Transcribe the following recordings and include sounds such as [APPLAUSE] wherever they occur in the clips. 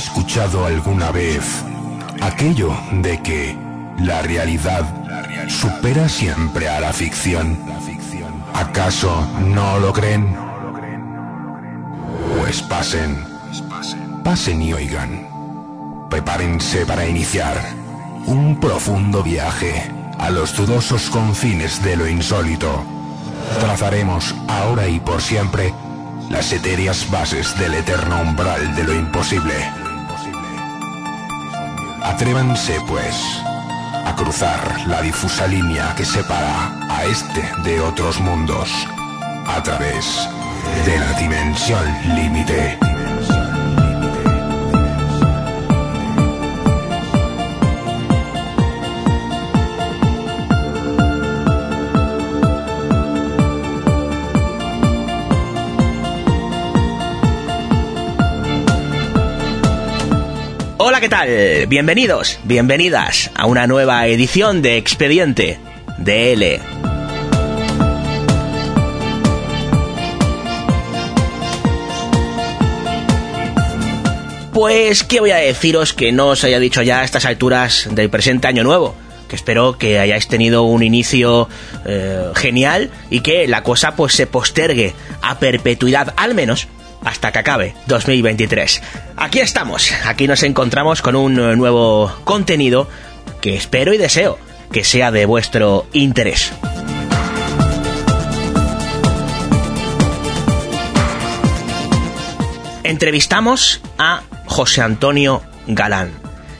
escuchado alguna vez aquello de que la realidad supera siempre a la ficción? ¿Acaso no lo creen? Pues pasen, pasen y oigan. Prepárense para iniciar un profundo viaje a los dudosos confines de lo insólito. Trazaremos ahora y por siempre las etéreas bases del eterno umbral de lo imposible. Atrévanse, pues, a cruzar la difusa línea que separa a este de otros mundos a través de la dimensión límite. Hola, ¿qué tal? Bienvenidos, bienvenidas a una nueva edición de Expediente DL. Pues, ¿qué voy a deciros que no os haya dicho ya a estas alturas del presente año nuevo? Que espero que hayáis tenido un inicio eh, genial y que la cosa pues se postergue a perpetuidad, al menos hasta que acabe 2023. Aquí estamos, aquí nos encontramos con un eh, nuevo contenido que espero y deseo que sea de vuestro interés. Entrevistamos a José Antonio Galán.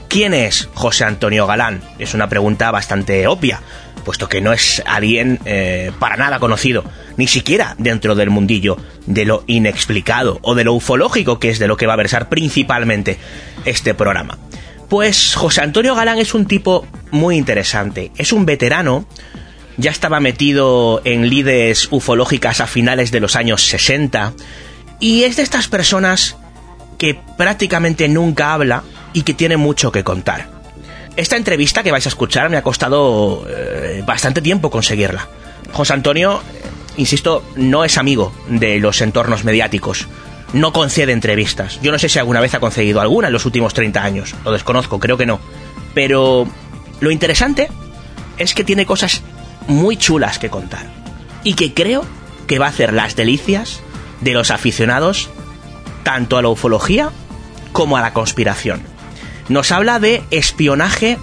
¿Quién es José Antonio Galán? Es una pregunta bastante obvia, puesto que no es alguien eh, para nada conocido, ni siquiera dentro del mundillo de lo inexplicado o de lo ufológico, que es de lo que va a versar principalmente este programa. Pues José Antonio Galán es un tipo muy interesante, es un veterano, ya estaba metido en lides ufológicas a finales de los años 60, y es de estas personas que prácticamente nunca habla y que tiene mucho que contar. Esta entrevista que vais a escuchar me ha costado eh, bastante tiempo conseguirla. José Antonio, eh, insisto, no es amigo de los entornos mediáticos. No concede entrevistas. Yo no sé si alguna vez ha concedido alguna en los últimos 30 años. Lo desconozco, creo que no. Pero lo interesante es que tiene cosas muy chulas que contar. Y que creo que va a hacer las delicias de los aficionados tanto a la ufología como a la conspiración. Nos habla de espionaje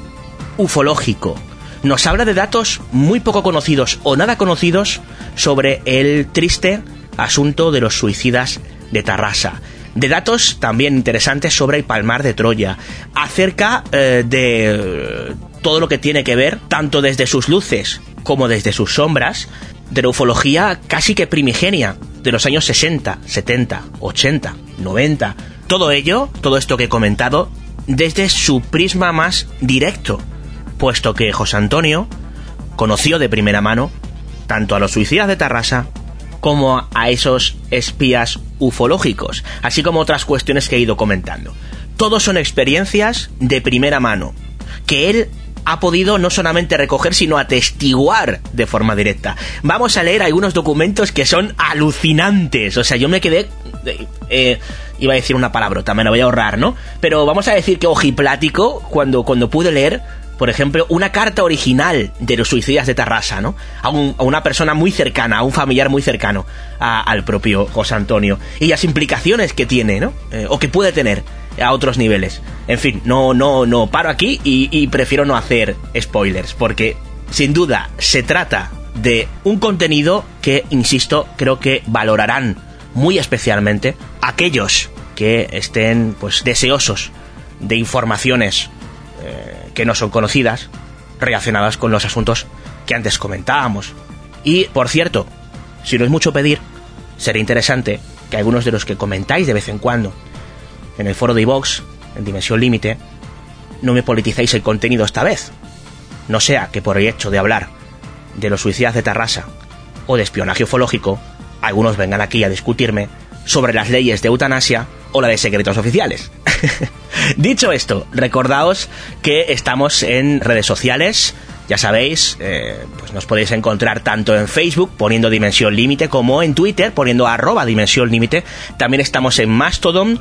ufológico. Nos habla de datos muy poco conocidos o nada conocidos sobre el triste asunto de los suicidas de Tarrasa. De datos también interesantes sobre el Palmar de Troya. Acerca eh, de todo lo que tiene que ver, tanto desde sus luces como desde sus sombras, de la ufología casi que primigenia de los años 60, 70, 80, 90. Todo ello, todo esto que he comentado, desde su prisma más directo, puesto que José Antonio conoció de primera mano tanto a los suicidas de Tarrasa como a esos espías ufológicos, así como otras cuestiones que he ido comentando. Todos son experiencias de primera mano, que él ha podido no solamente recoger, sino atestiguar de forma directa. Vamos a leer algunos documentos que son alucinantes. O sea, yo me quedé... Eh, iba a decir una palabrota, me la voy a ahorrar, ¿no? Pero vamos a decir que ojiplático cuando, cuando pude leer por ejemplo, una carta original de los suicidas de Tarrasa, ¿no? A, una persona muy cercana, a un familiar muy cercano al propio José Antonio. Y las implicaciones que tiene, ¿no? Eh, o que puede tener a otros niveles. En fin, no, no, no paro aquí y, prefiero no hacer spoilers, porque sin duda se trata de un contenido que, insisto, creo que valorarán muy especialmente aquellos que estén pues deseosos de informaciones eh, que no son conocidas relacionadas con los asuntos que antes comentábamos. Y, por cierto, si no es mucho pedir, sería interesante que algunos de los que comentáis de vez en cuando en el foro de iVox, en Dimensión Límite, no me politicéis el contenido esta vez. No sea que por el hecho de hablar de los suicidas de Tarrasa o de espionaje ufológico, algunos vengan aquí a discutirme sobre las leyes de eutanasia la de secretos oficiales. [LAUGHS] Dicho esto, recordaos que estamos en redes sociales, Ya sabéis, eh, pues nos podéis encontrar tanto en Facebook poniendo Dimensión Límite como en Twitter poniendo arroba Dimensión Límite. También estamos en Mastodon,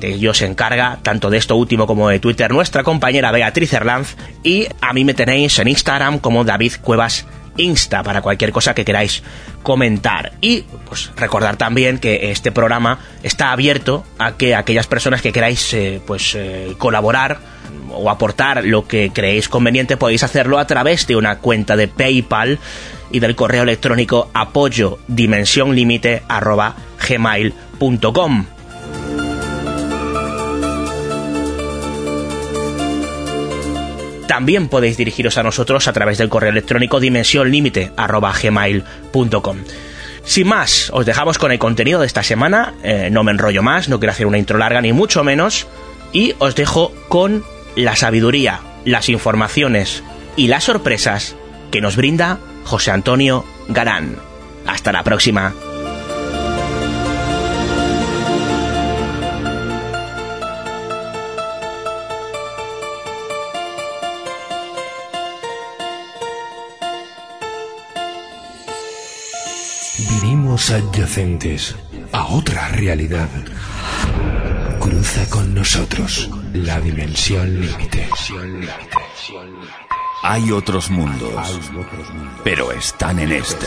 de ellos se encarga tanto de esto último como de Twitter nuestra compañera Beatriz Herlanz. Y a mí me tenéis en Instagram como David Cuevas Insta para cualquier cosa que queráis comentar. Y pues recordar también que este programa está abierto a que aquellas personas que queráis eh, pues eh, colaborar o aportar lo que creéis conveniente podéis hacerlo a través de una cuenta de PayPal y del correo electrónico apoyo dimensión límite gmail.com. También podéis dirigiros a nosotros a través del correo electrónico dimensiónlimite.gmail.com. Sin más, os dejamos con el contenido de esta semana. Eh, no me enrollo más, no quiero hacer una intro larga ni mucho menos. Y os dejo con la sabiduría, las informaciones y las sorpresas que nos brinda José Antonio Garán. Hasta la próxima. Adyacentes a otra realidad. Cruza con nosotros la dimensión límite. Hay otros mundos, pero están en este.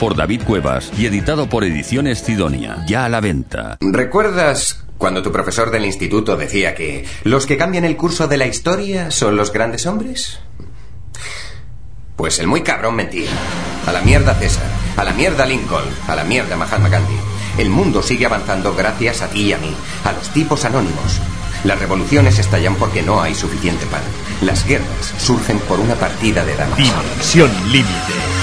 por David Cuevas y editado por Ediciones Sidonia. Ya a la venta. ¿Recuerdas cuando tu profesor del instituto decía que los que cambian el curso de la historia son los grandes hombres? Pues el muy cabrón mentía. A la mierda César, a la mierda Lincoln, a la mierda Mahatma Gandhi. El mundo sigue avanzando gracias a ti y a mí, a los tipos anónimos. Las revoluciones estallan porque no hay suficiente pan. Las guerras surgen por una partida de damas. Dimensión límite.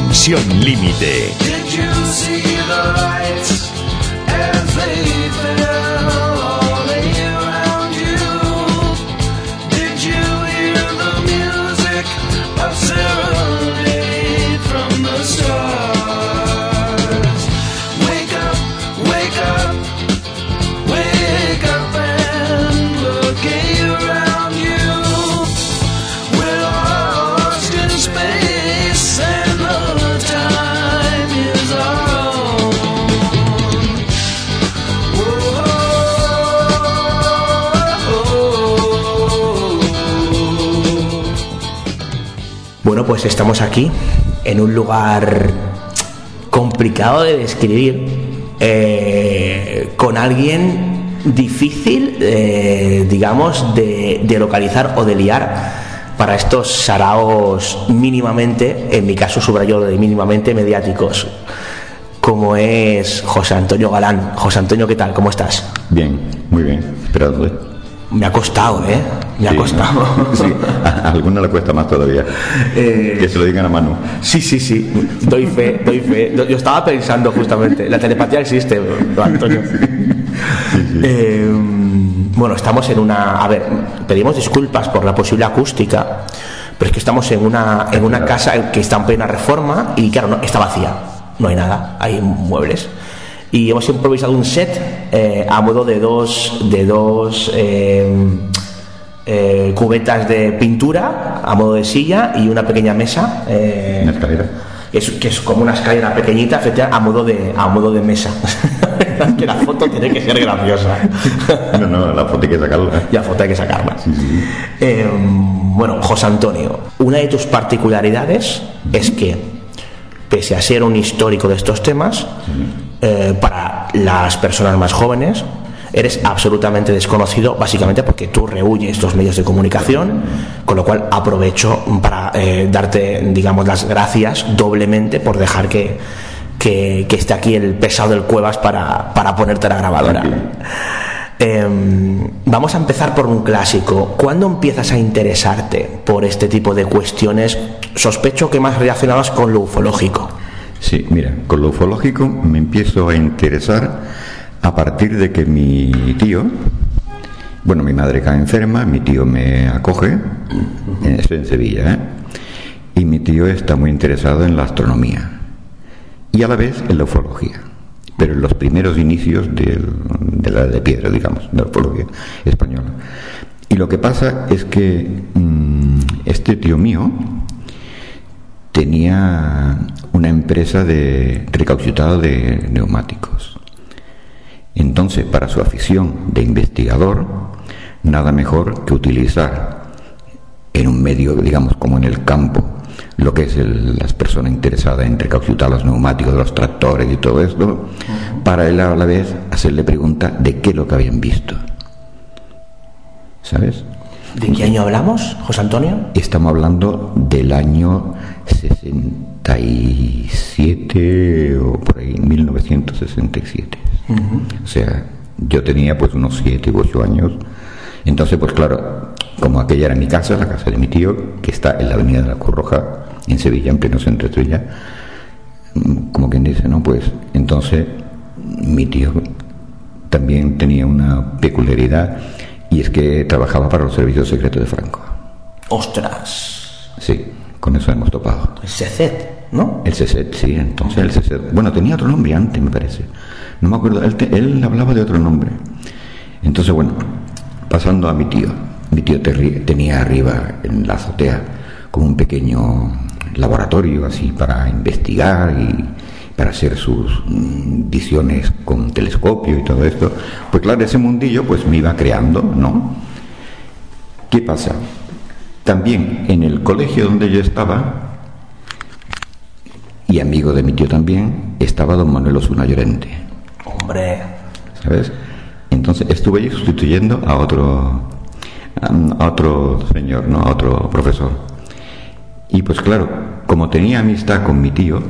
Dimensión límite. Pues estamos aquí en un lugar complicado de describir, eh, con alguien difícil, eh, digamos, de, localizar o de liar para estos saraos mínimamente, en mi caso subrayo de mínimamente mediáticos, como es José Antonio Galán. José Antonio, ¿qué tal? ¿Cómo estás? Bien, muy bien. Esperándole. Me ha costado, ¿eh? Me ha Sí, costado. [LAUGHS] Sí, a alguna le cuesta más todavía. Eh, Que se lo digan a mano. Sí, sí, sí, doy fe, doy fe. Yo estaba pensando justamente, la telepatía existe, Antonio. Eh, bueno, estamos en una... A ver, pedimos disculpas por la posible acústica, pero es que estamos en una, en una casa que está en plena reforma y claro, no, está vacía, no hay nada, hay muebles. Y hemos improvisado un set eh, a modo de dos, de dos eh, eh, cubetas de pintura a modo de silla y una pequeña mesa. eh, Una escalera. es, que es como una escalera pequeñita efectivamente, a modo de a modo de mesa [LAUGHS] que la foto tiene que ser graciosa. No, no, la foto hay que sacarla. Y [LAUGHS] la foto hay que sacarla. Eh, bueno, José Antonio, una de tus particularidades es que, pese a ser un histórico de estos temas, eh, para las personas más jóvenes, eres absolutamente desconocido, básicamente porque tú rehuyes estos medios de comunicación, con lo cual aprovecho para eh, darte, digamos, las gracias doblemente por dejar que, que, que esté aquí el pesado del Cuevas para, para ponerte la grabadora. Em, vamos a empezar por un clásico. ¿Cuándo empiezas a interesarte por este tipo de cuestiones? Sospecho que más relacionadas con lo ufológico. Sí, mira, con lo ufológico me empiezo a interesar a partir de que mi tío, bueno, mi madre cae enferma, mi tío me acoge, estoy en Sevilla, ¿eh? y mi tío está muy interesado en la astronomía y a la vez en la ufología, pero en los primeros inicios del- de la de piedra, digamos, de la ufología española. Y lo que pasa es que mm, este tío mío tenía una empresa de recauchutado de neumáticos. Entonces, para su afición de investigador, nada mejor que utilizar en un medio, digamos, como en el campo, lo que es el- las personas interesadas en recauchutar los neumáticos de los tractores y todo esto, para él a la vez hacerle pregunta de qué es lo que habían visto. ¿Sabes? ¿De qué año hablamos, José Antonio? Estamos hablando del año 67 o por ahí, 1967. O sea, yo tenía pues unos 7 u 8 años. Entonces, pues claro, como aquella era mi casa, la casa de mi tío, que está en la avenida de la Cruz Roja, en Sevilla, en pleno centro de Sevilla, como quien dice, ¿no? Pues entonces mi tío también tenía una peculiaridad y es que trabajaba para los servicios secretos de Franco. Ostras, Sí, con eso hemos topado. el SECET, ¿no? El CSET, sí, entonces el CSET. Bueno, tenía otro nombre antes, me parece. No me acuerdo, él, te- él hablaba de otro nombre. Entonces, bueno, pasando a mi tío. Mi tío terri- tenía arriba en la azotea como un pequeño laboratorio así para investigar y para hacer sus mm, visiones con telescopio y todo esto. Pues claro, ese mundillo pues me iba creando, ¿no? ¿Qué pasa? También en el colegio donde yo estaba, y amigo de mi tío también, estaba don Manuel Osuna Llorente, Hombre, ¿sabes? Entonces estuve yo sustituyendo a otro, a otro señor, ¿no? A otro profesor. Y pues claro, como tenía amistad con mi tío,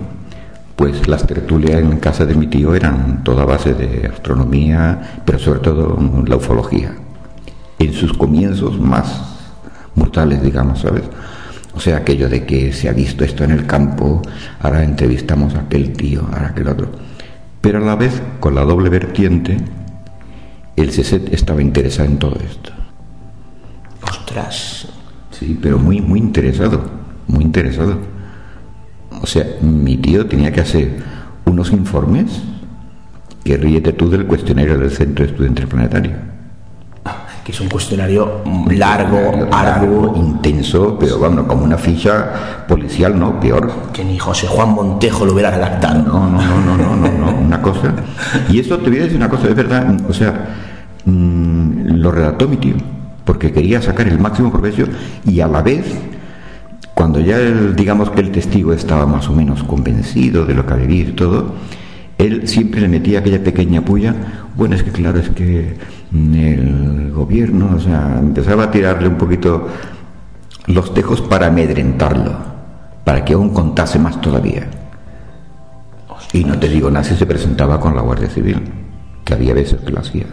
pues las tertulias en casa de mi tío eran toda base de astronomía, pero sobre todo mm, la ufología. En sus comienzos más mortales, digamos, ¿sabes? O sea, aquello de que se ha visto esto en el campo, ahora entrevistamos a aquel tío, ahora aquel otro. Pero a la vez, con la doble vertiente, el CSET estaba interesado en todo esto. ostras. Sí, pero muy, muy interesado, muy interesado. O sea, mi tío tenía que hacer unos informes que ríete tú del cuestionario del Centro de Estudiantes Planetarios. Que es un cuestionario mm, largo, arduo, intenso, pero bueno, como una ficha policial, ¿no? Peor. que ni José Juan Montejo lo hubiera redactado. No, no, no, no, no, no, no, una cosa. Y esto te voy a decir una cosa, es verdad, o sea, mm, lo redactó mi tío, porque quería sacar el máximo provecho y a la vez, cuando ya el, digamos que el testigo estaba más o menos convencido de lo que había visto y todo, él siempre le metía aquella pequeña puya, bueno, es que claro, es que mm, el gobierno, o sea, empezaba a tirarle un poquito los tejos para amedrentarlo, para que aún contase más todavía. Y no te digo nada si se presentaba con la Guardia Civil, que había veces que lo hacía.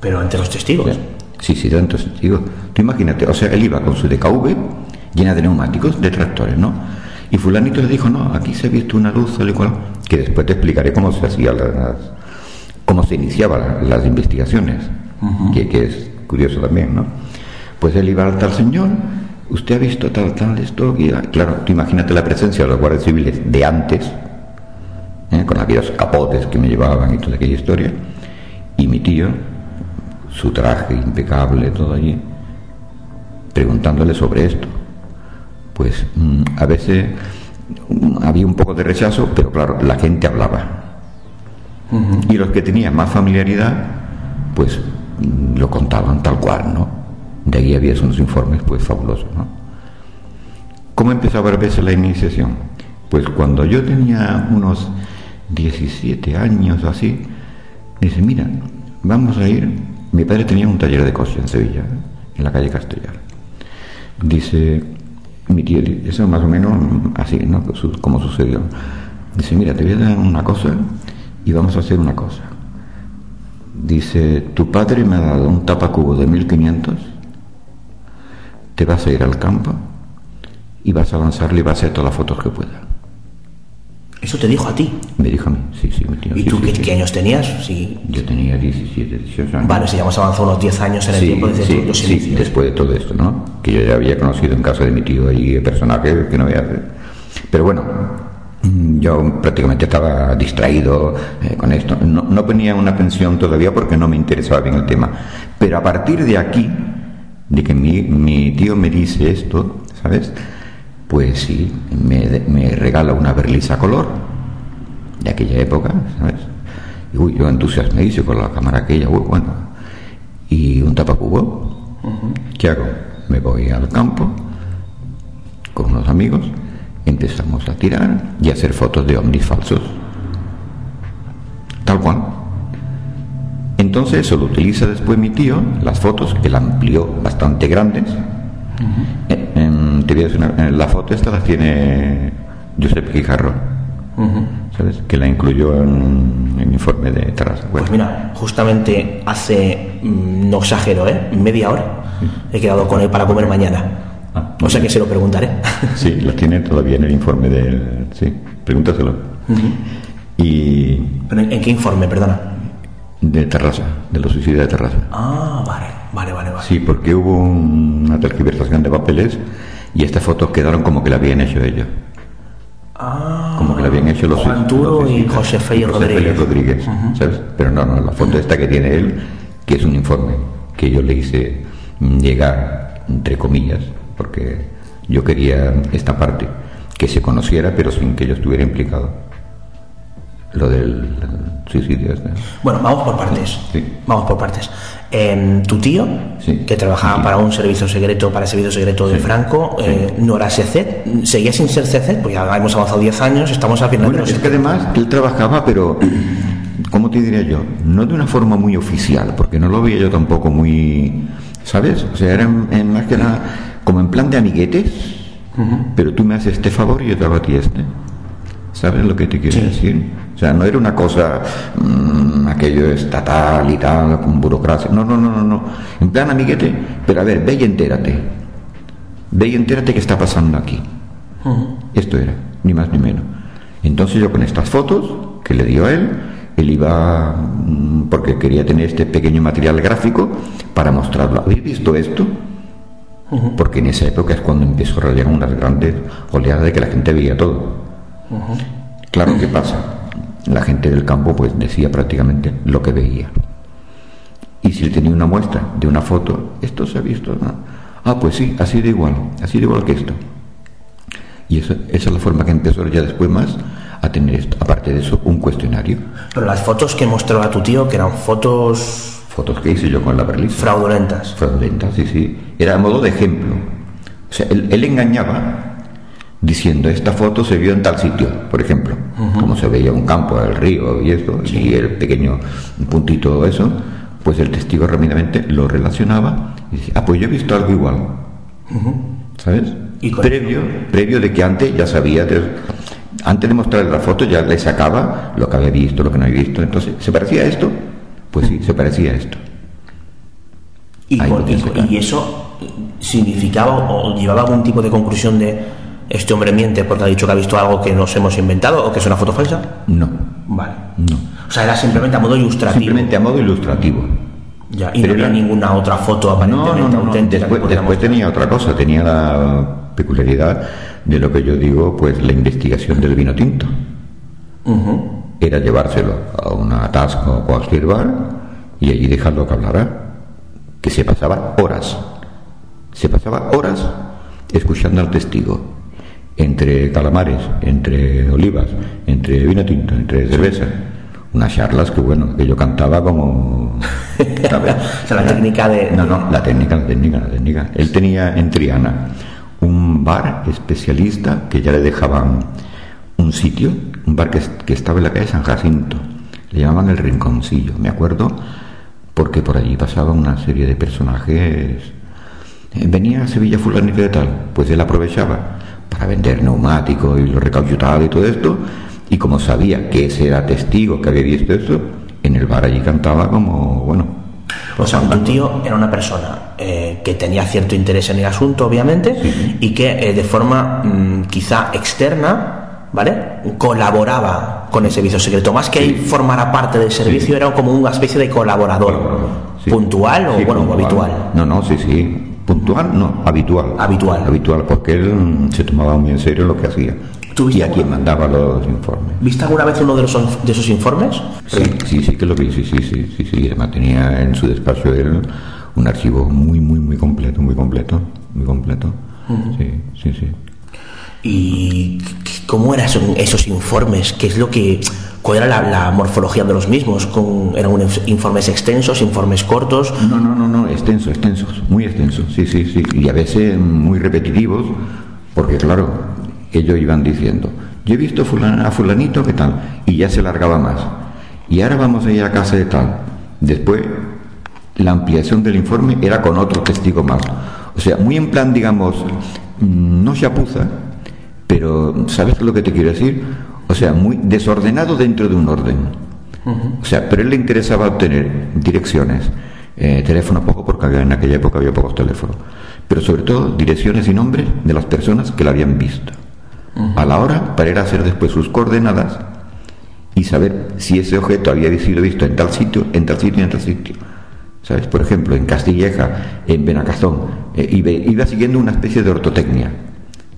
Pero entre los testigos. Sí, sí, tanto testigos. Tú imagínate, o sea, él iba con su DKV llena de neumáticos, de tractores, ¿no? Y fulanito le dijo, no, aquí se ha visto una luz, tal y cual, que después te explicaré cómo se hacía las, cómo se iniciaban las investigaciones, que, que es curioso también, ¿no? Pues él iba al tal señor, usted ha visto tal, tal, esto, y claro, tú imagínate la presencia de los guardias civiles de antes, ¿eh? con aquellos capotes que me llevaban y toda aquella historia, y mi tío, su traje impecable, todo allí, preguntándole sobre esto. Pues mm, a veces mm, había un poco de rechazo, pero claro, la gente hablaba. Y los que tenían más familiaridad, pues mm, lo contaban tal cual, ¿no? De ahí había unos informes, pues fabulosos, ¿no? ¿Cómo empezaba a veces la iniciación? Pues cuando yo tenía unos 17 años o así, dice, mira, vamos a ir. Mi padre tenía un taller de coche en Sevilla, en la calle Castellar. Dice, mi tío, eso más o menos así, ¿no? Como sucedió. Dice, mira, te voy a dar una cosa y vamos a hacer una cosa. Dice, tu padre me ha dado un tapacubo de 1500, te vas a ir al campo y vas a lanzarle y vas a hacer todas las fotos que pueda. Eso te dijo a ti. Me dijo a mí, sí, sí, mi tío. ¿Y sí, tú sí, qué, sí. años tenías? Sí. Yo tenía 17, 18 años. Vale, si ya hemos avanzado unos 10 años en el tiempo desde sí, los sí, inicios. después de todo esto, ¿no? Que yo ya había conocido en casa de mi tío ahí personajes que no voy a hacer. Pero bueno, mm, yo prácticamente estaba distraído eh, con esto. No, no ponía una pensión todavía porque no me interesaba bien el tema. Pero a partir de aquí, de que mi, mi tío me dice esto, ¿sabes? Pues sí, me, me regala una berlisa color de aquella época, ¿sabes? Y uy, yo entusiasmadísimo con la cámara aquella, uy, bueno. Y un tapacubo. ¿Qué hago? Me voy al campo con unos amigos, empezamos a tirar y a hacer fotos de ovnis falsos. Tal cual. Entonces eso lo utiliza después mi tío, las fotos, que la amplió bastante grandes. La foto esta la tiene Josep Guijarro, ¿sabes? Que la incluyó en el informe de Terrassa. Bueno, Pues mira, justamente hace, mm, no exagero, ¿eh? Media hora he quedado con él para comer mañana. Ah, O sea que se lo preguntaré. [LAUGHS] sí, la tiene todavía en el informe del... Sí, pregúntaselo. Y ¿Pero en, en qué informe, perdona? de Terrassa, de los suicidios de Terrassa. Ah, vale, vale, vale, vale. Sí, porque hubo un- una tergiversación de papeles y estas fotos quedaron como que la habían hecho ellos. Ah, Como que la habían hecho los Juan Turo y José Félix Rodríguez. Rodríguez, ¿sabes? Pero no, no, la foto esta que tiene él, que es un informe que yo le hice llegar, entre comillas, porque yo quería esta parte, que se conociera, pero sin que yo estuviera implicado. Lo del suicidio. este. Bueno, vamos por partes. Sí. Vamos por partes. Em, tu tío, Sí. que trabajaba Sí. para un servicio secreto, para el servicio secreto de Sí. Franco, eh, no era SECET, seguía sin ser SECET, porque ya hemos avanzado 10 años, estamos al final Bueno, de los es que además él trabajaba, pero, ¿cómo te diría yo? No de una forma muy oficial, porque no lo veía yo tampoco muy, ¿sabes? O sea, era en- en más que nada como en plan de amiguetes, pero tú me haces este favor y yo te hago a ti este. ¿Sabes lo que te quiero decir? O sea, no era una cosa, mm, aquello estatal y tal, con burocracia. No, no, no, no, no. En plan amiguete, pero a ver, ve y entérate. Ve y entérate qué está pasando aquí. Esto era, ni más ni menos. Entonces yo con estas fotos que le dio a él, él iba, mm, porque quería tener este pequeño material gráfico para mostrarlo. ¿Habéis visto esto? Porque en esa época es cuando empezó a rayar unas grandes oleadas de que la gente veía todo. Claro, ¿qué pasa? La gente del campo pues decía prácticamente lo que veía. Y si él tenía una muestra de una foto, esto se ha visto, ¿no? Ah, pues sí, así de igual, así de igual que esto. Y eso- esa es la forma que empezó ya después más a tener esto. Aparte de eso, un cuestionario. Pero las fotos que mostraba tu tío, que eran fotos Fotos que hice yo con la berlisa. fraudulentas. Fraudulenta, sí, sí. Era a modo de ejemplo. O sea, él, él engañaba diciendo, esta foto se vio en tal sitio, por ejemplo. Como se veía un campo, el río y esto, y el pequeño puntito eso, pues el testigo rápidamente lo relacionaba y decía, ah, pues yo he visto algo igual. ¿Sabes? Y previo, previo de que antes ya sabía, de- antes de mostrarle la foto ya le sacaba lo que había visto, lo que no había visto. Entonces, ¿se parecía a esto? Pues sí, se parecía a esto. Y, y eso significaba o llevaba algún tipo de conclusión de este hombre miente porque ha dicho que ha visto algo que nos hemos inventado o que es una foto falsa. No, Vale. no. O sea, era simplemente a modo ilustrativo. Simplemente a modo ilustrativo. Ya, y Pero no había era- ninguna otra foto aparentemente no, no, no. auténtica. Después, tenía otra cosa, tenía la peculiaridad de lo que yo digo, pues la investigación del vino tinto. Ujú. Era llevárselo a un atasco o cualquier bar y allí dejarlo que hablara. Que se pasaba horas, se pasaba horas escuchando al testigo. Entre calamares, entre olivas, entre vino tinto, entre cerveza. unas charlas que bueno, que yo cantaba como... ¿sabes? [LAUGHS] O sea, la técnica de- No, no, la técnica, la técnica, la técnica. Él tenía en Triana un bar especialista que ya le dejaban un sitio, un bar que, que estaba en la calle San Jacinto. Le llamaban el Rinconcillo, me acuerdo, porque por allí pasaba una serie de personajes. Eh, Venía a Sevilla fulanito de tal, pues él aprovechaba para vender neumáticos y lo recauchutado y todo esto, y como sabía que ese era testigo que había visto eso, en el bar allí cantaba como, bueno, O sea, tu tío era una persona eh, que tenía cierto interés en el asunto, obviamente, y que eh, de forma mm, quizá externa, ¿vale? Colaboraba con el servicio secreto. Más que él formara parte del servicio, era como una especie de colaborador. Sí. ¿Puntual o Sí, bueno, puntual. habitual? No, no, sí, sí. Puntual, no, habitual. Habitual. Habitual, porque él mm, se tomaba muy en serio lo que hacía. ¿Tuviste Y a quien alguna- mandaba los informes. ¿Viste alguna vez uno de, los, de esos informes? Sí, sí, sí que lo vi, sí, sí, sí, sí, sí. Además tenía en su despacho él un archivo muy, muy, muy completo, muy completo, muy completo. Sí, sí, sí. ¿Y cómo eran esos, informes? ¿Qué es lo que... ¿Cuál era la, morfología de los mismos? Con, ¿Eran informes extensos, informes cortos? No, no, no, no, extensos, extensos, muy extensos, sí, sí, sí. Y a veces muy repetitivos, porque claro, ellos iban diciendo, yo he visto fulana- a fulanito que tal, y ya se largaba más. Y ahora vamos a ir a casa de tal. Después, la ampliación del informe era con otro testigo más. O sea, muy en plan, digamos, mm, no chapuza, pero ¿sabes lo que te quiero decir? O sea, muy desordenado dentro de un orden. O sea, pero a él le interesaba obtener direcciones, eh, teléfonos poco, porque en aquella época había pocos teléfonos, pero sobre todo direcciones y nombres de las personas que la habían visto. A la hora, para ir a hacer después sus coordenadas y saber si ese objeto había sido visto en tal sitio, en tal sitio y en tal sitio. ¿Sabes? Por ejemplo, en Castilleja, en Benacazón, eh, iba, iba siguiendo una especie de ortotecnia.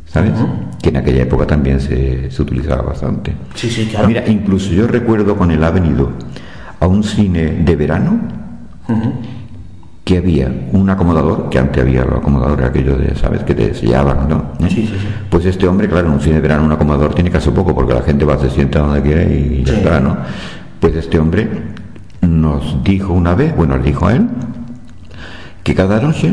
¿Sabes? Que en aquella época también se, se utilizaba bastante. Sí, sí, claro. Mira, incluso yo recuerdo con él ha venido a un cine de verano que había un acomodador, que antes había los acomodadores aquellos de, ¿sabes? Que te sellaban, ¿no? ¿Eh? Sí, sí, sí. Pues este hombre, claro, en un cine de verano un acomodador tiene caso poco porque la gente va, se sienta donde quiere y ya está, ¿no? Pues este hombre nos dijo una vez, bueno, le dijo a él, que cada noche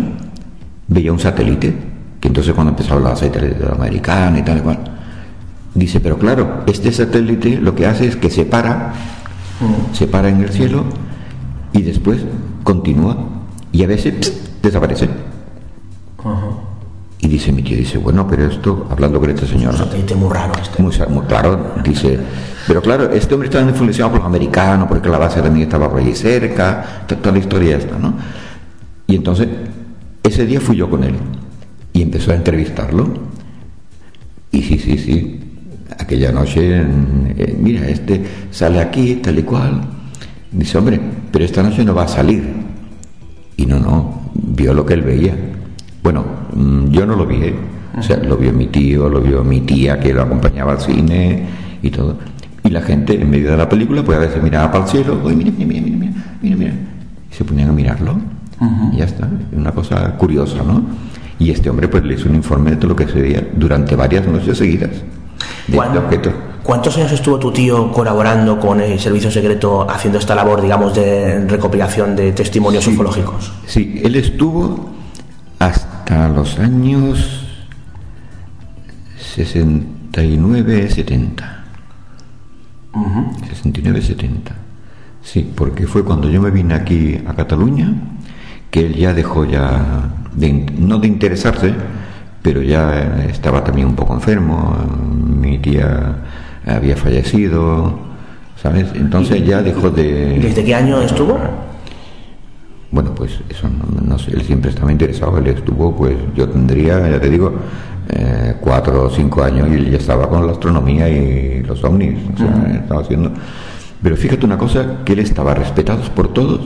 veía un satélite, que entonces cuando empezó a hablar de satélite americano y tal y cual, dice, pero claro, este satélite lo que hace es que se para, se para en el cielo y después continúa y a veces pst, desaparece. Y dice mi tío, dice, bueno, pero esto, hablando con este señor, satélite muy raro este. muy, claro, dice, pero claro, este hombre estaba influenciado por los americanos, porque la base también estaba por allí cerca, to- toda la historia esta, ¿no? Y entonces, ese día fui yo con él y empezó a entrevistarlo. Y sí, sí, sí, aquella noche, mm, eh, mira, este sale aquí, tal y cual. Dice, hombre, pero esta noche no va a salir. Y no, no, vio lo que él veía. Bueno, mm, yo no lo vi, ¿eh? o sea, lo vio mi tío, lo vio mi tía que lo acompañaba al cine y todo. Y la gente en medio de la película, pues a veces miraba para el cielo, oye, mira, mira, mira, mira, mira, mira, y se ponían a mirarlo. Y ya está, una cosa curiosa, ¿no? Y este hombre pues le hizo un informe de todo lo que se veía durante varias noches seguidas. De ¿Cuán- este objeto. ¿Cuántos años estuvo tu tío colaborando con el servicio secreto haciendo esta labor, digamos, de recopilación de testimonios Sí. ufológicos? Sí, él estuvo hasta los años 69, 70. 69, 70. Sí, porque fue cuando yo me vine aquí a Cataluña que él ya dejó ya, de no de interesarse, pero ya eh, estaba también un poco enfermo, mi tía había fallecido, ¿sabes? Entonces ya dejó de... ¿Desde qué año estuvo? Bueno, pues eso no, no sé, él siempre estaba interesado, él estuvo, pues yo tendría, ya te digo, eh, cuatro o cinco años y él ya estaba con la astronomía y los ovnis, o sea, estaba haciendo... Pero fíjate una cosa, que él estaba respetado por todos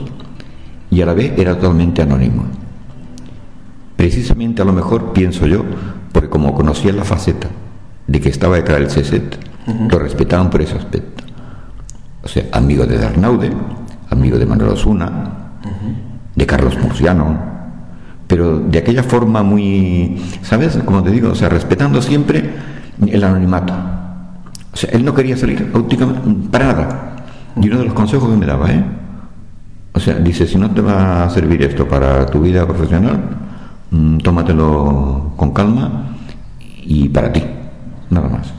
y a la vez era totalmente anónimo. Precisamente a lo mejor pienso yo, porque como conocía la faceta de que estaba detrás del CSET, lo respetaban por ese aspecto. O sea, amigo de Darnaude, amigo de Manuel Osuna, de Carlos Murciano, pero de aquella forma muy, ¿sabes? Como te digo, o sea, respetando siempre el anonimato. O sea, él no quería salir para nada. Y uno de los consejos que me daba, ¿eh? O sea, dice, si no te va a servir esto para tu vida profesional, mm, tómatelo con calma y para ti, nada más.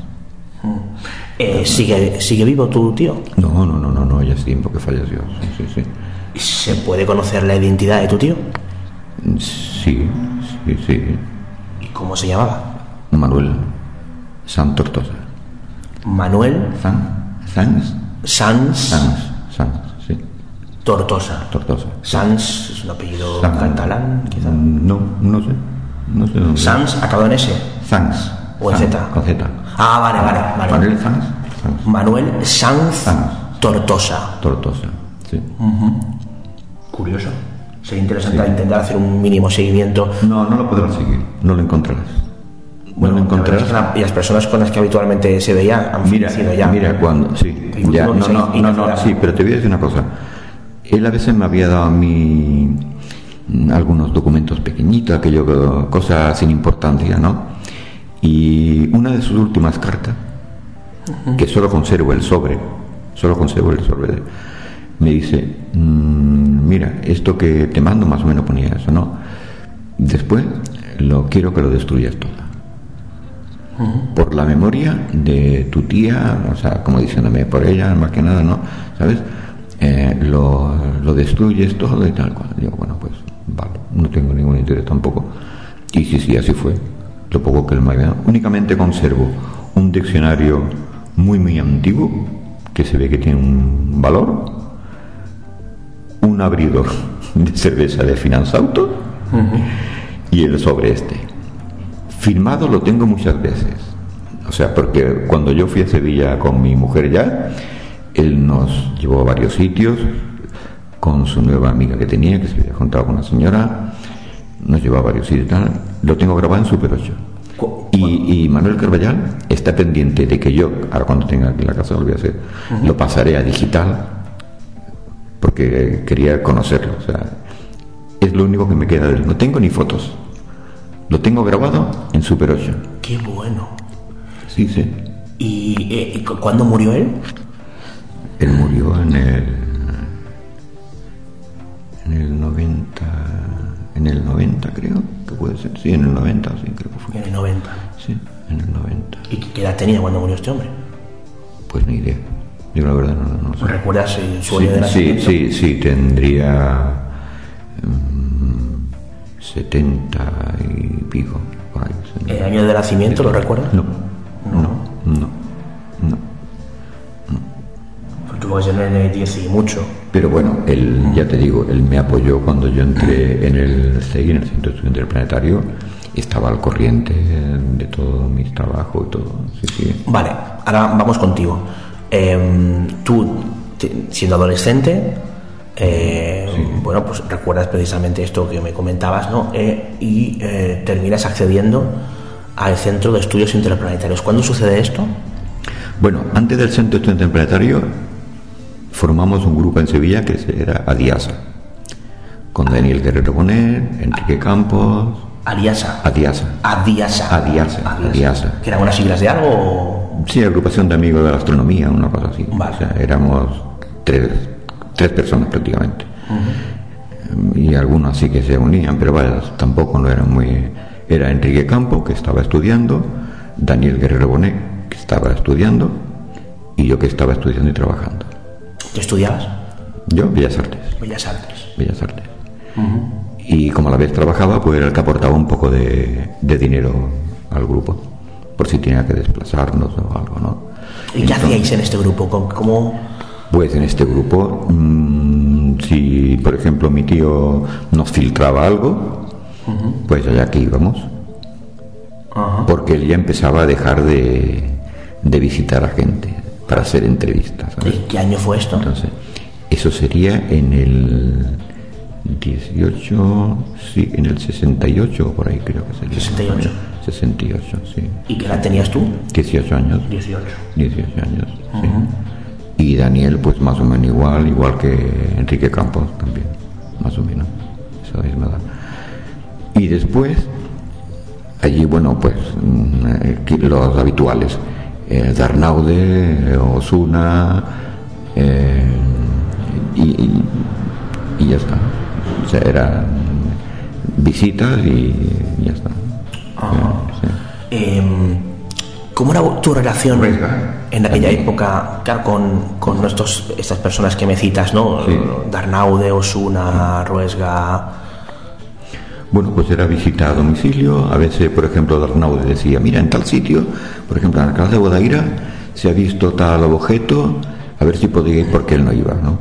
Eh, ¿sigue, ¿Sigue vivo tu tío? No, no, no, no, no, ya es tiempo que falleció. Sí, sí, ¿Se puede conocer la identidad de tu tío? sí. Sí, sí, sí. ¿Y cómo se llamaba? Manuel San Tortosa. Manuel San, Sans, Sanz Sans, Sans, sí, Tortosa. Tortosa. Sanz es un apellido Sans. catalán, quizá. No, no sé. No sé dónde. Sanz acabado en S. Sans. ¿O en Sans, Z? Con Z. Ah, vale, vale. vale. Manuel Sans, Sans. Manuel Sanz Sanz. Tortosa. Tortosa. Sí. Curioso. Sería interesante intentar hacer un mínimo seguimiento. No, no lo podrás seguir. No lo encontrarás. No lo es encontrarás. que la- y las personas con las que habitualmente se veía han Mira, fallecido ya. mira cuando, sí, ya, no, no, no, no, sí, pero te voy a decir una cosa. Él a veces me había dado a mí mm, algunos documentos pequeñitos, aquello, cosas sin importancia, ¿no? Y una de sus últimas cartas, que solo conservo el sobre, solo conservo el sobre, me dice, mm, mira, esto que te mando más o menos ponía eso, ¿no? Después lo quiero que lo destruyas todo por la memoria de tu tía, o sea, como diciéndome por ella, más que nada, ¿no? ¿Sabes? Eh, lo, lo destruyes todo y tal cual. Digo, bueno, pues vale, no tengo ningún interés tampoco. Y sí, sí, así fue. Lo poco que él me había. Únicamente conservo un diccionario muy, muy antiguo, que se ve que tiene un valor, un abridor [LAUGHS] de cerveza de Finanzauto y el sobre este. Firmado lo tengo muchas veces. O sea, porque cuando yo fui a Sevilla con mi mujer ya, él nos llevó a varios sitios con su nueva amiga que tenía, que se había juntado con una señora, nos llevó a varios sitios y tal. Lo tengo grabado en Super 8. Cu- Y, y Manuel Carballal está pendiente de que yo, ahora cuando tenga aquí la casa lo voy a hacer, lo pasaré a digital, porque quería conocerlo. O sea, es lo único que me queda de él. No tengo ni fotos. Lo tengo grabado en Super 8. Qué bueno. Sí, sí. ¿Y, eh, cuándo murió él? Él murió en el. En el 90. En el 90, creo que puede ser. Sí, en el 90, sí, creo que fue. En el 90. Sí, en el 90. ¿Y qué edad tenía cuando murió este hombre? Pues ni idea. Yo la verdad no, no sé. ¿Recuerdas el su Sí, año de sí, sí, sí, tendría. mm, 70 y pico, por ahí. ¿El año de nacimiento lo recuerdas? No, no, no, no. Pues ser en el 10 y mucho. Pero bueno, él, ya te digo, él me apoyó cuando yo entré en el CEI, en el Centro de Estudiantes del Planetario, estaba al corriente de todo mi trabajo y todo. Sí, sí. Vale, ahora vamos contigo. Em, tú, siendo adolescente, eh, bueno, pues recuerdas precisamente esto que me comentabas, ¿no? Eh, y eh, terminas accediendo al Centro de Estudios Interplanetarios. ¿Cuándo sucede esto? Bueno, antes del Centro del Planetario, formamos un grupo en Sevilla que era Adiasa, con Daniel Guerrero Bonet, Enrique Campos, Aliasa. Adiasa. Adiasa. Adiasa, Adiasa. ¿Que eran unas siglas de algo? o- Sí, agrupación de amigos de la astronomía, una cosa así. Vale. O sea, éramos tres, tres personas prácticamente. Y algunos sí que se unían, pero vaya, tampoco no eran muy... Era Enrique Campo, que estaba estudiando, Daniel Guerrero Bonet, que estaba estudiando, y yo que estaba estudiando y trabajando. ¿Tú estudiabas? Yo, Bellas Artes. Bellas Artes. Bellas Artes. Y como a la vez trabajaba, pues era el que aportaba un poco de, de dinero al grupo, por si tenía que desplazarnos o algo, ¿no? ¿Y qué hacíais en este grupo? ¿Cómo- ¿Cómo, Pues en este grupo, mm, si por ejemplo mi tío nos filtraba algo, pues allá que íbamos. Porque él ya empezaba a dejar de, de visitar a gente para hacer entrevistas. ¿sabes? ¿Y qué año fue esto? Entonces, eso sería en el 18, sí, en el 68 o por ahí creo que sería. 68. 68, sí. ¿Y qué edad tenías tú? 18 años. 18. 18 años, sí. Y Daniel, pues más o menos igual, igual que Enrique Campos también, más o menos, esa misma edad. Y después, allí, bueno, pues mm, eh, los habituales, eh, Darnaude, eh, Osuna, Eh, y, y- y ya está. O sea, eran visitas y ya está. Sí, sí. Em, ¿Cómo era tu relación Ruesga. en aquella También. época claro, con, con estos, estas personas que me citas, ¿no? Sí. Darnaude, Osuna, Ruesga. Bueno, pues era visita a domicilio. A veces, por ejemplo, Darnaude decía, mira, en tal sitio, por ejemplo, en Alcalá de Bodaira, se ha visto tal objeto, a ver si podía ir porque él no iba, ¿no?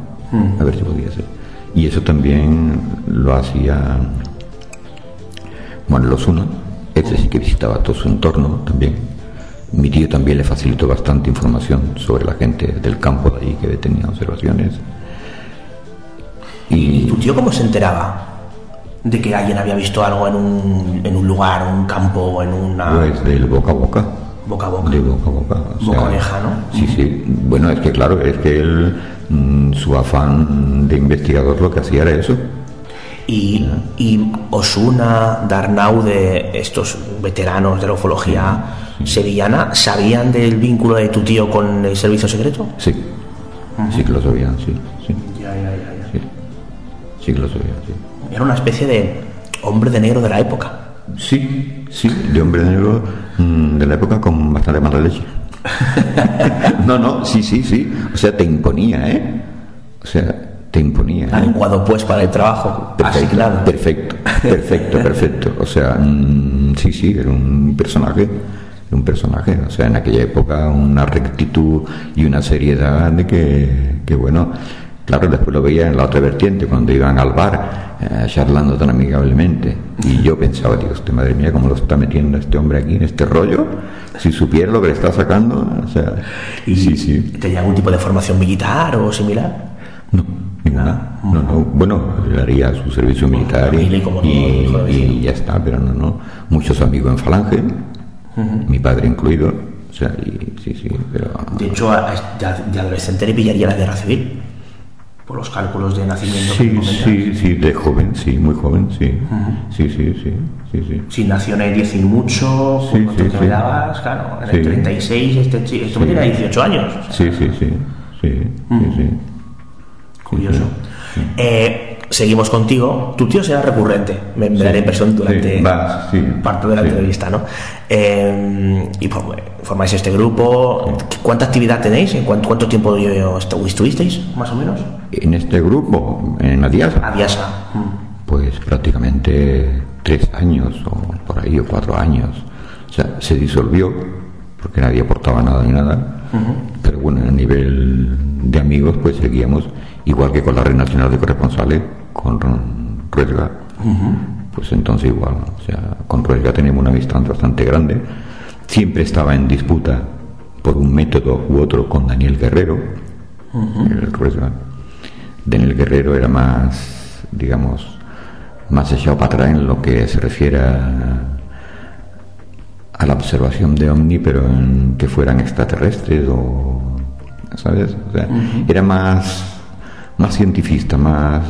A ver si podía ser. Y eso también lo hacía, bueno, los uno, ese sí que visitaba todo su entorno también. Mi tío también le facilitó bastante información sobre la gente del campo de ahí que tenía observaciones. Y ¿Tu tío cómo se enteraba de que alguien había visto algo en un, en un lugar, un campo, en una pues del boca a boca. boca a boca? De boca a boca. o Boca sea, oreja, ¿no? Sí, sí. Bueno, es que claro, es que él, mm, su afán de investigador lo que hacía era eso. Y, y Osuna, Darnaude, estos veteranos de la ufología sevillana, ¿sabían del vínculo de tu tío con el servicio secreto? Sí. Sí que lo sabían, sí. Sí, Ya, ya, ya, sí. Sí que lo sabían, sí. Era una especie de hombre de negro de la época. Sí, sí, de hombre negro mm, de la época con bastante mala leche. [LAUGHS] no, no, sí, sí, sí. O sea, te imponía, ¿eh? O sea, te imponía. ¿eh? Adecuado pues para el trabajo Perfecto, asignado. perfecto, perfecto, perfecto. O sea, mm, sí, sí, era un personaje, un personaje. O sea, en aquella época una rectitud y una seriedad de que, que bueno, claro, después lo veía en la otra vertiente, cuando iban al bar, eh, charlando tan amigablemente. Y yo pensaba, usted, madre mía, cómo lo está metiendo este hombre aquí en este rollo. Si supiera lo que le está sacando, o sea, ¿Y sí, sí. ¿Tenía algún tipo de formación militar o similar? No, ninguna. No, no. Bueno, él haría su servicio militar y, ya está, pero no, no. Muchos amigos en Falange, mi padre incluido. O sea, y, sí, sí, pero. De hecho, a- a- de, de adolescente le pillaría la guerra civil. Por los cálculos de nacimiento Sí, sí, sí, de joven, sí, muy joven, sí. Sí, sí, sí, sí, sí. Si nació en el 10 y mucho, Sí, sí, te sí. dabas, claro, en el Sí. 36, este chico, esto me tiene 18 años. o sea, Sí, sí, sí, sí, sí, sí. Curioso. Eh, seguimos contigo. Tu tío será recurrente, me, me da la impresión durante Sí, va, sí, parte de la sí. entrevista, ¿no? Eh, y pues, formáis este grupo. ¿Cuánta actividad tenéis? ¿En cuánto, cuánto tiempo estuvisteis, más o menos? En este grupo, en Adiasa, Adiasa. Mm. pues prácticamente tres años o por ahí o cuatro años. O sea, se disolvió porque nadie aportaba nada ni nada. Pero bueno, a nivel de amigos pues seguíamos igual que con la Red Nacional de Corresponsales, con Ruesga. Pues entonces igual, o sea, con Ruesga tenemos una amistad bastante grande. Siempre estaba en disputa por un método u otro con Daniel Guerrero, el Ruesga. Daniel Guerrero era más, digamos, más echado para atrás en lo que se refiere a, a la observación de ovni, pero en que fueran extraterrestres o, ¿sabes? O sea, era más, más cientifista, más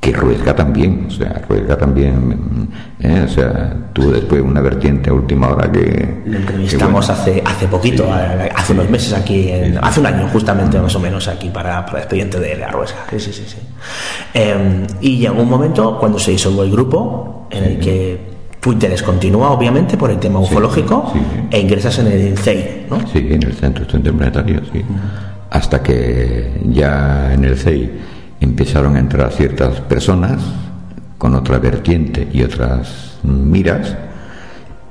que Ruesga también, o sea, Ruesga también, ¿eh? o sea, tuvo después una vertiente a última hora que... Le entrevistamos que, hace, hace poquito, a- hace unos meses aquí, en- hace un año justamente más o menos aquí para, para el expediente de la Ruesga. Sí, sí, sí. sí. Eh, y llegó un momento cuando se disolvió el grupo en el que tu interés continúa obviamente por el tema ufológico sí. e ingresas en el CEI, ¿no? Sí, en el Centro Estudiante Planetario, sí. Hasta que ya en el CEI empezaron a entrar ciertas personas con otra vertiente y otras miras.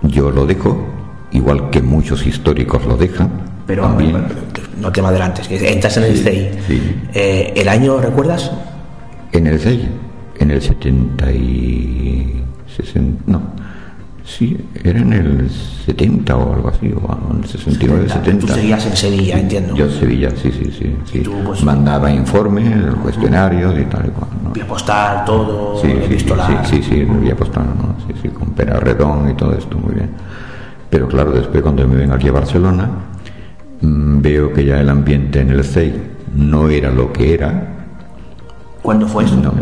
Yo lo dejo, igual que muchos históricos lo dejan. Pero también. no te me adelantes, que entras en el CEI. sí. Eh, ¿El año recuerdas? En el CEI, en el 70 y... 60, no, sí, era en el 70 o algo así, o en el 69, 70. Tú seguías en Sevilla, entiendo. Yo Sevilla, sí, sí, sí. sí. tú, pues- Mandaba informes, cuestionarios y tal y cual. ¿no? Vía postal, todo, Sí, sí, sí, sí, sí, había apostado, ¿no? Sí, sí, con Pera Redón y todo esto, muy bien. Pero claro, después cuando me ven aquí a Barcelona, mm, veo que ya el ambiente en el CEI no era lo que era, ¿Cuándo fue eso? no,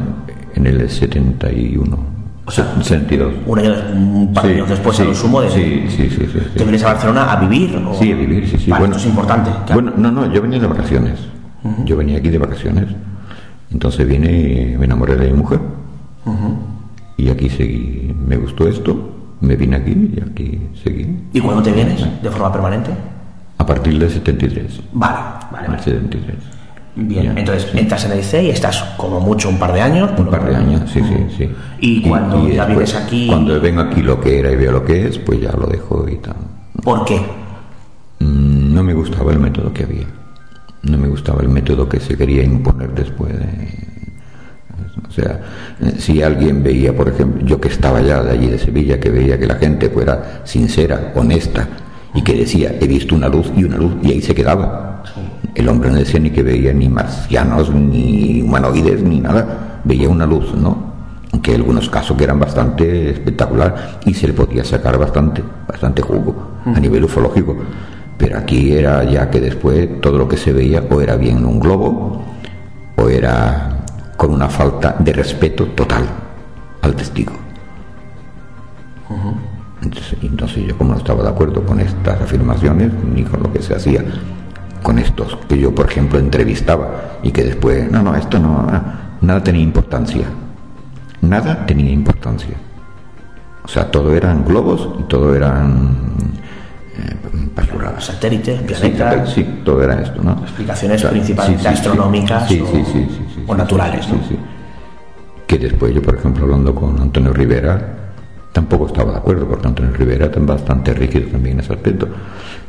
en el 71, O sea, 72. Un año, un par de Sí, años después sí, a lo sumo de... Sí, sí, sí, sí. sí. ¿Te vienes a Barcelona a vivir? o- Sí, a vivir, sí, sí. Vale, bueno, esto es importante. claro. Bueno, no, no, yo venía de vacaciones. Yo venía aquí de vacaciones. Entonces vine y me enamoré de mi mujer. Y aquí seguí. Me gustó esto, me vine aquí y aquí seguí. ¿Y cuándo te vienes? ¿De forma permanente? A partir del 73. Vale, vale, vale. 73. Bien, Ya. entonces entras en el CEI, estás como mucho un par de años. Un par de años, sí, sí, sí. Y cuando ya después, vives aquí- Cuando vengo aquí lo que era y veo lo que es, pues ya lo dejo y tal. ¿Por qué? Mm, No me gustaba el método que había. No me gustaba el método que se quería imponer después de... O sea, eh, si alguien veía, por ejemplo, yo que estaba ya de allí de Sevilla, que veía que la gente fuera sincera, honesta, y que decía, he visto una luz y una luz, y ahí se quedaba. El hombre no decía ni que veía ni marcianos, ni humanoides, ni nada. Veía una luz, ¿no? Aunque algunos casos que eran bastante espectacular y se le podía sacar bastante, bastante jugo a nivel ufológico. Pero aquí era ya que después todo lo que se veía o era bien en un globo o era con una falta de respeto total al testigo. Entonces, entonces yo como no estaba de acuerdo con estas afirmaciones ni con lo que se hacía con estos que yo por ejemplo entrevistaba y que después no no esto no nada tenía importancia nada tenía importancia o sea todo eran globos y todo eran eh, Satélites, planetas. sí, todo era esto, ¿no? Explicaciones astronómicas o- sí, sí, sí, sí, o naturales. Que después yo, por ejemplo, hablando con Antonio Rivera, tampoco estaba de acuerdo, porque Antonio Rivera es bastante rígido también en ese aspecto.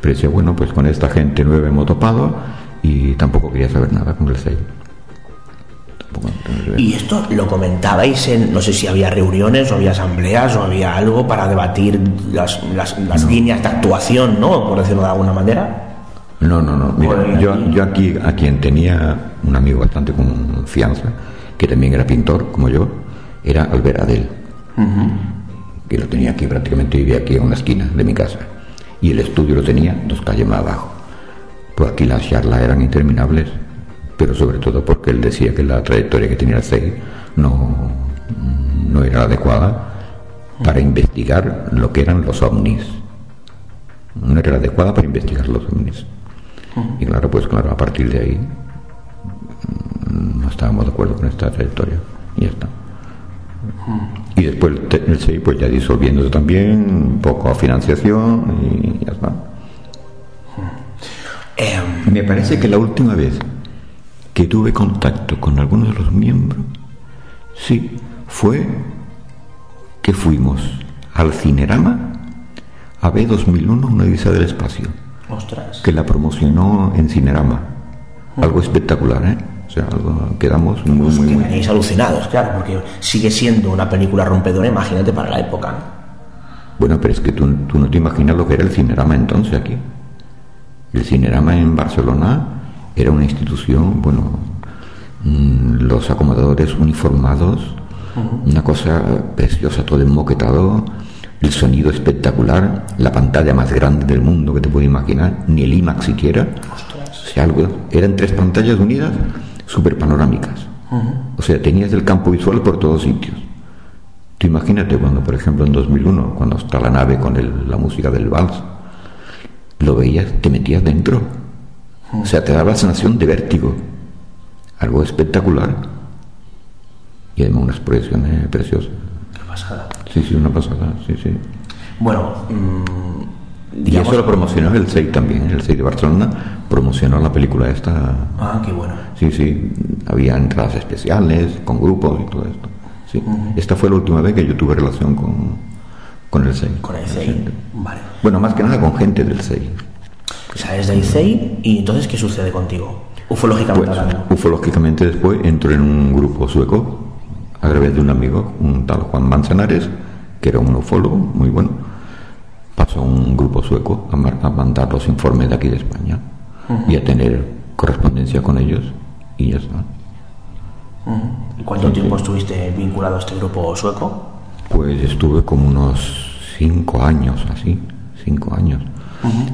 Pero decía, bueno, pues con esta gente nueva hemos topado y tampoco quería saber nada con el sello. Y esto lo comentabais en, no sé si había reuniones o había asambleas o había algo para debatir las, las, las líneas de actuación, ¿no? Por decirlo de alguna manera. No, no, no. Mira, yo, yo aquí a quien tenía un amigo bastante confianza, que también era pintor como yo, era Albert Adel, que lo tenía aquí, prácticamente vivía aquí en una esquina de mi casa. Y el estudio lo tenía dos calles más abajo. Pues aquí las charlas eran interminables, pero sobre todo porque él decía que la trayectoria que tenía el CEI no, no era adecuada para investigar lo que eran los ovnis. No era adecuada para investigar los ovnis. Y claro, pues claro, a partir de ahí no estábamos de acuerdo con esta trayectoria. Y ya está. Y después el SEI pues ya disolviéndose también, un poco a financiación y ya está. Em, Me parece que la última vez que tuve contacto con algunos de los miembros, sí, fue que fuimos al Cinerama a ver 2001 una odisea del espacio. ostras. que la promocionó en Cinerama. Algo espectacular, ¿eh? Sea, quedamos muy, muy, muy... Quedaréis alucinados, claro, porque sigue siendo una película rompedora, imagínate, para la época. ¿no? Bueno, pero es que tú, tú no te imaginas lo que era el Cinerama entonces aquí. El Cinerama en Barcelona era una institución, bueno, mm, los acomodadores uniformados, una cosa preciosa, todo enmoquetado, el sonido espectacular, la pantalla más grande del mundo que te puedes imaginar, ni el IMAX siquiera. O sea, algo, eran tres pantallas unidas, súper panorámicas. O sea, tenías el campo visual por todos sitios. Tú imagínate cuando, por ejemplo, en 2001, cuando está la nave con el- la música del vals, lo veías, te metías dentro. O sea, te daba la sensación de vértigo. Algo espectacular. Y además unas proyecciones preciosas. Qué pasada. Sí, sí, una pasada, sí, sí. Bueno, Y eso lo promocionó el SEI también, el SEI de Barcelona promocionó la película esta. Ah, qué bueno. Sí, sí, había entradas especiales, con grupos y todo esto. Sí. Esta fue la última vez que yo tuve relación con, con el SEI. Con el CEI. Vale. Bueno, más que nada con gente del SEI. Sales del CEI y entonces, ¿qué sucede contigo? Ufológicamente Pues, hablando. ufológicamente después entro en un grupo sueco a través de un amigo, un tal Juan Manzanares, que era un ufólogo muy bueno. Pasó un grupo sueco a, mandar los informes de aquí de España y a tener correspondencia con ellos y ya está. ¿Y ¿Cuánto tiempo estuviste vinculado a este grupo sueco? Pues estuve como unos cinco años así, cinco años.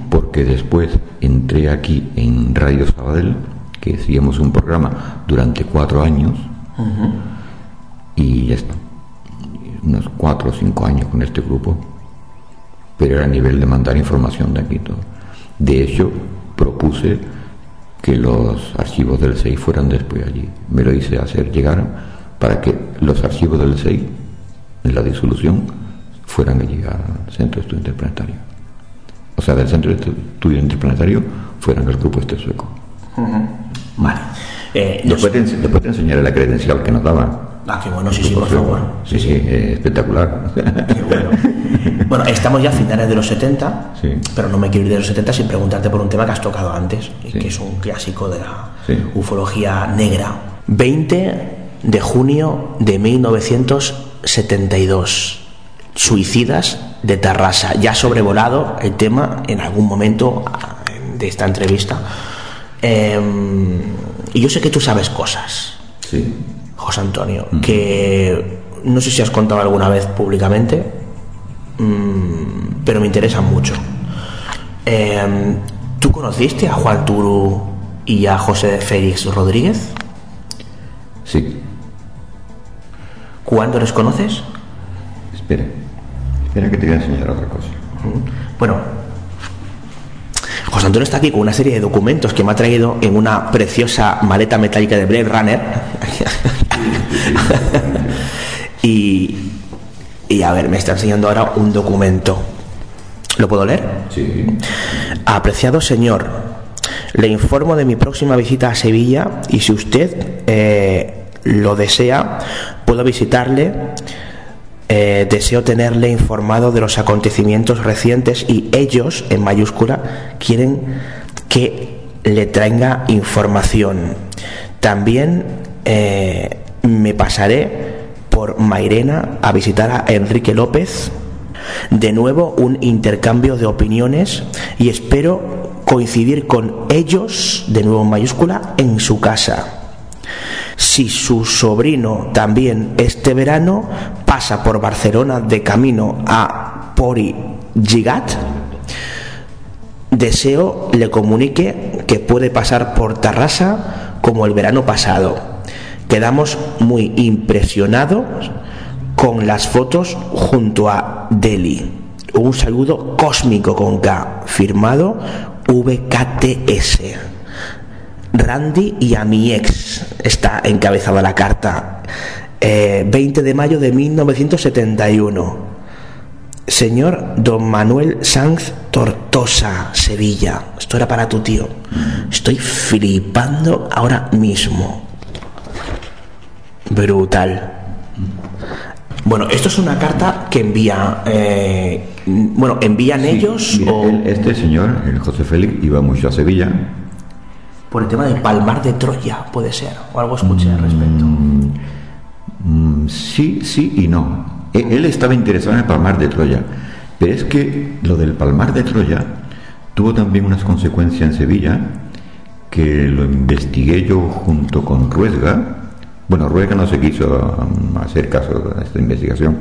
Porque después entré aquí en Radio Sabadell, que hacíamos un programa durante cuatro años, y ya está. Unos cuatro o cinco años con este grupo. Pero era a nivel de mandar información de aquí todo. De hecho, propuse que los archivos del SEI fueran después allí. Me lo hice hacer llegar para que los archivos del SEI, en la disolución, fueran allí al Centro de Estudio Interplanetario. O sea, del Centro de Estudio Interplanetario fueran al grupo este sueco. Vale. Eh, te, después te enseñaré la credencial que nos daban. Ah, qué bueno, sí, sí, por favor. Sí, sí, eh, espectacular. Qué bueno. Bueno, estamos ya a finales de los 70, Sí. pero no me quiero ir de los 70 sin preguntarte por un tema que has tocado antes, y Sí. que es un clásico de la Sí. ufología negra. 20 de junio de 1972. Suicidas de Tarrasa. Ya ha sobrevolado el tema en algún momento ah, de esta entrevista. Em, y yo sé que tú sabes cosas. Sí. José Antonio, que no sé si has contado alguna vez públicamente, mm, pero me interesa mucho. Eh, ¿Tú conociste a Juan Turu y a José Félix Rodríguez? Sí. ¿Cuándo les conoces? Espera. Espera que te voy a enseñar otra cosa. Bueno, José Antonio está aquí con una serie de documentos que me ha traído en una preciosa maleta metálica de Blade Runner. [LAUGHS] y, y a ver, me está enseñando ahora un documento. ¿Lo puedo leer? Sí. Apreciado señor, le informo de mi próxima visita a Sevilla y si usted eh, lo desea, puedo visitarle. Eh, deseo tenerle informado de los acontecimientos recientes y ellos, en mayúscula, quieren que le traiga información. También eh, me pasaré por Mairena a visitar a Enrique López. De nuevo un intercambio de opiniones y espero coincidir con ellos, de nuevo en mayúscula, en su casa. Si su sobrino también este verano pasa por Barcelona de camino a Pori Gigat, deseo le comunique que puede pasar por Tarrasa como el verano pasado. Quedamos muy impresionados con las fotos junto a Delhi. Un saludo cósmico con K, firmado VKTS. Randy y a mi ex está encabezada la carta. Eh, 20 de mayo de 1971. Señor Don Manuel Sanz Tortosa, Sevilla. Esto era para tu tío. Estoy flipando ahora mismo. Brutal. Bueno, esto es una carta que envía. eh, bueno, envían ellos o este señor, el José Félix, iba mucho a Sevilla. Por el tema del Palmar de Troya, puede ser. O algo escuché al respecto. Mm, sí, sí y no. E- Él estaba interesado en el Palmar de Troya, pero es que lo del Palmar de Troya tuvo también unas consecuencias en Sevilla que lo investigué yo junto con Ruesga. Bueno, Ruesga no se quiso um, hacer caso a esta investigación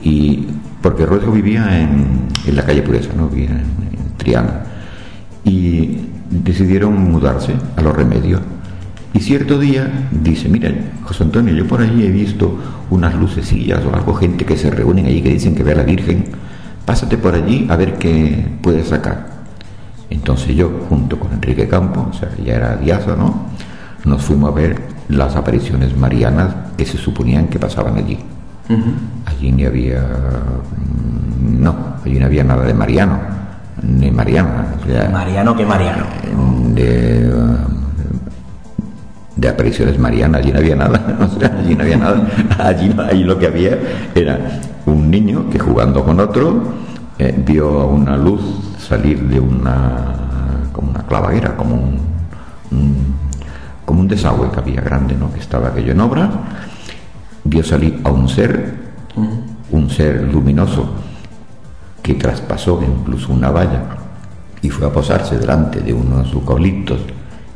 y porque Ruesga vivía en, en la calle Pureza, no vivía en, en Triana y decidieron mudarse a los remedios. Y cierto día dice, mira, José Antonio, yo por ahí he visto unas lucecillas o algo, gente que se reúnen allí que dicen que ve a la Virgen, pásate por allí a ver qué puedes sacar. Entonces yo, junto con Enrique Campo, o sea, ya era diázono, nos fuimos a ver las apariciones marianas que se suponían que pasaban allí. Allí ni había, mm, no, allí no había nada de Mariano, ni Mariana. o sea, Mariano que Mariano. de, de apariciones marianas, allí no había nada, [LAUGHS] o sea, allí no había nada, allí, no- allí lo que había era un niño que jugando con otro eh, vio una luz salir de una, como una clavaguera, como un, un- como un desagüe que había grande, ¿no? que estaba aquello en obra, vio salir a un ser, un ser luminoso, que traspasó incluso una valla y fue a posarse delante de unos eucaliptos,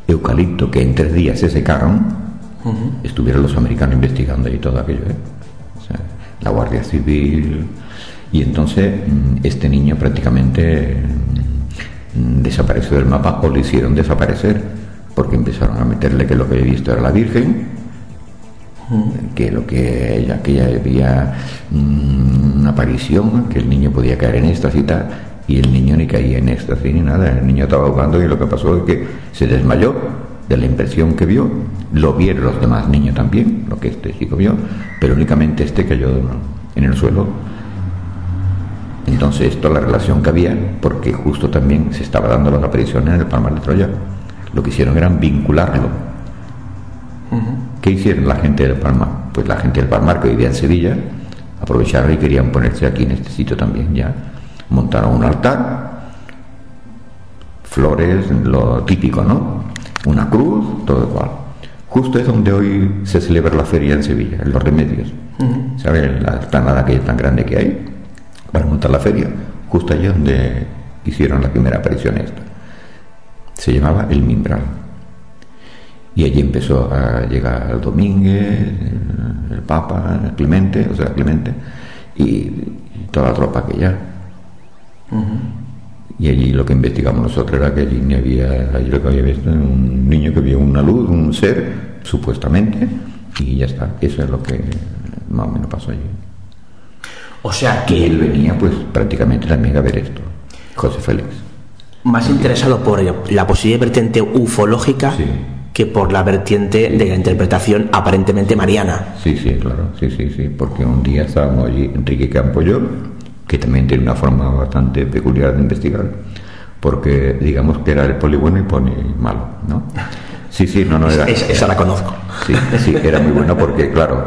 eucaliptos que en tres días se secaron, estuvieron los americanos investigando y todo aquello, ¿eh? O sea, la Guardia Civil, y entonces mm, este niño prácticamente mm, desapareció del mapa o lo hicieron desaparecer, porque empezaron a meterle que lo que había visto era la Virgen, que lo que ella, había mm, una aparición, que el niño podía caer en esta y tal, Y el niño ni caía en éxtasis ni nada. El niño estaba jugando y lo que pasó es que se desmayó de la impresión que vio. Lo vieron los demás niños también, lo que este chico vio, pero únicamente este cayó en el suelo. Entonces, esto la relación que había, porque justo también se estaba dando las apariciones en el Palmar de Troya. Lo que hicieron era vincularlo. ¿Qué hicieron la gente del Palmar? Pues la gente del Palmar que vivía en Sevilla aprovecharon y querían ponerse aquí en este sitio también ya. Montaron un altar, flores, lo típico, ¿no? Una cruz, todo igual. Justo es donde hoy se celebra la feria en Sevilla, en Los Remedios. ¿Sabes? La explanada que es tan grande que hay para montar la feria. Justo allí donde hicieron la primera aparición esta. Se llamaba El Mimbral. Y allí empezó a llegar Domínguez, el, Papa, Clemente, o sea, Clemente, y toda la tropa que ya. Y allí lo que investigamos nosotros era que allí ni había, allí lo que había visto un niño que vio una luz, un ser, supuestamente, y ya está. Eso es lo que más o menos pasó allí. O sea Y que él venía pues prácticamente también a ver esto, José Félix. más interesado por la posible vertiente ufológica Sí. Que por la vertiente de la interpretación aparentemente mariana. Sí, sí, claro, sí, sí, sí, porque un día estábamos allí, Enrique Campo y yo, que también tiene una forma bastante peculiar de investigar, porque digamos que era el poli bueno y poli malo, ¿no? Sí, sí, no, no era. Esa, esa la conozco. Sí, sí, era muy bueno porque, claro,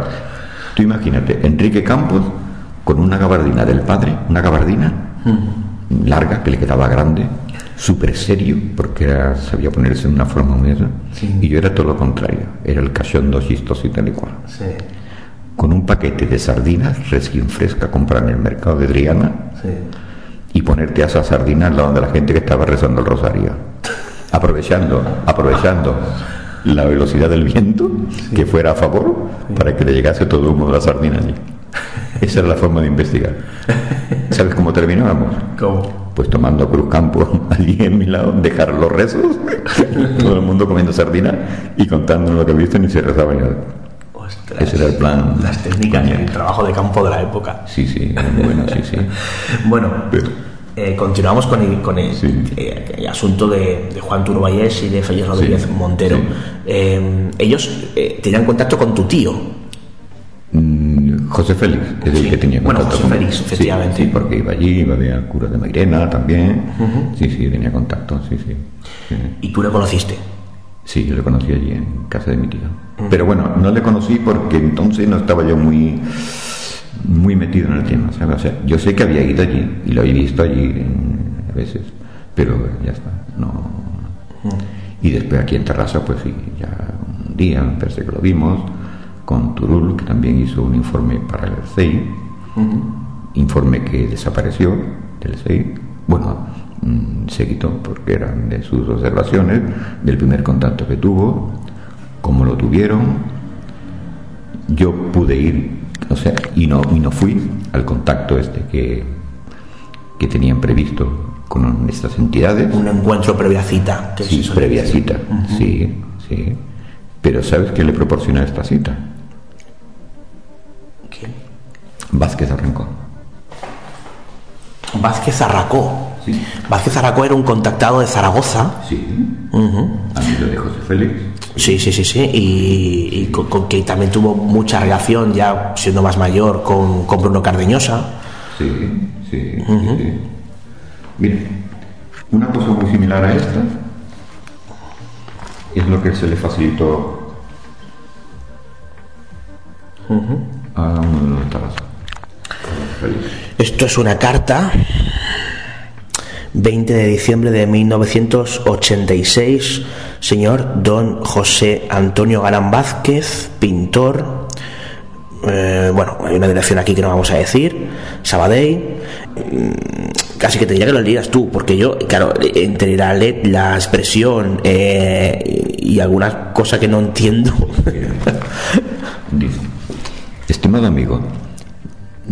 tú imagínate, Enrique Campos con una gabardina del padre, una gabardina larga que le quedaba grande, súper serio, porque era, sabía ponerse en una forma muy esa, y yo era todo lo contrario, era el cachondo chistoso y tal y cual. Sí, Con un paquete de sardinas recién fresca, comprar en el mercado de Triana sí. y ponerte a esas sardinas al lado de la gente que estaba rezando el rosario. [LAUGHS] Aprovechando, aprovechando la velocidad del viento que fuera a favor para que le llegase todo el humo de la sardina allí. [LAUGHS] Esa era la forma de investigar. ¿Sabes cómo terminábamos? ¿Cómo? Pues tomando Cruz Campo [LAUGHS] allí en mi lado, dejar los rezos, [LAUGHS] todo el mundo comiendo sardina y contando lo que viste y se rezaba ya. Ostras. Ese era el plan. Las técnicas y el trabajo de campo de la época. Sí, sí, bueno, sí, sí. Bueno, Pero- eh, continuamos con el, con el, Sí. eh, el asunto de, de Juan Turballés y de Félix Rodríguez Sí, Montero. sí. Eh, ellos tenían contacto con tu tío. José Félix es el Sí. que tenía Bueno, contacto José con- Félix, Sí, efectivamente. Sí, porque iba allí, iba a ver al cura de Mairena también. Sí, sí, tenía contacto, sí, sí. Sí, Y tú le conociste. Sí, yo le conocí allí en casa de mi tío. Pero bueno, no le conocí porque entonces no estaba yo muy muy metido en el tema, ¿sabes? O sea, yo sé que había ido allí y lo he visto allí en- a veces, pero ya está, no. Y después aquí en Terrassa, pues sí, ya un día, parece que lo vimos, con Turul, que también hizo un informe para el CEI, informe que desapareció del CEI. Bueno, mm, se quitó porque eran de sus observaciones, del primer contacto que tuvo, cómo lo tuvieron. Yo pude ir, o sea, y no, y no fui al contacto este que, que tenían previsto con estas entidades. Un encuentro previa cita. que Sí, previa cita, sí, sí. Pero ¿sabes qué le proporciona esta cita? Vázquez Arrancón. Vázquez Arracó. Sí. Vázquez Arracó era un contactado de Zaragoza. Sí. Amigo de José Félix. Sí, sí, sí, sí. Y, y con, con que también tuvo mucha relación, ya siendo más mayor, con, con Bruno Cardeñosa. Sí, sí, sí, sí. Una cosa muy similar a esta es lo que se le facilitó a uno de los Tarasa. Esto es una carta, 20 de diciembre de 1986, señor don José Antonio Galán Vázquez, pintor. eh, bueno, hay una dirección aquí que no vamos a decir, Sabadell. Mm, Casi que te diría que lo leías tú, porque yo, claro, entre la, la expresión eh, y algunas cosas que no entiendo. Estimado amigo,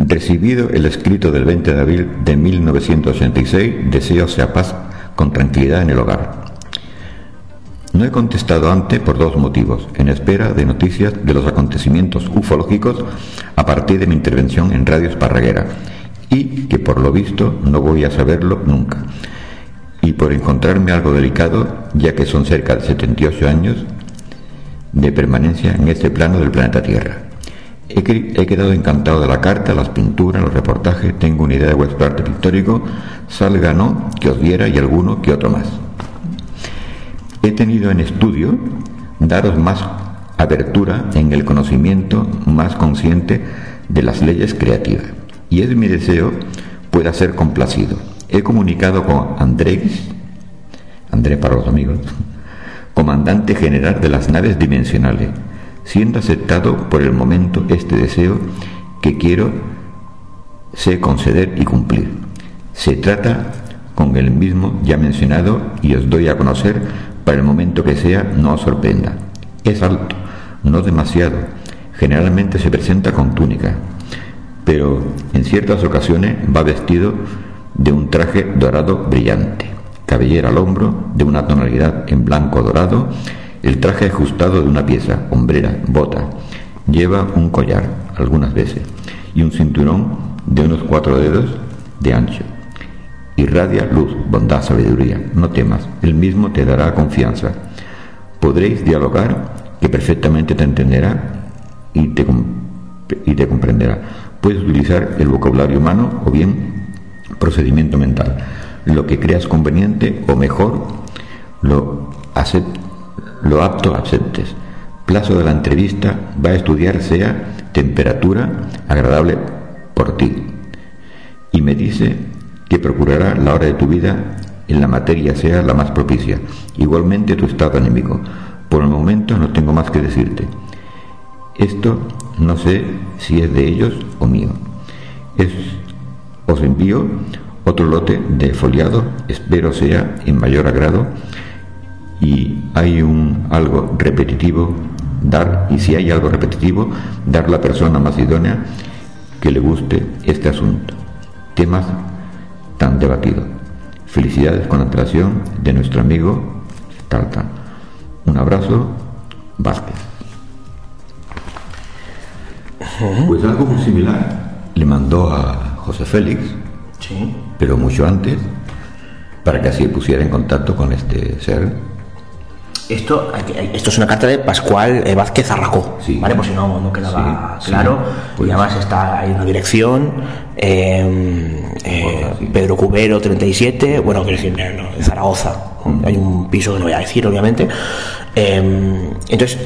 recibido el escrito del 20 de abril de 1986, deseo sea paz con tranquilidad en el hogar. No he contestado antes por dos motivos, en espera de noticias de los acontecimientos ufológicos a partir de mi intervención en Radio Esparraguera y que por lo visto no voy a saberlo nunca. Y por encontrarme algo delicado, ya que son cerca de 78 años de permanencia en este plano del planeta Tierra. He, que- he quedado encantado de la carta, las pinturas, los reportajes, tengo una idea de vuestro arte pictórico, salga no, que os diera y alguno que otro más. He tenido en estudio daros más apertura en el conocimiento más consciente de las leyes creativas. Y es mi deseo pueda ser complacido. He comunicado con Andrés, André para los amigos, comandante general de las naves dimensionales, siendo aceptado por el momento este deseo que quiero sé conceder y cumplir. Se trata con el mismo ya mencionado y os doy a conocer para el momento que sea no os sorprenda. Es alto, no demasiado. Generalmente se presenta con túnica, pero en ciertas ocasiones va vestido de un traje dorado brillante, cabellera al hombro de una tonalidad en blanco dorado, el traje ajustado de una pieza, hombrera, bota, lleva un collar algunas veces y un cinturón de unos cuatro dedos de ancho. Irradia luz, bondad, sabiduría. No temas, él mismo te dará confianza. Podréis dialogar, que perfectamente te entenderá y te, y te comprenderá. Puedes utilizar el vocabulario humano o bien procedimiento mental. Lo que creas conveniente o mejor, lo, acep- lo apto aceptes. Plazo de la entrevista va a estudiar sea temperatura agradable por ti. Y me dice que procurará la hora de tu vida en la materia sea la más propicia. Igualmente tu estado anímico. Por el momento no tengo más que decirte. Esto no sé si es de ellos o mío. Es, os envío otro lote de foliado, espero sea en mayor agrado y hay un algo repetitivo dar y si hay algo repetitivo dar la persona más idónea que le guste este asunto. Temas tan debatidos. Felicidades con antelación de nuestro amigo tal un abrazo Vázquez. Pues algo muy similar le mandó a José Félix Sí. pero mucho antes para que así pusiera en contacto con este ser Esto, esto es una carta de Pascual eh, Vázquez Arracó, Sí. ¿vale? Por si no, no quedaba Sí, sí. claro. Pues- y además está ahí una dirección, eh, eh, sí. Pedro Cubero 37, bueno, quiero decir, no, en Zaragoza. Hay un piso que no voy a decir, obviamente. Eh, entonces,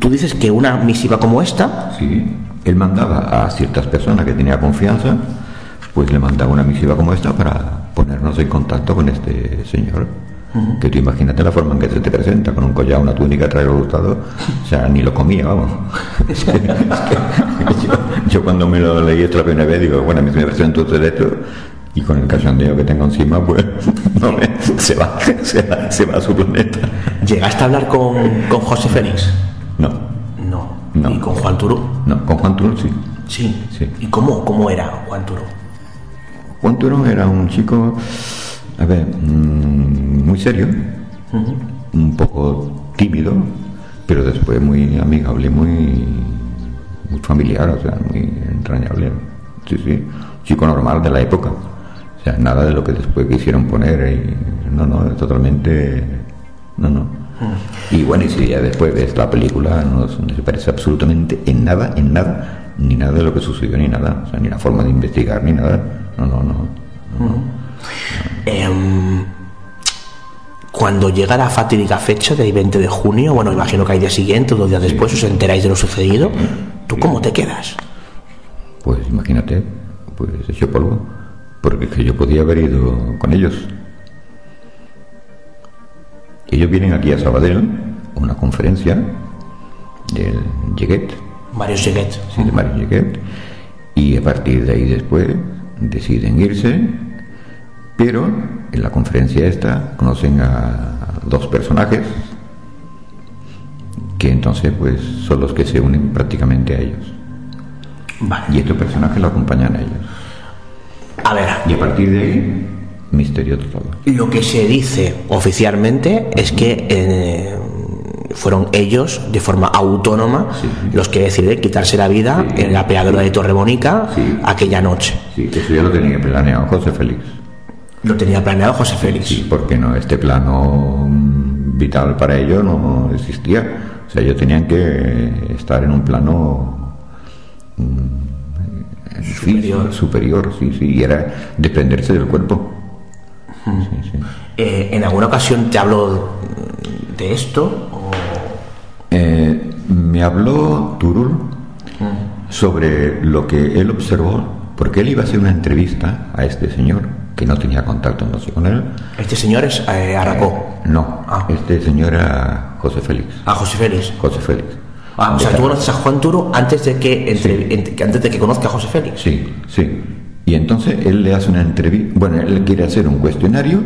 tú dices que una misiva como esta, Sí, él mandaba a ciertas personas que tenía confianza, pues le mandaba una misiva como esta para ponernos en contacto con este señor. Que tú imagínate la forma en que se te presenta, con un collar, una túnica, traje gustado, o sea, ni lo comía, vamos. [LAUGHS] Es que- es que yo, yo cuando me lo leí esta primera vez, digo, bueno, a mí se me presenta usted esto, y con el cachondeo que tengo encima, pues, [LAUGHS] no me- se, va, se, va, se va a su planeta. ¿llegaste a hablar con, con José Félix? No, No. No. ¿Y con Juan Turú? no, con Juan Turón sí. Sí. Sí. ¿Y cómo, cómo era Juan Turú? Juan Turón era un chico, a ver, mm, muy serio, un poco tímido, pero después muy amigable, muy, muy familiar, o sea, muy entrañable. Sí, sí, chico normal de la época. O sea, nada de lo que después quisieron poner. y- no, no, totalmente. No, no. Y bueno, y si ya después ves la película, no, no se parece absolutamente en nada, en nada, ni nada de lo que sucedió, ni nada. O sea, ni la forma de investigar, ni nada. No, no, no. Em, cuando llega la fatídica fecha del 20 de junio, bueno, imagino que hay día siguiente o dos días después os enteráis de lo sucedido, ¿tú cómo te quedas? Pues imagínate, pues hecho polvo. Porque es que yo podía haber ido con ellos. Ellos vienen aquí a Sabadell, a una conferencia del Lleguet, Mario Seguet. sí, de Mario Lleguet, y a partir de ahí después deciden irse, pero en la conferencia esta conocen a dos personajes que entonces pues son los que se unen prácticamente a ellos. Vale. Y estos personajes lo acompañan a ellos. A ver, Y a partir de ahí, misterio total. lo que se dice oficialmente es que eh, fueron ellos, de forma autónoma, Sí. los que deciden quitarse la vida Sí. en la peadora de Torrebonica Sí. aquella noche. Sí. Sí, eso ya lo tenía planeado José Félix. Lo tenía planeado José Félix. Sí, porque no, este plano mm, vital para ello no existía. O sea, ellos tenían que estar en un plano mm, Superior. físico, superior, sí, sí, y era desprenderse del cuerpo. Sí, sí. Eh, ¿En alguna ocasión te habló de esto? o- Eh, me habló Turul sobre lo que él observó, porque él iba a hacer una entrevista a este señor, que no tenía contacto no sé con él. Este señor es eh, Aracó. No, Ah. este señor era José Félix. A José Félix. José Félix. Ah, o sea, tú conoces a Juan Turo antes de que, entre- ent- que- antes de que conozca a José Félix. Sí, sí. Y entonces él le hace una entrevista, bueno, él quiere hacer un cuestionario,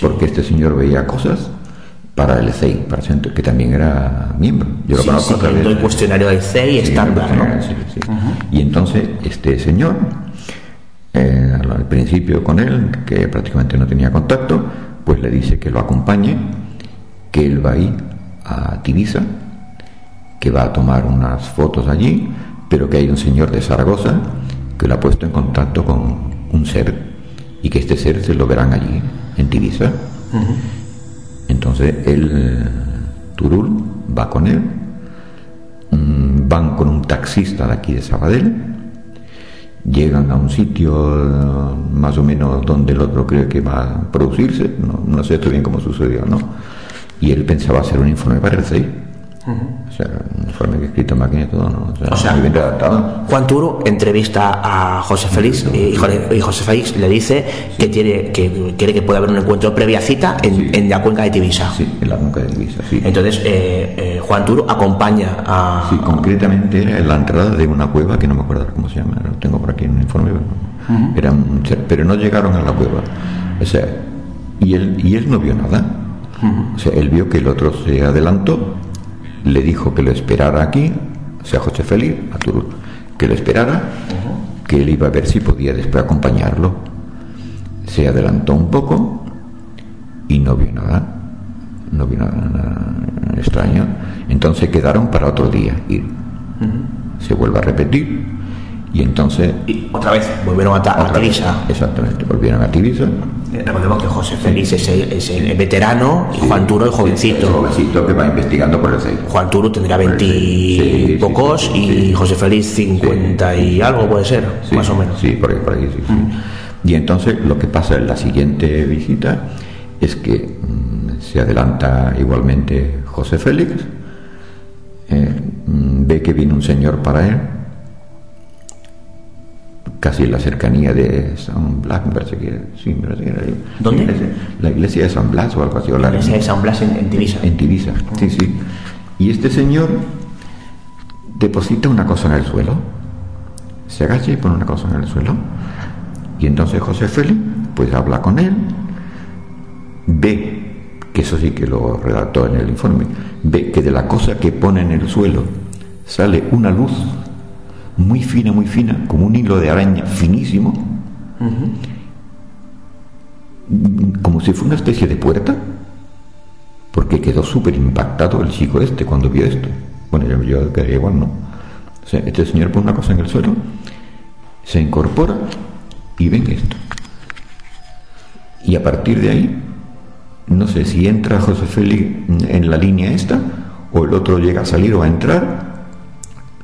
porque este señor veía cosas para el CEI, para el centro, que también era miembro. Yo lo Sí, conozco siguiendo el cuestionario del CEI Sí, estándar, ¿no? sí, sí. Y entonces este señor, eh, al principio con él, que prácticamente no tenía contacto, pues le dice que lo acompañe, que él va a ir a Tibisa, que va a tomar unas fotos allí, pero que hay un señor de Zaragoza que lo ha puesto en contacto con un ser y que este ser se lo verán allí, en Tibisa. Entonces él, Turul, va con él, mm, van con un taxista de aquí de Sabadell, llegan a un sitio eh, más o menos donde el otro cree que va a producirse, no, sé esto bien cómo sucedió, ¿no? Y él pensaba hacer un informe para el. O sea, un informe que escrito en máquina y todo, ¿no? O sea, O sea, muy bien redactado. Juan Turo entrevista a José Félix y, y José Félix le dice que tiene que quiere que pueda haber un encuentro previa cita en, Sí. en la cuenca de Tibisa. Sí, en la cuenca de Divisa, sí. Entonces eh, eh, Juan Turo acompaña a Sí, concretamente era en la entrada de una cueva que no me acuerdo cómo se llama, lo tengo por aquí en un informe, pero, era un ser- pero no llegaron a la cueva. O sea, y él, y él no vio nada. O sea, él vio que el otro se adelantó, le dijo que lo esperara aquí, o sea, José Félix, que lo esperara, que él iba a ver si podía después acompañarlo. Se adelantó un poco y no vio nada no vio nada, nada extraño. Entonces quedaron para otro día ir. Se vuelve a repetir y entonces y otra vez volvieron a, ta- a Tibisa. exactamente, volvieron a Tibisa. Eh, Recordemos que José Félix es el, es el veterano y Juan Turo el El jovencito. jovencito que va investigando por el CEI. Juan Turo tendrá Sí, 20 sí, pocos y. José Félix 50 y algo puede ser, más o menos. Sí, por ahí, por ahí, sí, sí. Y entonces lo que pasa en la siguiente visita es que mm, se adelanta igualmente José Félix, eh, mm, ve que viene un señor para él, casi en la cercanía de San Blas, me parece que sí, me parece que era. ¿Dónde? La iglesia, la iglesia de San Blas o algo así. o la- La iglesia de San Blas en, en Tibisa. en Tibisa, sí, sí. Y este señor deposita una cosa en el suelo, se agacha y pone una cosa en el suelo. Y entonces José Félix, pues habla con él, ve, que eso sí que lo redactó en el informe, ve que de la cosa que pone en el suelo sale una luz muy fina, muy fina, como un hilo de araña finísimo, como si fuera una especie de puerta, porque quedó súper impactado el chico este cuando vio esto. Bueno, yo, yo quedaría igual, ¿no? Este señor pone una cosa en el suelo, se incorpora y ven esto. Y a partir de ahí, no sé si entra José Félix en la línea esta, o el otro llega a salir o a entrar.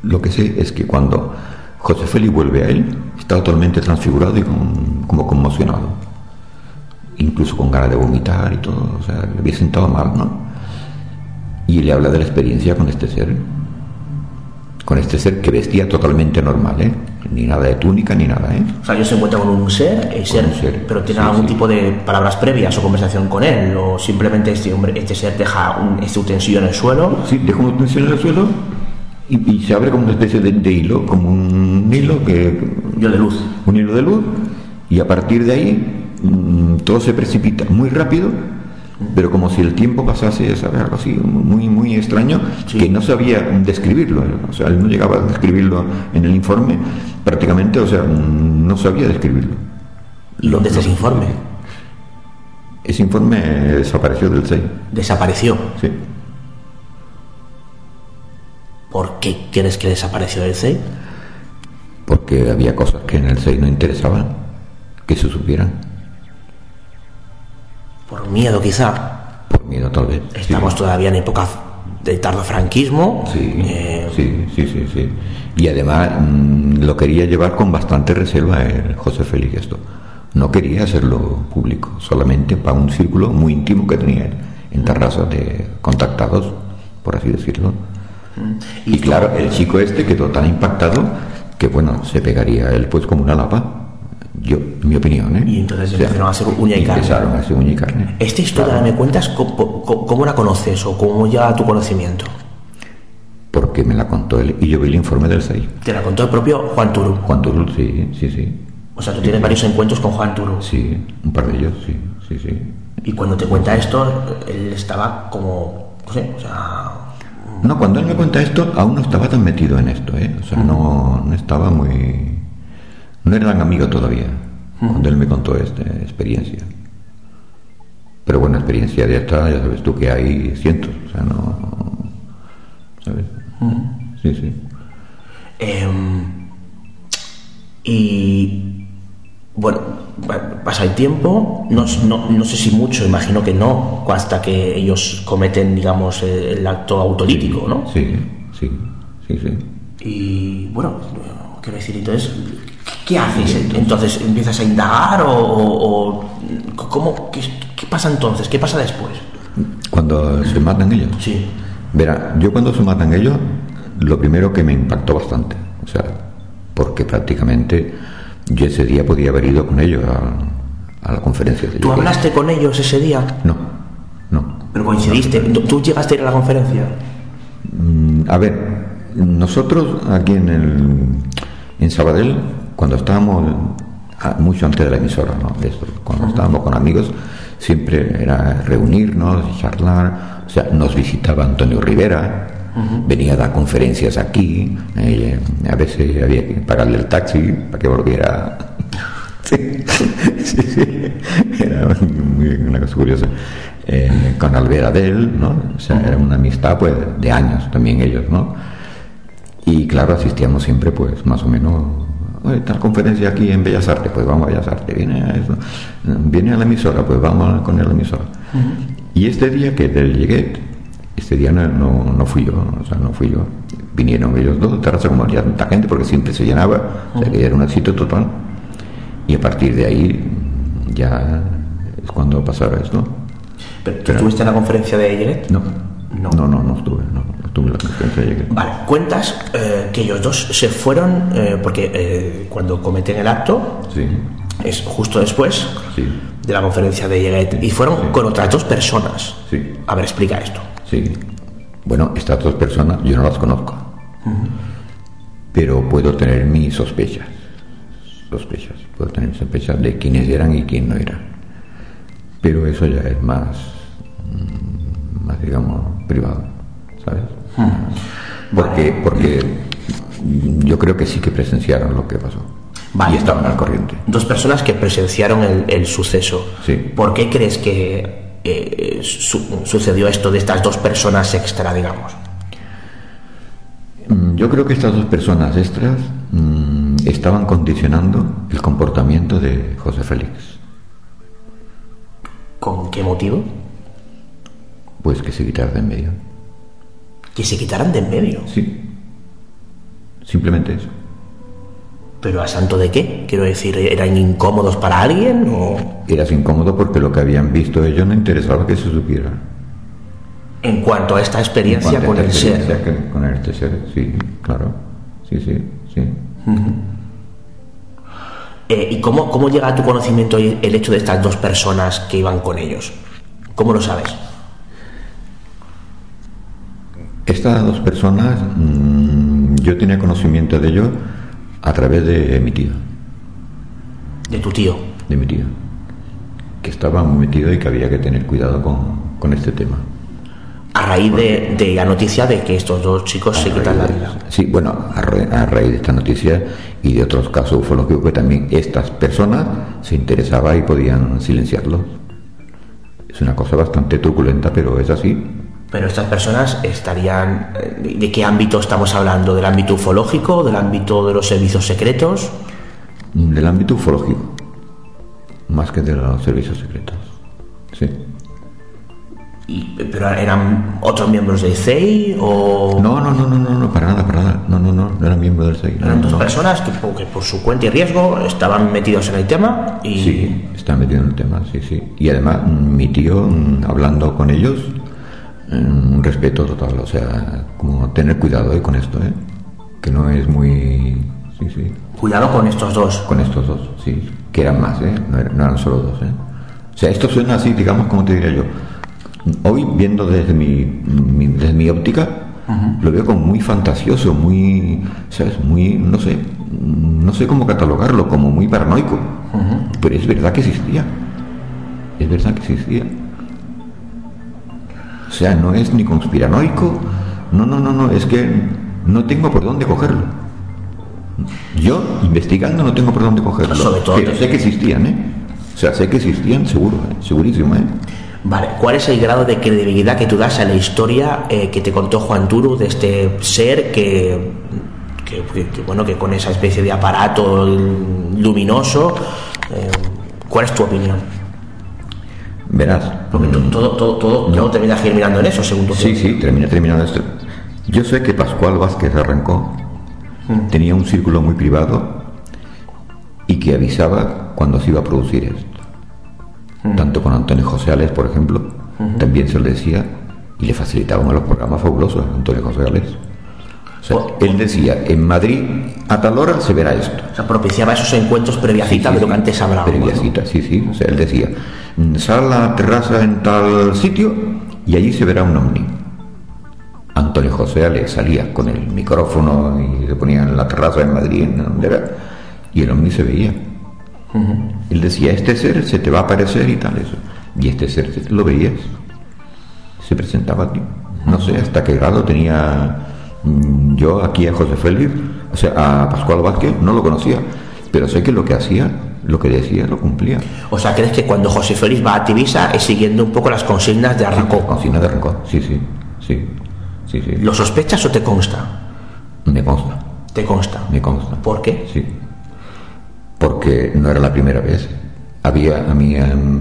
Lo que sé es que cuando José Félix vuelve a él, está totalmente transfigurado y con- como conmocionado incluso con ganas de vomitar y todo, o sea, le había sentado mal, ¿no? Y le habla de la experiencia con este ser, con este ser que vestía totalmente normal, ¿eh? Ni nada de túnica ni nada, ¿eh? O sea, ellos se encuentran con un ser, el ser, un ser, pero tiene sí, algún sí. tipo de palabras previas o conversación con él, o simplemente este hombre, este ser deja un, este utensilio en el suelo. Sí, deja una tensión en el suelo y, y se abre como una especie de, de hilo, como un hilo que, Yo de luz. un hilo de luz y a partir de ahí mm, todo se precipita muy rápido pero como si el tiempo pasase ¿sabes? algo así muy muy extraño Sí. que no sabía describirlo o sea él no llegaba a describirlo en el informe prácticamente o sea mm, no sabía describirlo ¿Y dónde está ese informe? ese informe desapareció del 6 Desapareció. sí ¿Por qué crees que desapareció del CEI? Porque había cosas que en el 6 no interesaban que se supieran. Por miedo, quizá. Por miedo, tal vez. Estamos sí. todavía en época de tardofranquismo. Sí, Eh, sí, sí, sí, sí. Y además mm, lo quería llevar con bastante reserva el José Félix esto. No quería hacerlo público, solamente para un círculo muy íntimo que tenía él, en Tarrasa de contactados, por así decirlo. Y claro, el chico este quedó tan impactado que bueno, se pegaría él pues como una lapa. Yo, en mi opinión, ¿eh? Y entonces empezaron a hacer uña y carne. Empezaron a hacer uña y carne. Esta historia, Claro. ¿me cuentas cómo, la conoces o cómo llega a tu conocimiento? Porque me la contó él y yo vi el informe del 6. Te la contó el propio Juan Turu. Juan Turul, sí, sí, sí. O sea, tú tienes varios encuentros con Juan Turu. Sí, un par de ellos, sí, sí, sí. Y cuando te cuenta esto, él estaba como, no sé, o sea, No, cuando él me cuenta esto, aún no estaba tan metido en esto, ¿eh? O sea, no, no estaba muy... No era tan amigo todavía, cuando él me contó esta experiencia. Pero bueno, experiencia de esta, ya sabes tú que hay cientos, o sea, no... ¿Sabes? Sí, sí. Em, y bueno, pa- pasa el tiempo, no, no, no sé si mucho, imagino que no, hasta que ellos cometen, digamos, el, acto autolítico, ¿no? Sí, sí, sí, sí. Y bueno, quiero decir, entonces, ¿qué haces? Entonces, ¿empiezas a indagar o, o- o cómo, qué, qué pasa entonces? ¿Qué pasa después? Cuando se matan ellos. Sí. Verá, yo cuando se matan ellos, lo primero que me impactó bastante, o sea, porque prácticamente yo ese día podía haber ido con ellos a, a la conferencia de ¿Tú hablaste con ellos ese día? No, no. Pero coincidiste. ¿Tú- ¿Tú llegaste a ir a la conferencia? Mm, A ver, nosotros aquí en el en Sabadell, cuando estábamos ah, mucho antes de la emisora, ¿no? De esto, cuando estábamos con amigos, siempre era reunirnos, charlar, o sea, nos visitaba Antonio Rivera, venía a dar conferencias aquí, eh, a veces había que pagarle el taxi para que volviera. [LAUGHS] Sí, sí, sí. Era muy- una cosa curiosa. Eh, con Alvera Del, ¿no? O sea, era una amistad pues de años también ellos, ¿no? Y claro, asistíamos siempre pues más o menos, tal conferencia aquí en Bellas Artes, pues vamos a Bellas Artes, viene a eso, viene a la emisora, pues vamos con él la emisora. Y este día que del Lleguet, este día no, no, no fui yo, o sea, no fui yo. Vinieron ellos dos, terraza como había tanta gente, porque siempre se llenaba, o sea que era un éxito total. Y a partir de ahí ya es cuando pasaba esto. ¿Pero tú estuviste en la conferencia de Yelet? No, No. no, no, no, estuve, no, no estuve en la conferencia de Lleguet. Vale, cuentas eh, que ellos dos se fueron eh, porque eh, cuando cometen el acto Sí, es justo después sí, de la conferencia de Yelet y fueron Sí. con otras dos personas. sí. A ver, explica esto. Sí. Bueno, estas dos personas yo no las conozco. Pero puedo tener mis sospechas. Sospechas. Puedo tener sospechas de quiénes eran y quién no eran. Pero eso ya es más, mm, más digamos, privado. ¿Sabes? Porque, porque yo creo que sí que presenciaron lo que pasó. Vale. Y estaban al corriente. Dos personas que presenciaron el, el suceso. Sí. ¿Por qué crees que eh, su- sucedió esto de estas dos personas extra, digamos? Mm, Yo creo que estas dos personas extras mm, estaban condicionando el comportamiento de José Félix. ¿Con qué motivo? Pues que se quitara de en medio. Que se quitaran de en medio. Sí. Simplemente eso. ¿Pero a santo de qué? Quiero decir, ¿eran incómodos para alguien o...? Eras incómodo porque lo que habían visto ellos no interesaba que se supiera. En cuanto a esta En experiencia a con el experiencia ser. que- Con este ser, sí, claro. Sí, sí, sí. Eh, ¿Y cómo, cómo llega a tu conocimiento el el hecho de estas dos personas que iban con ellos? ¿Cómo lo sabes? Estas dos personas, mm, yo tenía conocimiento de ellos a través de mi tío, De tu tío. de mi tío, que estaba muy metido y que había que tener cuidado con, con este tema. A raíz de, de la noticia de que estos dos chicos se quitan la vida. Sí, bueno, a, ra- a raíz de esta noticia y de otros casos ufológicos que también estas personas se interesaba y podían silenciarlos. Es una cosa bastante truculenta, pero es así. Pero estas personas estarían. eh, ¿De qué ámbito estamos hablando? ¿Del ámbito ufológico? ¿Del ámbito de los servicios secretos? Del ámbito ufológico, más que de los servicios secretos. Sí. Y- ¿Pero eran otros miembros del CEI? ¿O.? No, no, no, no, no, no, para nada, para nada. No, no, no, no eran miembros del SEI. Eran no, dos no. personas que, por- que por su cuenta y riesgo estaban metidos en el tema y. Sí, está metido en el tema, sí, sí. Y además, mi tío, mm, hablando con ellos, un respeto total, o sea, como tener cuidado eh, con esto, ¿eh? Que no es muy. Sí, sí. Cuidado con estos dos. Con estos dos, sí. Que eran más, ¿eh? No eran, no eran solo dos, ¿eh? O sea, esto suena así, digamos, como te diría yo. Hoy, viendo desde mi, mi- desde mi óptica, lo veo como muy fantasioso, muy, ¿sabes? Muy, no sé, no sé cómo catalogarlo, como muy paranoico. Pero es verdad que existía. Es verdad que existía. O sea, no es ni conspiranoico, no, no, no, no, es que no tengo por dónde cogerlo. Yo, investigando, no tengo por dónde cogerlo. Sobre todo pero sé que existían, ¿eh? O sea, sé que existían, seguro, ¿eh? segurísimo, ¿eh? Vale, ¿cuál es el grado de credibilidad que tú das a la historia eh, que te contó Juan Turu de este ser que, que- que- que, bueno, que con esa especie de aparato luminoso? eh, ¿Cuál es tu opinión? Verás. Porque to- mm, todo, todo, todo, todo termina girando en eso, según tu Sí, sí, terminé terminando esto. Yo sé que Pascual Vázquez arrancó, tenía un círculo muy privado y que avisaba cuando se iba a producir esto. Tanto con Antonio José Ales, por ejemplo, también se lo decía y le facilitaban los programas fabulosos a Antonio José Ales. O sea, él decía, en Madrid a tal hora se verá esto. O sea, propiciaba esos encuentros previa cita de lo que antes hablábamos. Previa ¿no? cita, sí, sí. O sea, él decía, "Mm, sal a la terraza en tal sitio y allí se verá un ovni. Antonio José le salía con el micrófono y se ponía en la terraza en Madrid, en donde era, y el ovni se veía. Él decía, este ser se te va a aparecer y tal, eso. Y este ser se- lo veías. Se presentaba a ti. No sé hasta qué grado tenía mm, yo aquí a José Félix, o sea, a Pascual Vázquez, no lo conocía, pero sé que lo que hacía, lo que decía, lo cumplía. O sea, ¿crees que cuando José Félix va a Tivisa es siguiendo un poco las consignas de Arrancó? Cocina de rencor, sí, sí, sí, sí, sí. ¿Lo sospechas o te consta? Me consta, Te consta. me consta. ¿Por qué? Sí. Porque no era la primera vez. Había, a mí em,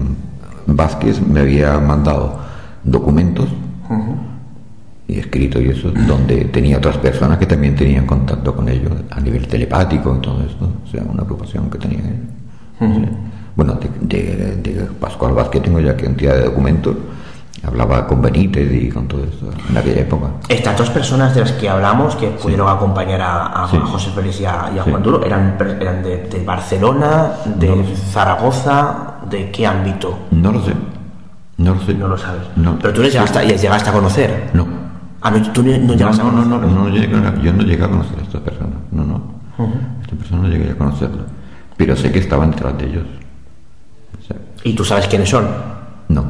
Vázquez me había mandado documentos y escrito y eso, donde tenía otras personas que también tenían contacto con ellos a nivel telepático y todo esto. O sea, una preocupación que tenía Bueno, de, de- de Pascual Vázquez tengo ya cantidad de documentos. Hablaba con Benítez y con todo esto en aquella época. Estas dos personas de las que hablamos, que pudieron acompañar a, a Sí. José Félix y a, y a Sí. Juan Duro, eran, eran de, de Barcelona, de No. Zaragoza, ¿de qué ámbito? No lo sé. No lo sé. No lo sabes. No. Pero tú les llegaste, les llegaste a conocer. No. Ah, no, tú no, no No, llegaste a no, no, conocer. no, no a- yo no llegué a conocer a estas personas. No, no. Esta persona no llegué a conocerla. Pero sé que estaban detrás de ellos. O sea, ¿Y tú sabes quiénes son? no,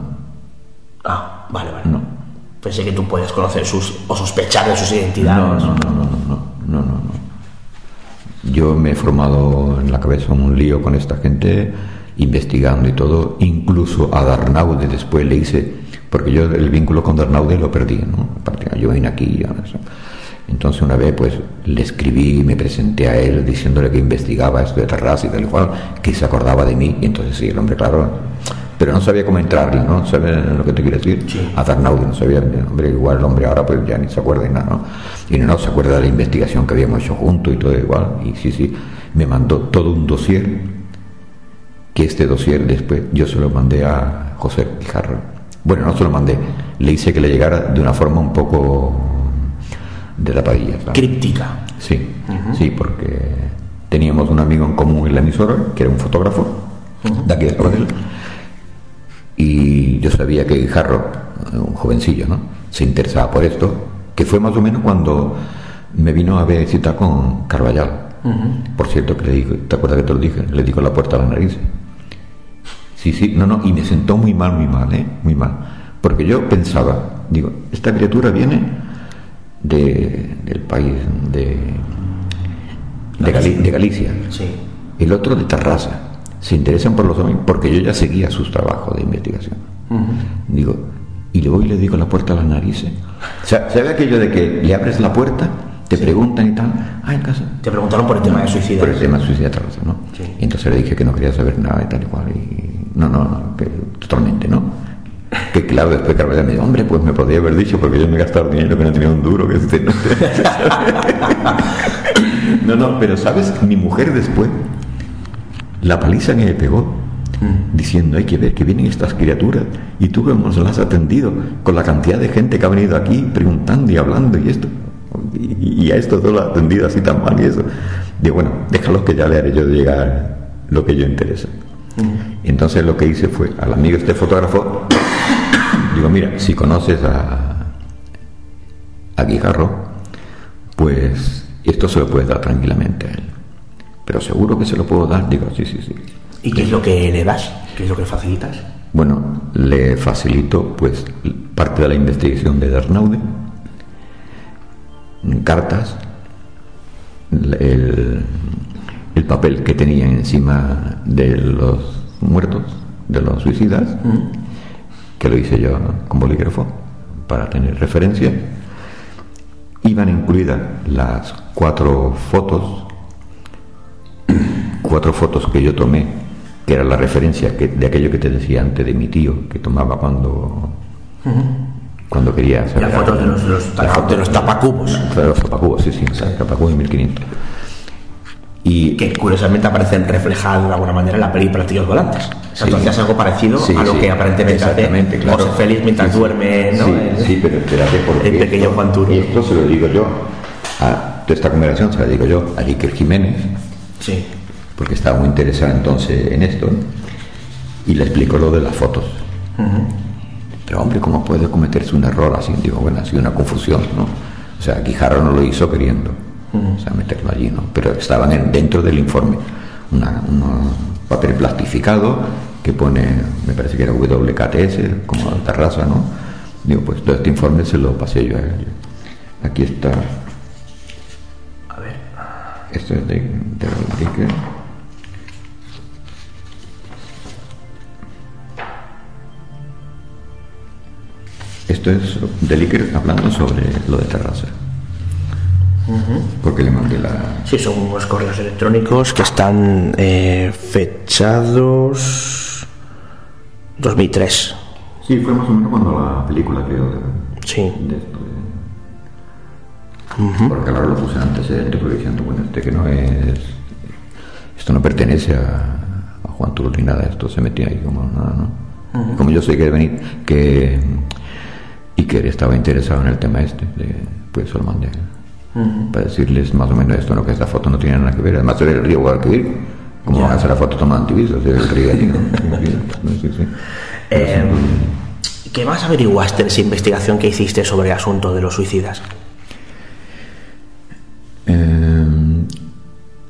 Ah, vale, vale. no. Pensé que tú puedes conocer sus o sospechar de sus No, identidades. no, no, no, no, no, no, no, no. Yo me he formado en la cabeza un lío con esta gente, investigando y todo. Incluso a Darnaude después le hice, porque yo el vínculo con Darnaude lo perdí, ¿no? Yo vine aquí y eso. Entonces una vez pues le escribí, me presenté a él diciéndole que investigaba esto de terraza y tal y cual, que se acordaba de mí, y entonces sí, el hombre, claro, pero no sabía cómo entrarle, ¿no? ¿Sabes lo que te quiero decir? Sí. A Darnaude no sabía, hombre, igual el hombre ahora pues ya ni se acuerda y nada, ¿no? Y no, no se acuerda de la investigación que habíamos hecho juntos y todo igual, y sí, sí, me mandó todo un dossier, que este dossier después yo se lo mandé a José Guijarro. Bueno, no se lo mandé, le hice que le llegara de una forma un poco de ¿sabes? Críptica. Sí, sí, porque teníamos un amigo en común en la emisora, que era un fotógrafo, de aquí de Sabadell, y yo sabía que Jarro, un jovencillo, ¿no? Se interesaba por esto, que fue más o menos cuando me vino a visitar con Carvallal. Por cierto, que le dijo, ¿te acuerdas que te lo dije? Le dijo la puerta a la nariz. Sí, sí, no, no, y me sentó muy mal, muy mal, ¿eh? Muy mal. Porque yo pensaba, digo, esta criatura viene de, del país, de, de, Gali- de Galicia, Sí. el otro de Terraza. Se interesan por los hombres, porque yo ya seguía sus trabajos de investigación. Digo, y le voy y le digo la puerta a las narices, O sea, ¿sabe aquello de que le abres la puerta, te preguntan y tal? Ah, en casa. Te preguntaron por el tema de suicidio. Por el tema de suicidio ¿no? Sí. Y entonces le dije que no quería saber nada y tal y cual. Y no, no, no, que totalmente, ¿no? Que claro, después Carmen me dijo, hombre, pues me podría haber dicho porque yo me he gastado dinero que no tenía un duro. Que este, [LAUGHS] no, no, pero ¿sabes? Mi mujer después, la paliza que me pegó, diciendo, hay que ver que vienen estas criaturas y tú cómo las has atendido con la cantidad de gente que ha venido aquí preguntando y hablando y esto. Y, y a esto todo lo ha atendido así tan mal y eso. Digo, bueno, déjalos que ya le haré yo llegar lo que yo interesa. Y entonces lo que hice fue al amigo este fotógrafo, digo, mira, si conoces a, a Guijarro, pues esto se lo puedes dar tranquilamente a él. Pero seguro que se lo puedo dar, digo, sí, sí, sí. ¿Y qué es lo que le das? ¿Qué es lo que facilitas? Bueno, le facilito pues parte de la investigación de Dernaude, cartas, el, el papel que tenían encima de los muertos, de los suicidas, que lo hice yo con bolígrafo para tener referencia. Iban incluidas las cuatro fotos, [CLEARS THROAT] cuatro fotos que yo tomé, que era la referencia que, de aquello que te decía antes de mi tío, que tomaba cuando, cuando quería saber Las fotos de los, los Las tapa- fotos- de los tapacubos. de los tapacubos, sí, sí, tapacubos de 1500. Y Que curiosamente aparecen reflejadas de alguna manera en la peli Platillos Volantes. Sí. tú hacías algo parecido Sí, a lo sí, que aparentemente hace claro. José Félix mientras duerme, ¿no? Sí, pero espérate, porque el pequeño esto- Juan Turo. Esto se lo digo yo, a, de esta conversación se la digo yo a Iker Jiménez, Sí. porque estaba muy interesado entonces en esto, y le explico lo de las fotos. Pero hombre, ¿cómo puede cometerse un error así? Digo, bueno, ha sido una confusión, ¿no? O sea, Guijarro no lo hizo queriendo, o sea, meterlo allí, ¿no? Pero estaban en- dentro del informe, una, un papel plastificado que pone, me parece que era WKTS, como terraza, ¿no? Digo, pues todo este informe se lo pasé yo a él. Aquí está. A ver. Esto es de, de. Esto es de Líquer hablando sobre lo de terraza. Porque le mandé la. Sí, son unos correos electrónicos que están eh, fechados 2003. Sí, fue más o menos cuando la película creo de, Sí. de esto. de- Porque ahora lo puse antecedente porque diciendo, bueno, este que no es. Esto no pertenece a, a Juan Turo ni nada, esto se metió ahí como nada, ¿no? Como yo sé que venir, que. Y que estaba interesado en el tema este, de- pues se lo mandé. Para decirles más o menos esto, ¿no? Que esta foto no tiene nada que ver. Además, era el río Guadalquivir. ¿Cómo van a hacer la foto tomando antivisos? El río allí, ¿no? [LAUGHS] Sí, sí, sí. Eh, ¿Qué más averiguaste en esa investigación que hiciste sobre el asunto de los suicidas? Eh,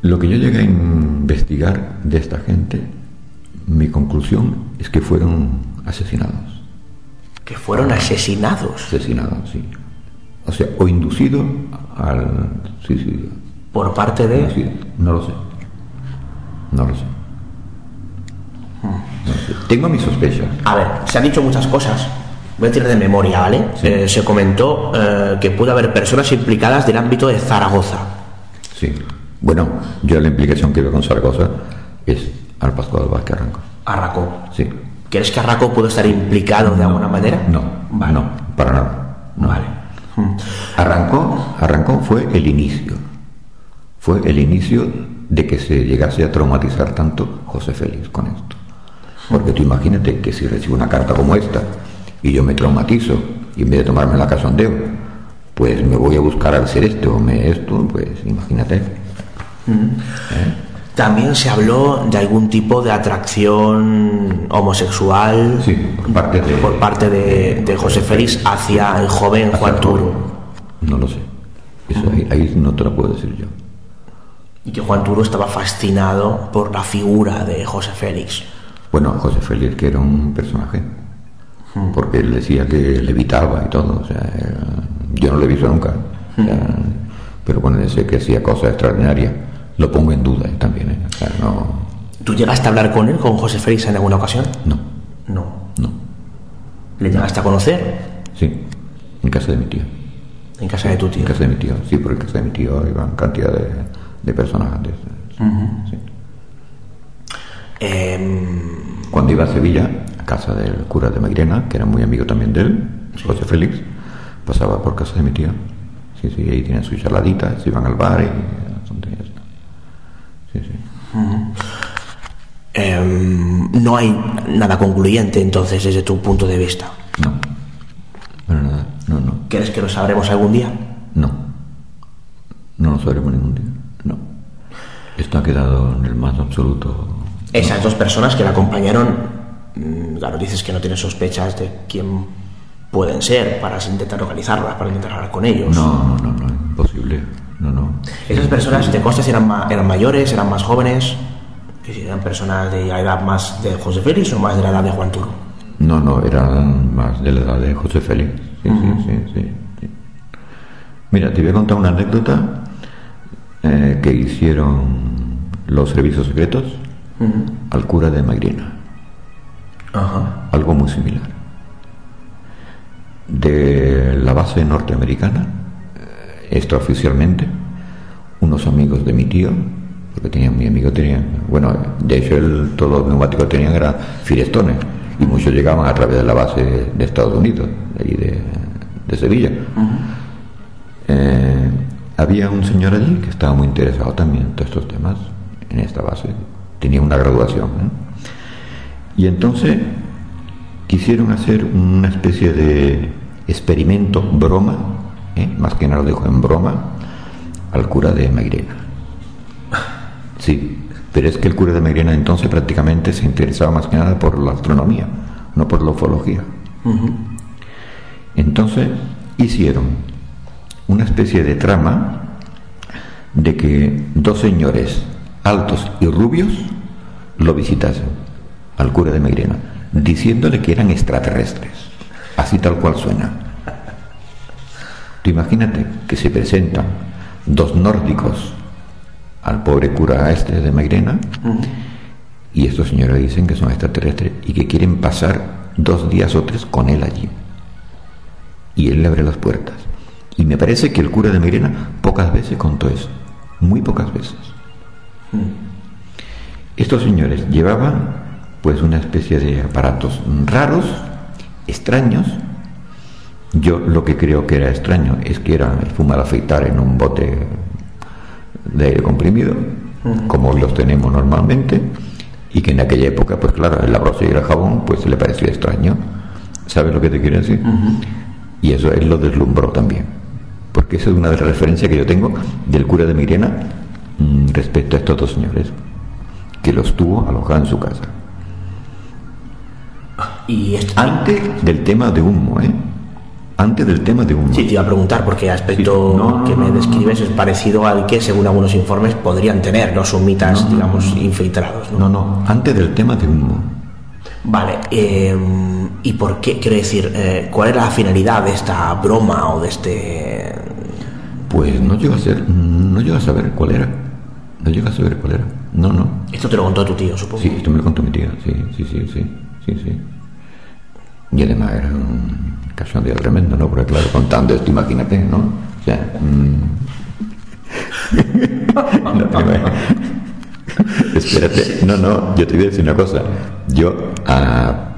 lo que yo llegué a investigar de esta gente, mi conclusión es que fueron asesinados. Que fueron asesinados Asesinados, sí. O sea, o inducidos al suicidio. por parte de... Sí, no lo sé. No lo sé. No lo sé. Tengo mis sospechas. A ver, se han dicho muchas cosas. Voy a tirar de memoria, ¿vale? Sí. Eh, se comentó eh, que pudo haber personas implicadas del ámbito de Zaragoza. Sí. Bueno, yo la implicación que veo con Zaragoza es al del Vázquez Arranco. Arracó. Sí. ¿Crees que Arracó pudo estar implicado de alguna manera? No, Vale. no, para nada. no. Vale. Arrancó, arrancó fue el inicio. Fue el inicio de que se llegase a traumatizar tanto José Félix con esto. Porque tú imagínate que si recibo una carta como esta y yo me traumatizo y en vez de tomarme la casondeo, pues me voy a buscar al ser este o me esto, pues imagínate. ¿Eh? También se habló de algún tipo de atracción homosexual Sí, por parte de, por parte de, de José Félix hacia el joven hacia Juan Turo. No lo sé. Eso ahí, ahí no te lo puedo decir yo. Y que Juan Turo estaba fascinado por la figura de José Félix. Bueno, José Félix que era un personaje, porque él decía que levitaba y todo, o sea, yo no lo he visto nunca, o sea, pero bueno, decía que hacía cosas extraordinarias, lo pongo en duda eh, también, eh, o sea, no, ¿Tú llegaste a hablar con él, con José Félix, en alguna ocasión? no, No. no, ¿Le llegaste a conocer? sí, En casa de mi tío. En casa de tu tío. En casa de mi tío, sí, porque en casa de mi tío iban cantidad de, de personas antes. Sí. Em, Cuando iba a Sevilla, a casa del cura de Magrena, que era muy amigo también de él, José Félix, pasaba por casa de mi tío. Sí, sí, ahí tienen sus charladitas, se iban al bar y. Sí, em, no hay nada concluyente entonces desde tu punto de vista. No. Bueno, nada, no, no, ¿Crees que lo sabremos algún día? no. No lo sabremos ningún día. No. Esto ha quedado en el más absoluto. Esas dos personas que la acompañaron, mm, claro, dices que no tienes sospechas de quién pueden ser para intentar localizarlas, para intentar hablar con ellos. No, no, no, no, imposible. No, no. Esas personas, ¿te consta si eran, ma- eran mayores, eran más jóvenes? Que si eran personas de la edad más de José Félix o más de la edad de Juan Turo. No, no, eran más de la edad de José Félix. Sí, sí, sí, sí, sí. Mira, te voy a contar una anécdota eh, que hicieron los servicios secretos al cura de Magrina. Ajá. Algo muy similar. De la base norteamericana, extraoficialmente, unos amigos de mi tío, porque tenía mi amigo tenía, bueno, de hecho él, todos los neumáticos que tenían eran Firestone, y muchos llegaban a través de la base de Estados Unidos, de allí de, de Sevilla. Eh, había un señor allí que estaba muy interesado también en todos estos temas, en esta base, tenía una graduación. ¿eh? Y entonces quisieron hacer una especie de experimento, broma, ¿eh? más que nada lo dijo en broma, al cura de Mairena. Sí, pero es que el cura de Mairena entonces prácticamente se interesaba más que nada por la astronomía, no por la ufología. Entonces hicieron una especie de trama de que dos señores altos y rubios lo visitasen al cura de Mairena, diciéndole que eran extraterrestres, así tal cual suena. Tú imagínate que se presentan dos nórdicos al pobre cura este de Mairena y estos señores dicen que son extraterrestres y que quieren pasar dos días o tres con él allí. Y él le abre las puertas. Y me parece que el cura de Mairena pocas veces contó eso, muy pocas veces. Estos señores llevaban pues una especie de aparatos raros, extraños. Yo lo que creo que era extraño es que era fumar afeitar en un bote de aire comprimido, como los tenemos normalmente, y que en aquella época, pues claro, el brocha y el jabón, pues le parecía extraño. ¿Sabes lo que te quiero decir? Y eso él lo deslumbró también, porque esa es una de las referencias que yo tengo del cura de Mirena mm, respecto a estos dos señores, que los tuvo alojados en su casa. Y esto, Antes del tema de humo, ¿eh? Antes del tema de humo. sí, te iba a preguntar, porque el aspecto Sí, no, no, que me no, describes es parecido al que, según algunos informes, podrían tener los sumitas, digamos, infiltrados. ¿no? No, antes del tema de humo. Vale, eh, ¿y por qué? Quiero decir, eh, ¿cuál era la finalidad de esta broma o de este...? Pues no llega a ser, no llega a saber cuál era. No llega a saber cuál era. No, no. Esto te lo contó tu tío, supongo. Sí, esto me lo contó mi tía. Sí, sí, sí, sí, sí, sí. Y además era un cachondeo tremendo, ¿no? Porque claro, contando esto, imagínate, ¿no? O sea, mm. [LAUGHS] no. Espérate, no, no, yo te voy a decir una cosa. Yo a,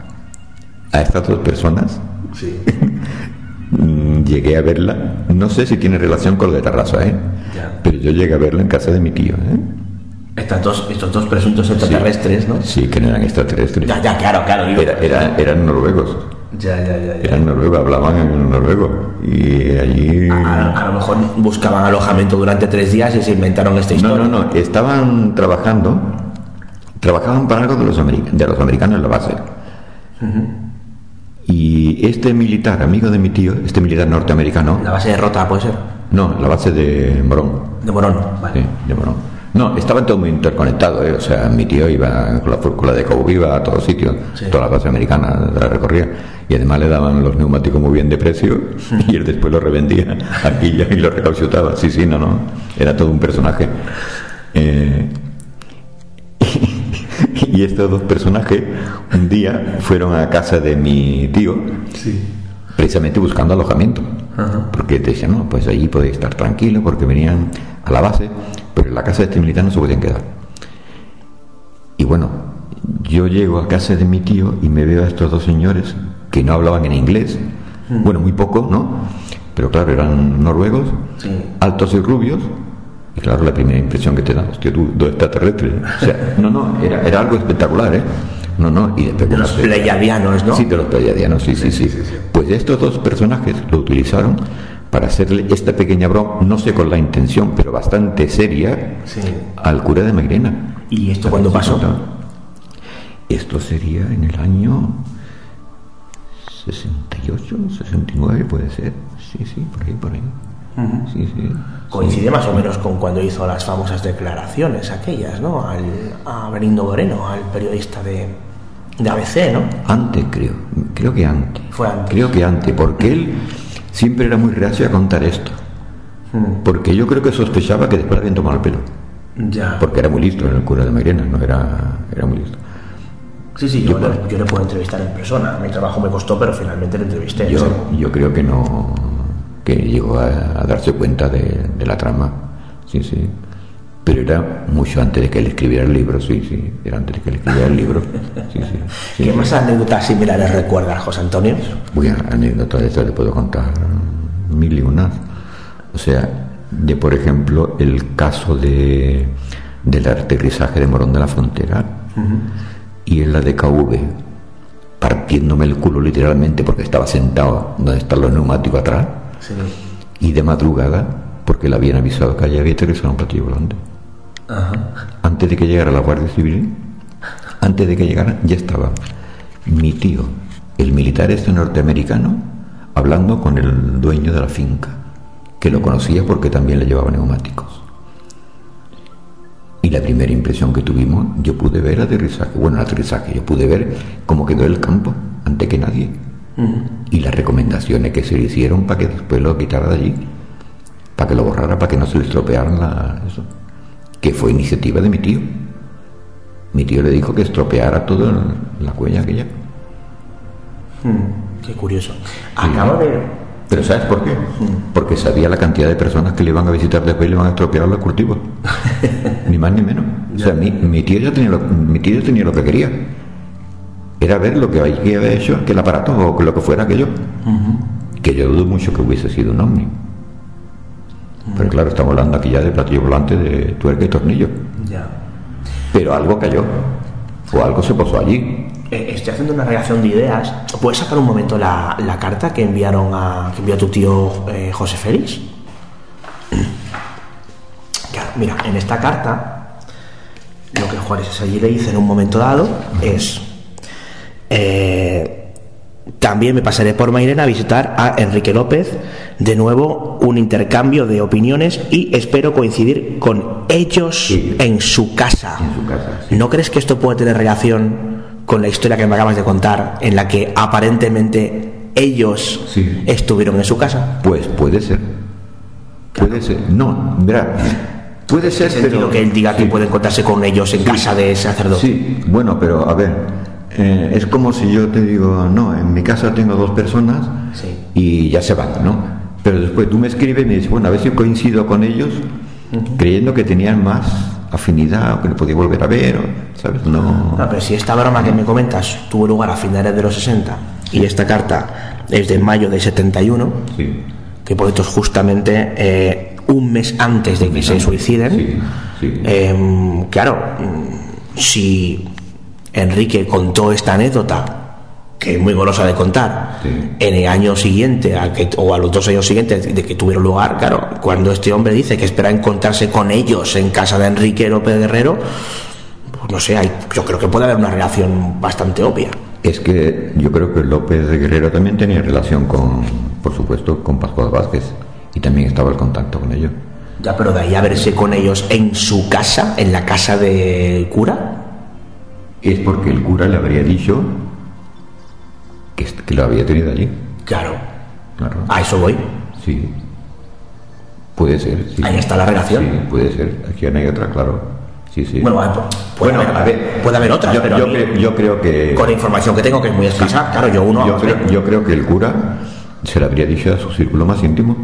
a estas dos personas [LAUGHS] llegué a verla, no sé si tiene relación con lo de Tarrasa, ¿eh? Ya. Pero yo llegué a verla en casa de mi tío, ¿eh? Estas dos, estos dos presuntos extraterrestres, ¿no? Sí, que no eran extraterrestres. Ya, ya, claro, claro. digo, Era- era- eran noruegos. Ya, ya, ya. ya. Eran noruegos, hablaban en noruego. Y allí. A, a lo mejor buscaban alojamiento durante tres días y se inventaron esta No, historia. no, no. Estaban trabajando. Trabajaban para algo de los, de los americanos en la base. Y este militar, amigo de mi tío, este militar norteamericano, La base de Rota, puede ser. no, la base de Morón. De Morón, vale. Sí, de Morón. No, estaba todo muy interconectado, ¿eh? o sea, mi tío iba con la fúrcula de iba a todos sitios, Sí. toda la base americana la recorría, y además le daban los neumáticos muy bien de precio, [LAUGHS] y él después los revendía aquí ya y los recauchutaba. Sí, sí, no, no, era todo un personaje. Eh, [LAUGHS] y estos dos personajes un día fueron a casa de mi tío, precisamente buscando alojamiento. Porque te decían, no, pues allí podéis estar tranquilo porque venían a la base, pero en la casa de este militar no se podían quedar. Y bueno, yo llego a casa de mi tío y me veo a estos dos señores que no hablaban en inglés, bueno, muy poco, ¿no? Pero claro, eran noruegos, altos y rubios, y claro, la primera impresión que te da, hostia, tú, dos extraterrestres. O sea, [LAUGHS] no, no, era, era algo espectacular, ¿eh? No, no, y después De los pleiadianos, ¿no? Sí, de los pleiadianos, sí, sí, sí. Pues estos dos personajes lo utilizaron para hacerle esta pequeña broma, no sé con la intención, pero bastante seria, Sí. al cura de Mairena. ¿Y esto cuándo pasó? Esto sería en el año 68, 69, puede ser. Sí, sí, por ahí, por ahí. Sí, sí. Coincide más o menos con cuando hizo las famosas declaraciones aquellas, ¿no? Al, a Benindo Moreno, al periodista de, de ABC, ¿no? Antes creo, creo que antes. Fue antes. Creo que antes, porque él siempre era muy reacio a contar esto. Porque yo creo que sospechaba que después habían tomado el pelo. Ya. Porque era muy listo, era el cura de Mairena, no era, era muy listo. Sí, sí, yo, le- yo le puedo entrevistar en persona. Mi trabajo me costó, pero finalmente le entrevisté. Yo, yo creo que no, que llegó a, a darse cuenta de, de la trama, sí, sí. Pero era mucho antes de que él escribiera el libro, sí, sí, era antes de que él escribiera el libro, sí, sí. sí. ¿Qué más anécdotas similares recuerdas, José Antonio? Voy a anécdotas de estas le puedo contar mil y unas. O sea, de por ejemplo el caso de del aterrizaje de Morón de la Frontera y en la de KV, partiéndome el culo literalmente porque estaba sentado donde están los neumáticos atrás y de madrugada porque le habían avisado que allá había aterrizado un platillo volante. Antes de que llegara la Guardia Civil, antes de que llegara, ya estaba mi tío, el militar este norteamericano, hablando con el dueño de la finca, que lo conocía porque también le llevaba neumáticos. Y la primera impresión que tuvimos, yo pude ver aterrizaje, bueno, aterrizaje, yo pude ver cómo quedó el campo, antes que nadie. Y las recomendaciones que se le hicieron para que después lo quitara de allí, para que lo borrara, para que no se le estropearan la, eso. Que fue iniciativa de mi tío. Mi tío le dijo que estropeara toda la cuella aquella. Qué curioso. Acabo de. Pero ¿sabes por qué? Porque sabía la cantidad de personas que le iban a visitar después y le iban a estropear los cultivos. [LAUGHS] ni más ni menos. O sea, mi, mi tío ya tenía lo, mi tío ya tenía lo que quería. Era ver lo que había hecho, que el aparato o lo que fuera aquello. Que yo dudo mucho que hubiese sido un ovni. Pero claro, estamos hablando aquí ya de platillo volante de tuerca y tornillo. Ya. Pero algo cayó. O algo se posó allí. Eh, Estoy haciendo una reacción de ideas. ¿Puedes sacar un momento la, la carta que enviaron a que envió tu tío eh, José Félix? [CLEARS THROAT] Claro, mira, en esta carta lo que Juárez allí le dice en un momento dado es eh, también me pasaré por Mairena a visitar a Enrique López de nuevo un intercambio de opiniones y espero coincidir con ellos Sí. en su casa. En su casa, sí. ¿No crees que esto puede tener relación con la historia que me acabas de contar, en la que aparentemente ellos Sí. estuvieron en su casa? Pues puede ser. Puede ser. No, mira, puede ser, ¿Tiene sentido pero... que él diga que puede encontrarse con ellos en casa de sacerdote? Sí, bueno, pero a ver, eh, es como si yo te digo, no, en mi casa tengo dos personas Sí. y ya se van, ¿no? Pero después tú me escribes y me dices, bueno, a ver si coincido con ellos, creyendo que tenían más afinidad o que lo podía volver a ver, o- ¿sabes? No. No, pero si esta broma que me comentas tuvo lugar a finales de los 60 y esta carta es de mayo de 71, Sí, que por esto es justamente eh, un mes antes de que se suiciden, sí, sí. Em, claro, mm, si Enrique contó esta anécdota, que es muy golosa de contar, Sí. en el año siguiente que- o a los dos años siguientes de que tuvieron lugar, claro, cuando este hombre dice que espera encontrarse con ellos en casa de Enrique López Guerrero, pues no sé, hay- yo creo que puede haber una relación bastante obvia. Es que yo creo que López Guerrero también tenía relación con, por supuesto, con Pascual Vázquez y también estaba el contacto con ellos. Ya, pero de ahí a verse con ellos en su casa, en la casa del cura, Es porque el cura le habría dicho que, lo había tenido allí. claro, Claro. a eso voy. Sí. Puede ser. sí. Ahí está la relación. Sí, puede ser. Aquí no hay otra, claro. Sí, sí. Bueno, eh, puede, Bueno, haber, a ver, puede haber otras, yo, pero a yo creo que con la información que tengo, que es muy escasa, claro, yo uno... yo creo, yo creo que el cura Se le habría dicho a su círculo más íntimo.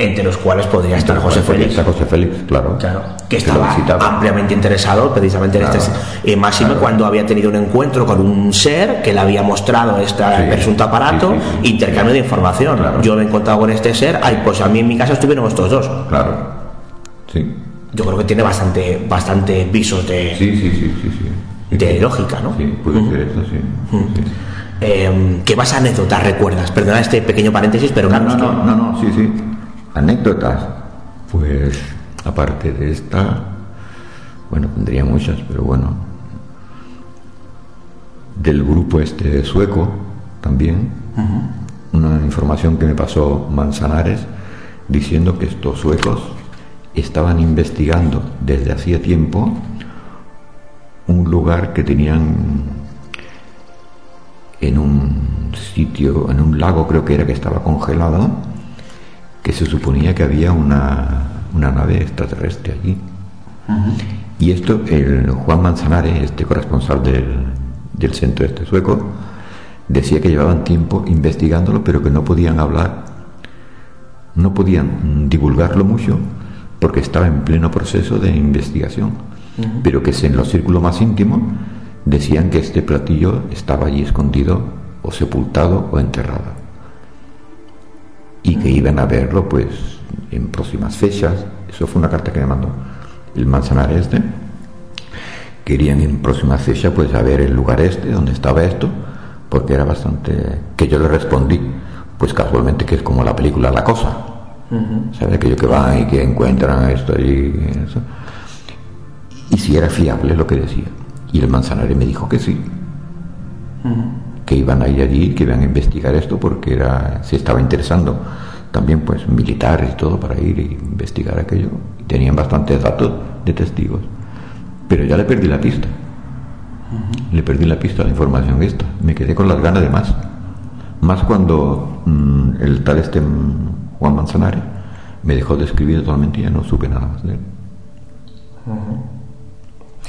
Entre los cuales podría estar José Félix. Está José Félix, claro. Claro, que estaba ampliamente interesado precisamente en Claro. este eh, máximo cuando había tenido un encuentro con un ser que le había mostrado este Sí. presunto aparato, Sí, sí, sí. intercambio de información. Claro. Yo me he encontrado con este ser, ay, pues a mí en mi casa estuvieron estos dos. Claro. Sí. Yo creo que tiene bastante, bastante visos de, Sí, sí, sí, sí, sí. de lógica, ¿no? Sí, puede ser eso, sí. Eh, ¿Qué más anécdotas recuerdas? Perdona este pequeño paréntesis, pero No, claro, no, no, no, no, sí, sí. Anécdotas. Pues, aparte de esta, bueno, tendría muchas, pero bueno. Del grupo este sueco, también. Una información que me pasó Manzanares diciendo que estos suecos estaban investigando desde hacía tiempo un lugar que tenían en un sitio, en un lago creo que era que estaba congelado, que se suponía que había una, una nave extraterrestre allí. Y esto, el Juan Manzanares, este corresponsal del, del centro este sueco, decía que llevaban tiempo investigándolo, pero que no podían hablar, no podían divulgarlo mucho, porque estaba en pleno proceso de investigación, pero que en los círculos más íntimos decían que este platillo estaba allí escondido o sepultado o enterrado y que iban a verlo pues en próximas fechas. Eso fue una carta que me mandó el Manzanares este. Querían en próximas fechas pues a ver el lugar este donde estaba esto porque era bastante que yo le respondí pues casualmente que es como la película La Cosa. ¿sabes? aquello que van y que encuentran esto allí eso. y si era fiable lo que decía. Y el Manzanares me dijo que sí que iban a ir allí, que iban a investigar esto porque era, se estaba interesando también pues militares y todo para ir e investigar aquello. Y tenían bastantes datos de testigos. Pero ya le perdí la pista. Le perdí la pista a la información esta. Me quedé con las ganas de más. Más cuando mm, el tal este mm, Juan Manzanares me dejó de escribir totalmente y ya no supe nada más de él.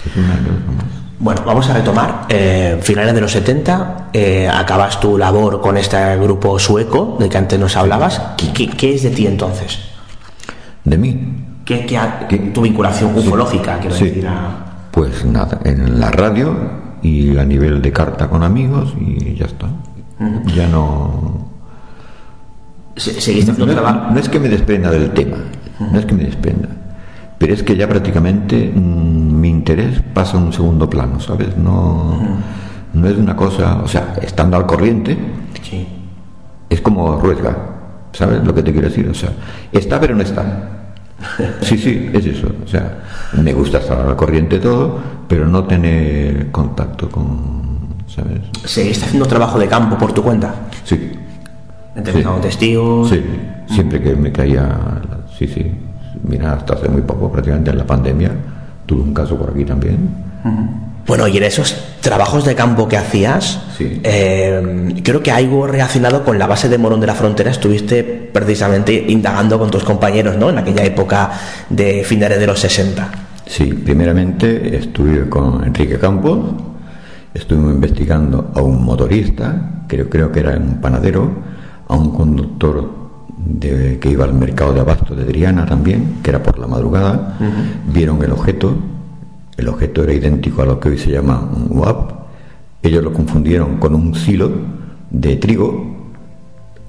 Es una anécdota más. Bueno, vamos a retomar. Eh, finales de los 70, eh, acabas tu labor con este grupo sueco del que antes nos hablabas. ¿Qué, qué- qué es de ti entonces? De mí, ¿Qué, qué ha- ¿Qué? tu vinculación ufológica, quiero Sí. decir? a- Pues nada, en la radio y a nivel de carta con amigos y ya está. Ya no... se- ¿Seguiste No, no es que me desprenda del tema, no es que me desprenda, pero es que ya prácticamente mm, mi interés pasa a un segundo plano, ¿sabes? No, no es una cosa, o sea, estando al corriente, Sí. es como ruesga, ¿sabes lo que te quiero decir? O sea, está pero no está. Sí, sí, es eso. O sea, me gusta estar al corriente todo, pero no tener contacto con, ¿sabes? ¿Seguiste haciendo trabajo de campo por tu cuenta? Sí, Entrevistando Sí. testigos. sí, siempre que me caía, sí, sí. Mira, hasta hace muy poco, prácticamente en la pandemia, tuve un caso por aquí también. Bueno, y en esos trabajos de campo que hacías, Sí. eh, creo que algo relacionado con la base de Morón de la Frontera estuviste precisamente indagando con tus compañeros, ¿no? En aquella época de finales de los 60. Sí, primeramente estuve con Enrique Campos, estuvimos investigando a un motorista, creo, creo que era un panadero, a un conductor de- que iba al mercado de abasto de Adriana también, que era por la madrugada, vieron el objeto, el objeto era idéntico a lo que hoy se llama un UAP, ellos lo confundieron con un silo de trigo,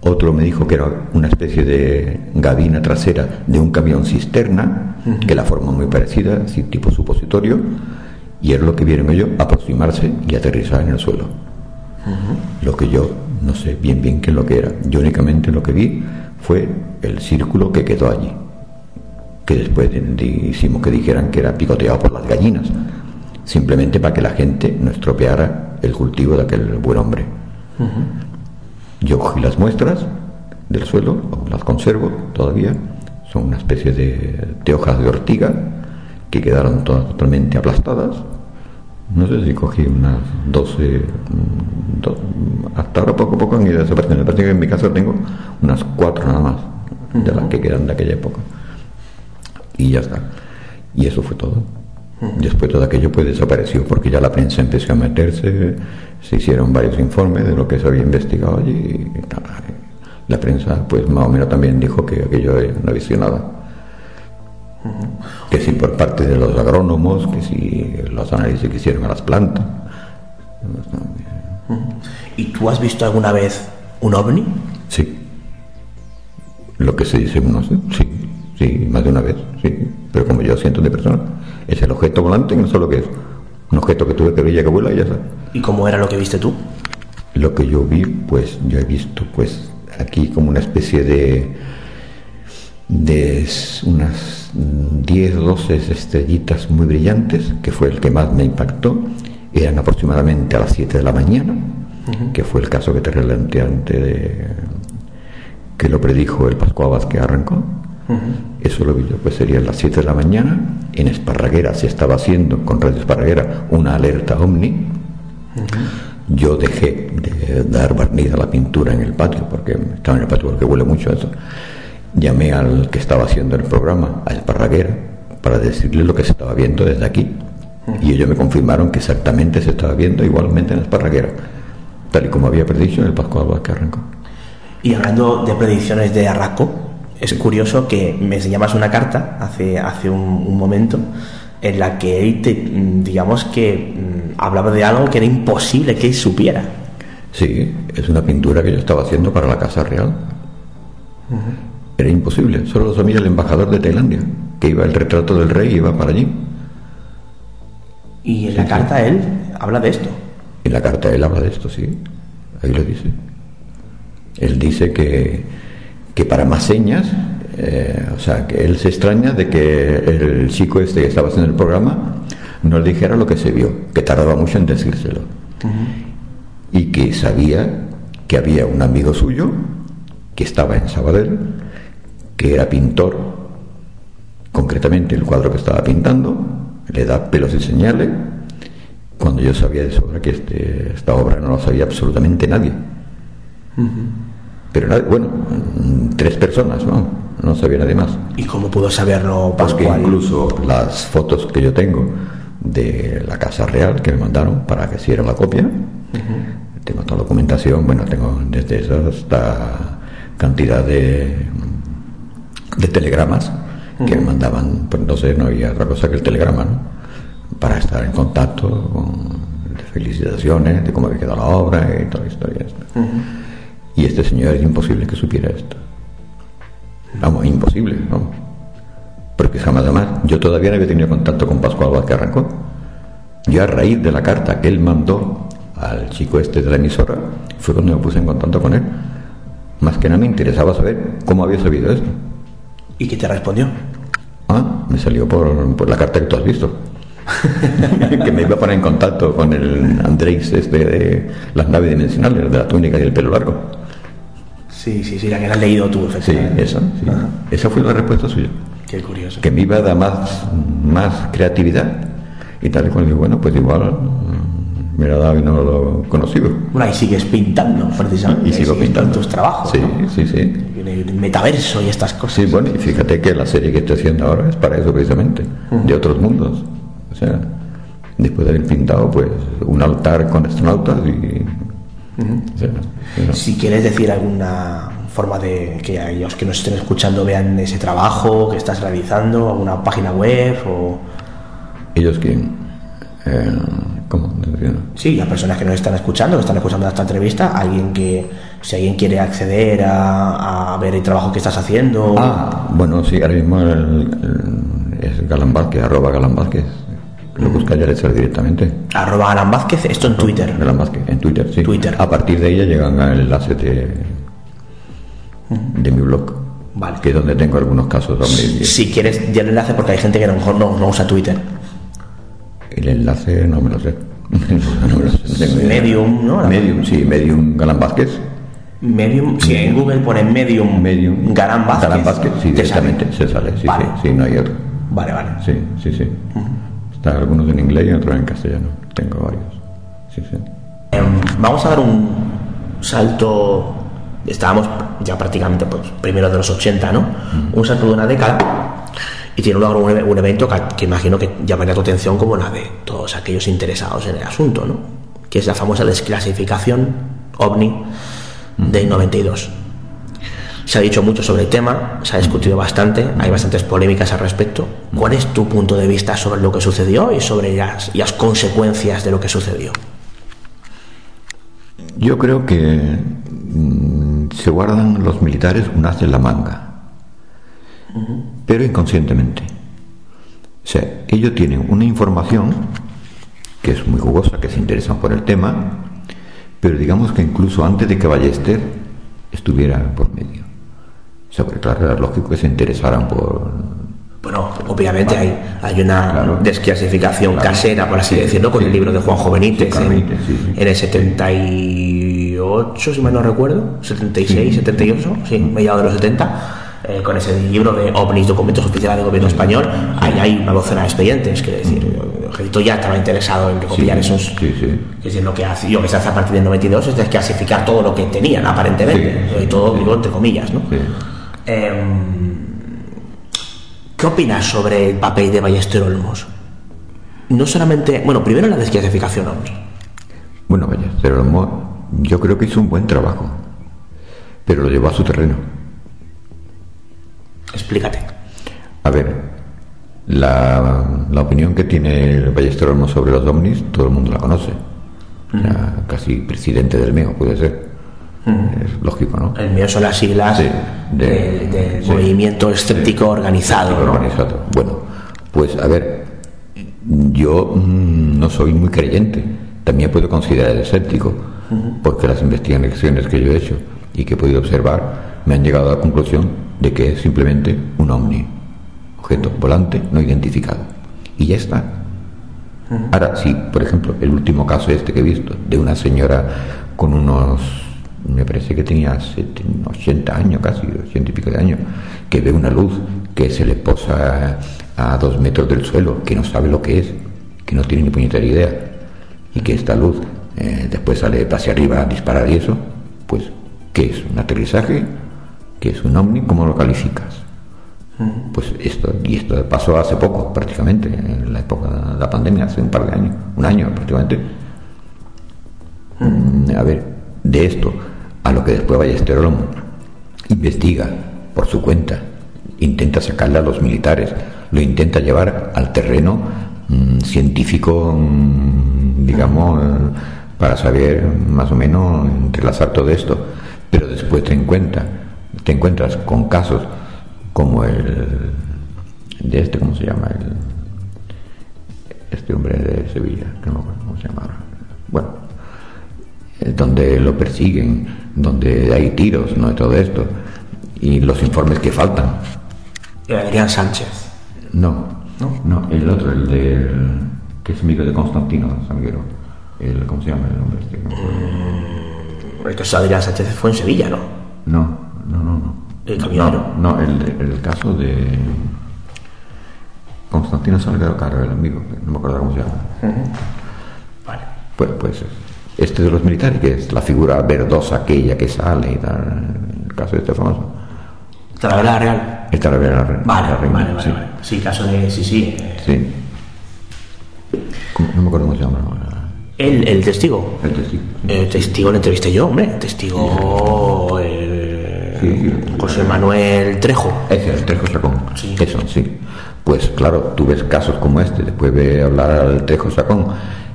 otro me dijo que era una especie de gabina trasera de un camión cisterna, que la forma muy parecida, así tipo supositorio, y es lo que vieron ellos aproximarse y aterrizar en el suelo. Lo que yo no sé bien bien qué es lo que era. Yo únicamente lo que vi fue el círculo que quedó allí, que después de- de- hicimos que dijeran que era picoteado por las gallinas, simplemente para que la gente no estropeara el cultivo de aquel buen hombre. Yo cogí las muestras del suelo, las conservo todavía, son una especie de, de hojas de ortiga que quedaron todas totalmente aplastadas. No sé si cogí unas 12, mm, do- hasta ahora poco a poco han ido desapareciendo. Me parece que en mi casa tengo unas cuatro nada más de las que quedan de aquella época. Y ya está. Y eso fue todo. Después todo aquello pues desapareció porque ya la prensa empezó a meterse, se hicieron varios informes de lo que se había investigado allí y, La prensa, pues más o menos también dijo que aquello eh, no había sido nada. Que si por parte de los agrónomos, que si los análisis que hicieron a las plantas. ¿Y tú has visto alguna vez un ovni? Sí. Lo que se dice, no sé, sí, sí, más de una vez, sí. Pero como yo cientos de personas, es el objeto volante, no sé lo que es. Un objeto que tuve que ver ya que vuela y ya está. ¿Y cómo era lo que viste tú? Lo que yo vi, pues yo he visto, pues aquí como una especie de de unas mm, 10 o 12 estrellitas muy brillantes, que fue el que más me impactó. Eran aproximadamente a las 7 de la mañana, que fue el caso que te relaté antes de que lo predijo el Pascual Vázquez arrancó. Eso lo vi yo, pues sería a las 7 de la mañana. En Esparraguera se estaba haciendo, con Radio Esparraguera, una alerta ovni. Yo dejé de dar barniz a la pintura en el patio, porque estaba en el patio porque huele mucho eso. Llamé al que estaba haciendo el programa, a Esparraguera, para decirle lo que se estaba viendo desde aquí. Y ellos me confirmaron que exactamente se estaba viendo igualmente en Esparraguera, tal y como había predicho el Pascual Vázquez arrancó. Y hablando de predicciones de Arraco, es curioso que me llamas una carta hace, hace un, un momento en la que él te, mm, digamos que mm, hablaba de algo que era imposible que él supiera. Sí, es una pintura que yo estaba haciendo para la Casa Real. Era imposible, solo lo sabía el embajador de Tailandia, que iba el retrato del rey iba para allí. Y en la carta él habla de esto. En la carta él habla de esto, sí, ahí lo dice. Él dice que, que para más señas, eh, o sea, que él se extraña de que el chico este que estaba haciendo el programa no le dijera lo que se vio, que tardaba mucho en decírselo. Y que sabía que había un amigo suyo que estaba en Sabadell, que era pintor, concretamente el cuadro que estaba pintando, le da pelos y señales, cuando yo sabía de sobra que este, esta obra no la sabía absolutamente nadie. Pero nadie- bueno, tres personas, ¿no? No sabía nadie más. ¿Y cómo pudo saberlo Porque Pascual? incluso las fotos que yo tengo de la Casa Real que me mandaron para que hiciera la copia, tengo toda la documentación, bueno, tengo desde eso hasta cantidad de, de telegramas que mandaban, pues entonces no había otra cosa que el telegrama, ¿no? Para estar en contacto con de felicitaciones, de cómo había quedado la obra y toda la historia. esta. Y este señor es imposible que supiera esto. Vamos, imposible, vamos. Porque jamás además, yo todavía no había tenido contacto con Pascual Vázquez Arrancó. Yo a raíz de la carta que él mandó al chico este de la emisora, fue cuando me puse en contacto con él. Más que nada me interesaba saber cómo había sabido esto. ¿Y qué te respondió? Ah, me salió por, por la carta que tú has visto. [LAUGHS] que me iba a poner en contacto con el Andrés este de las naves dimensionales, de la túnica y el pelo largo. Sí, sí, sí, la que la has leído tú, Sí, efectivamente. esa, sí. Esa fue la respuesta suya. Qué curioso. Que me iba a dar más, más creatividad. Y tal y cual digo, bueno, pues igual mm, me lo ha dado y no lo he conocido. Bueno, y sigues pintando, precisamente. Y sigo pintando. tus trabajos. Sí, ¿no? sí, sí. El metaverso y estas cosas. Sí, bueno, y fíjate que la serie que estoy haciendo ahora es para eso precisamente, de otros mundos. O sea, después de haber pintado, pues, un altar con astronautas y... o sea, ¿no? Si quieres decir alguna forma de que aquellos que nos estén escuchando vean ese trabajo que estás realizando, alguna página web o... Ellos quieren... eh, ¿Cómo? No. Sí, las personas que nos están escuchando, que están escuchando esta entrevista, alguien que, si alguien quiere acceder a, a ver el trabajo que estás haciendo... Ah, bueno, sí, ahora mismo el- el- es Galán Vázquez, arroba Galán Vázquez. Lo busca ya ser directamente. Arroba Alan Vázquez, esto en Twitter. Galán Vázquez, en Twitter, sí. Twitter. A partir de ella llegan al enlace de, de mi blog. Vale. Que es donde tengo algunos casos donde Si quieres, ya el enlace porque hay gente que a lo mejor no, no usa Twitter. el enlace no me lo sé. [LAUGHS] no me lo sé. Medium, ¿no? Medium, sí, Medium Galán Vázquez. Medium, si en Google ponen Medium, Medium Galán Vázquez, Galán Vázquez, sí, te sale. directamente se sale, sí, Vale. sí, sí, no hay otro. Vale, vale. Sí, sí, sí. Están algunos en inglés y otros en castellano. Tengo varios. Sí, sí. Em, vamos a dar un salto. Estábamos ya prácticamente pues, primero de los 80, ¿no? Un salto de una década. Y tiene lugar un, un evento que, que imagino que llamaría tu atención como la de todos aquellos interesados en el asunto, ¿no? Que es la famosa desclasificación OVNI del 92. Se ha dicho mucho sobre el tema, se ha discutido bastante, hay bastantes polémicas al respecto. ¿Cuál es tu punto de vista sobre lo que sucedió y sobre las, y las consecuencias de lo que sucedió? Yo creo que mm, se guardan los militares un as en la manga, pero inconscientemente. O sea, ellos tienen una información que es muy jugosa, que se interesan por el tema, pero digamos que incluso antes de que Ballester estuviera por medio. O sea, porque claro, era lógico que se interesaran por... Bueno, obviamente hay, hay una Claro. desclasificación Claro. casera, por así Sí, decirlo, con sí. el libro de Juanjo Benítez Sí, en, en el 78, si mal no recuerdo, 76, 78, sí, mediados de los 70, eh, con ese libro de OVNIs, documentos oficiales del gobierno español, ahí hay una docena de expedientes, que decir, el ejército ya estaba interesado en recopilar Sí, esos... sí, sí. Es decir, lo que, hace, lo que se hace a partir del 92 es desclasificar todo lo que tenían, aparentemente, y todo, digo, entre comillas, ¿no? Sí. Em, ¿Qué opinas sobre el papel de Ballester Olmos? No solamente, bueno, primero la desclasificación OVNI. Bueno, pero Mo- yo creo que hizo un buen trabajo, pero lo llevó a su terreno. Explícate. A ver, la, la opinión que tiene el Ballester Olmo sobre los ovnis, todo el mundo la conoce. Era casi presidente del MEO, puede ser. Es lógico, ¿no? El mío son las siglas Sí, de- del, sí. movimiento escéptico organizado, ¿no? Organizado. Bueno, pues a ver, yo mm, no soy muy creyente, también puedo considerar escéptico, porque las investigaciones que yo he hecho y que he podido observar me han llegado a la conclusión de que es simplemente un ovni, objeto volante no identificado. Y ya está. Ahora, sí, por ejemplo, el último caso este que he visto, de una señora con unos, me parece que tenía 70, 80 años casi, 80 y pico de años, que ve una luz que se le posa a dos metros del suelo, que no sabe lo que es, que no tiene ni puñetera idea, y que esta luz eh, después sale hacia arriba a disparar y eso, pues, ¿qué es? ¿Un aterrizaje? ¿Qué es un ovni? ¿Cómo lo calificas? Pues esto, y esto pasó hace poco, prácticamente, en la época de la pandemia, hace un par de años, un año prácticamente. A ver, de esto a lo que después Ballester Olmo investiga por su cuenta, intenta sacarle a los militares, lo intenta llevar al terreno mm, científico, mm, digamos, eh, para saber más o menos entrelazar todo esto. Pero después te encuentras, te encuentras con casos como el de este, ¿cómo se llama? El, este hombre de Sevilla, que no me acuerdo cómo se llama ahora. Bueno, eh, donde lo persiguen, donde hay tiros, ¿no? Y todo esto. Y los informes que faltan. Adrián Sánchez. No, no, el otro, el de que es amigo de Constantino Salguero. El, ¿Cómo se llama el hombre este? No, acuerdo. Entonces Adrián Sánchez fue en Sevilla, ¿no? no, no, no. no. ¿El camionero? No, no, el, el caso de Constantino Salguero Caro, el amigo, no me acuerdo cómo se llama. Vale. Pues, pues este de los militares, que es la figura verdosa aquella que sale y tal, el caso de este famoso. Talavera Real. El Talavera la- Vale, la vale, Reina, vale, sí. vale. Sí, caso de. Sí, sí. eh, Sí. No me acuerdo cómo se llama. El, el testigo. El testigo. El testigo lo entrevisté yo, hombre. El testigo. eh, Sí. José Manuel Trejo. Ese, el Trejo Sacón. Sí. Eso, sí. Pues claro, tú ves casos como este, después ve hablar al Trejo Sacón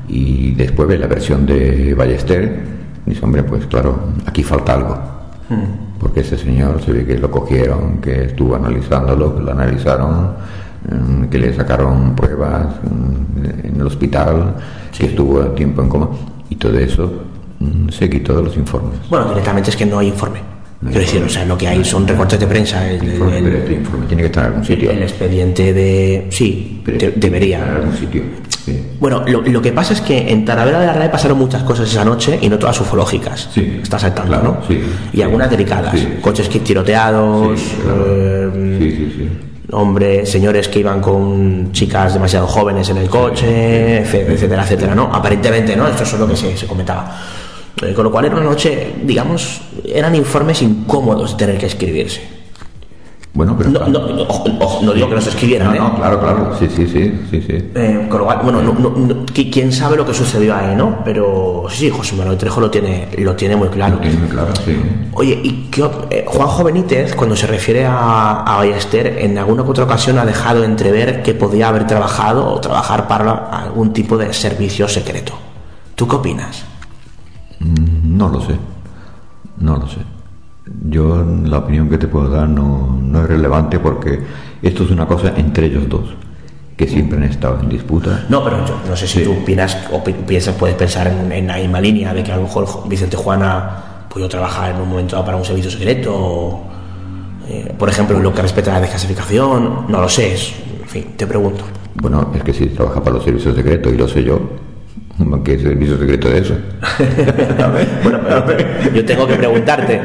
y después ve la versión de Ballester y dice, hombre, pues claro, aquí falta algo. Porque ese señor se ve que lo cogieron, que estuvo analizándolo, que lo analizaron, mm, que le sacaron pruebas mm, en el hospital, que estuvo tiempo en coma y todo eso mm, se quitó de los informes. Bueno, directamente es que no hay informe. Quiero decir, o sea, lo que hay son recortes de prensa. El, el- Informe, pero el- informe tiene que estar en algún sitio. el expediente de. Sí, Pero de- tiene que estar en debería. algún sitio. Sí. Bueno, lo, lo que pasa es que en Talavera de la RAE pasaron muchas cosas esa noche y no todas ufológicas. Sí. Estás saltando, Claro, ¿no? sí. Y algunas delicadas. Coches que tiroteados, claro. eh, Sí, sí, sí. hombres, señores que iban con chicas demasiado jóvenes en el coche, etcétera, etcétera, ¿no? Aparentemente, ¿no? Esto es lo que se, se comentaba. Eh, con lo cual era una noche, digamos, eran informes incómodos de tener que escribirse. Bueno, pero... No, claro. no, ojo, ojo, no digo que no se escribieran, ¿eh? no, claro, claro, sí, sí, sí, sí, sí. Eh, con lo cual, bueno, no- no- no- qui- quién sabe lo que sucedió ahí, ¿no? Pero sí, José Manuel Trejo lo tiene, lo tiene muy claro. Lo tiene muy claro, sí. Oye, ¿y op- eh, Juanjo Benítez, cuando se refiere a, a Ballester, en alguna que otra ocasión ha dejado entrever que podía haber trabajado o trabajar para algún tipo de servicio secreto? ¿Tú qué opinas? Mm, No lo sé, no lo sé. Yo la opinión que te puedo dar no, no es relevante porque esto es una cosa entre ellos dos, que siempre han estado en disputa. No, pero yo no sé si Sí. tú opinas o pi- piensas, puedes pensar en, en la misma línea de que a lo mejor Jo- Vicente Juana pudo trabajar en un momento para un servicio secreto, o, eh, por ejemplo, en lo que respecta a la desclasificación, no lo sé, es- en fin, te pregunto. Bueno, es que si trabaja para los servicios secretos y lo sé yo, ¿qué servicio secreto de eso? [LAUGHS] Bueno, pero yo tengo que preguntarte.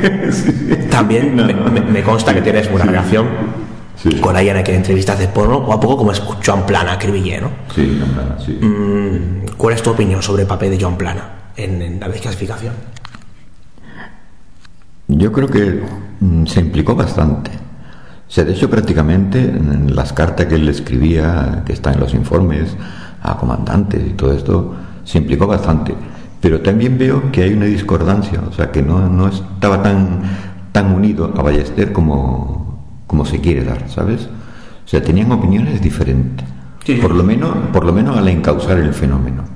[LAUGHS] También me, consta que tienes una relación Sí. con ella en que entrevistas de porno, o a poco como es Joan Plana, Cribillé, ¿no? Sí, no, nada, sí. Mm, ¿Cuál es tu opinión sobre el papel de Joan Plana en, en la desclasificación? Yo creo que mm, se implicó bastante. O sea, de hecho, prácticamente en las cartas que él escribía, que están en los informes, a comandantes y todo esto, se implicó bastante. Pero también veo que hay una discordancia, o sea, que no, no estaba tan, tan unido a Ballester como, como se quiere dar, ¿sabes? O sea, tenían opiniones diferentes. Sí. Por, lo menos, por lo menos al encauzar el fenómeno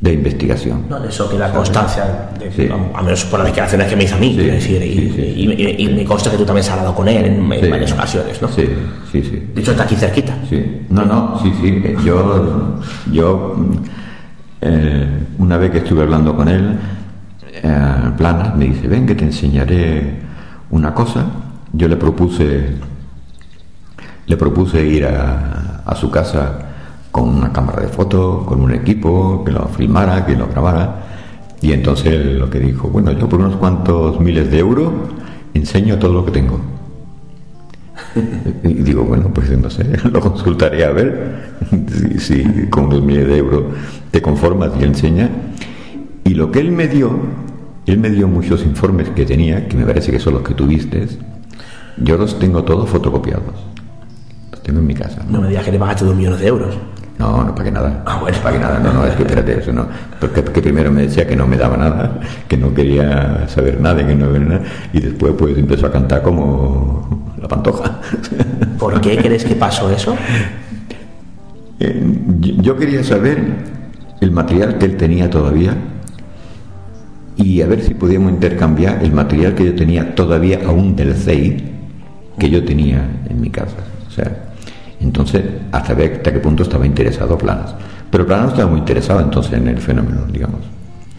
de investigación. No, de eso que la constancia, de, Sí. al menos por las declaraciones que me hizo a mí, Sí, quiero decir, y, sí, sí. y- y- y me consta que tú también has hablado con él en, varias ocasiones, ¿no? Sí, sí, sí. De hecho, está aquí cerquita. Sí, no, no, sí, sí. eh, Yo, yo eh, una vez que estuve hablando con él, eh, Planas me dice, ven que te enseñaré una cosa. Yo le propuse, le propuse ir a, a su casa con una cámara de fotos, con un equipo que lo filmara, que lo grabara. Y entonces lo que dijo, bueno, yo por unos cuantos miles de euros enseño todo lo que tengo. [LAUGHS] Y digo, bueno, pues no sé, [LAUGHS] lo consultaré a ver si, con unos miles de euros te conformas y enseña. Y lo que él me dio, él me dio muchos informes que tenía, que me parece que son los que tuviste. Yo los tengo todos fotocopiados. Los tengo en mi casa. No me digas que le pagaste dos millones de euros. No, no pagué nada. Ah, bueno. No pagué nada. No, no, es que espérate, eso no. Porque, que primero me decía que no me daba nada, que no quería saber nada, que no nada. Y después pues empezó a cantar como la pantoja. [LAUGHS] ¿Por qué crees que pasó eso? Eh, yo- yo quería saber el material que él tenía todavía y a ver si podíamos intercambiar el material que yo tenía todavía aún del CEI que yo tenía en mi casa. O sea, entonces, hasta ver hasta qué punto estaba interesado Planas. Pero Planas no estaba muy interesado entonces en el fenómeno, digamos.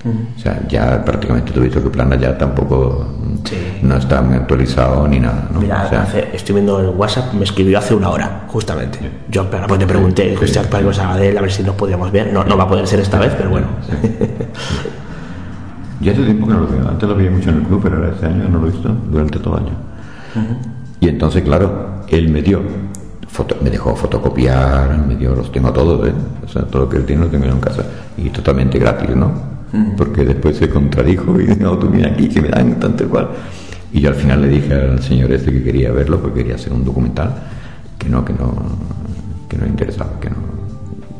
O sea, ya prácticamente tú visto que Planas ya tampoco Sí. no está muy actualizado ni nada. ¿no? Mira, O sea, hace- estoy viendo el WhatsApp, me escribió hace una hora, justamente. Yo pero, pues, te pregunté, Cristian, para que Sabadell, a ver si nos podíamos ver. No, no va a poder ser esta vez, pero bueno. Ya hace tiempo que no lo veo. Antes lo veía mucho en el club, pero ahora este año no lo he visto durante todo el año. Y entonces, claro, él me dio, foto- me dejó fotocopiar, me dio, los tengo todos, ¿eh? O sea, todo lo que él tiene lo tengo yo en casa. Y totalmente gratis, ¿no? Porque después se contradijo y dijo, no, tú mira aquí, que me dan tanto igual. Y yo al final le dije al señor este que quería verlo, porque quería hacer un documental, que no, que no, que no le interesaba, que no.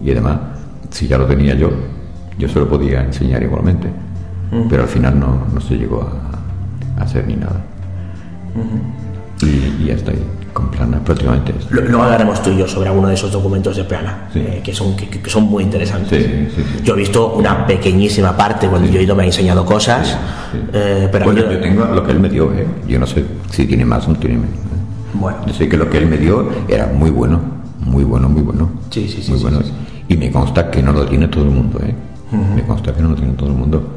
Y además, si ya lo tenía yo, yo se lo podía enseñar igualmente. Pero al final no, no se llegó a, a hacer ni nada. y, y ya estoy con plana prácticamente. Luego hablaremos tú y yo sobre alguno de esos documentos de Plana, Sí. eh, que, son, que, que son muy interesantes. Sí, sí. Yo he visto una pequeñísima parte cuando yo he ido, me ha enseñado cosas, eh, pero bueno, yo- yo tengo lo que él me dio, ¿eh? Yo no sé si tiene más o no tiene menos. ¿eh? bueno, Yo sé que lo que él me dio era muy bueno, muy bueno, muy bueno. Sí, sí, sí, Muy bueno. Y me consta que no lo tiene todo el mundo, ¿eh? Me consta que no lo tiene todo el mundo.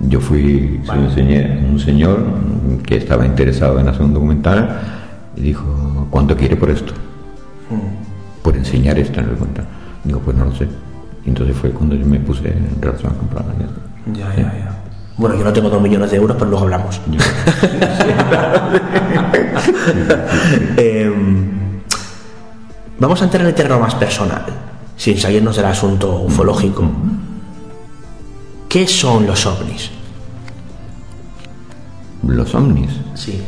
Yo fui, se lo enseñé a un señor que estaba interesado en hacer un documental y dijo, ¿cuánto quiere por esto? Por enseñar esto en el documental. Digo, pues no lo sé. Y entonces fue cuando yo me puse en relación Plana. y ya ya, ya, ya. Bueno, yo no tengo dos millones de euros, pero luego hablamos. [LAUGHS] Em, vamos a entrar en el terreno más personal, sin salirnos del asunto ufológico. ¿Qué son los ovnis? Los ovnis. Sí.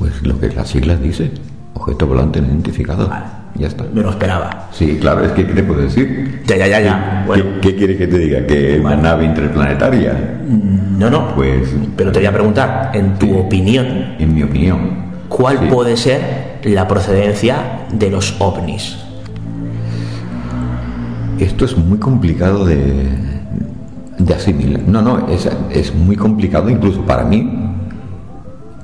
Pues lo que las siglas dice, objeto volante no identificado. Vale. Ya está. Me lo esperaba. Sí, claro, es que ¿qué te puedo decir? Ya, ya, ya, ya. ¿Qué, Bueno, qué quiere que te diga? ¿Que es una Vale. nave interplanetaria? no, no. Pues, Pero te voy a preguntar, en tu Sí. opinión, en mi opinión, ¿cuál Sí. puede ser la procedencia de los ovnis? esto es muy complicado de, de asimilar. No, no, es, es muy complicado incluso para mí,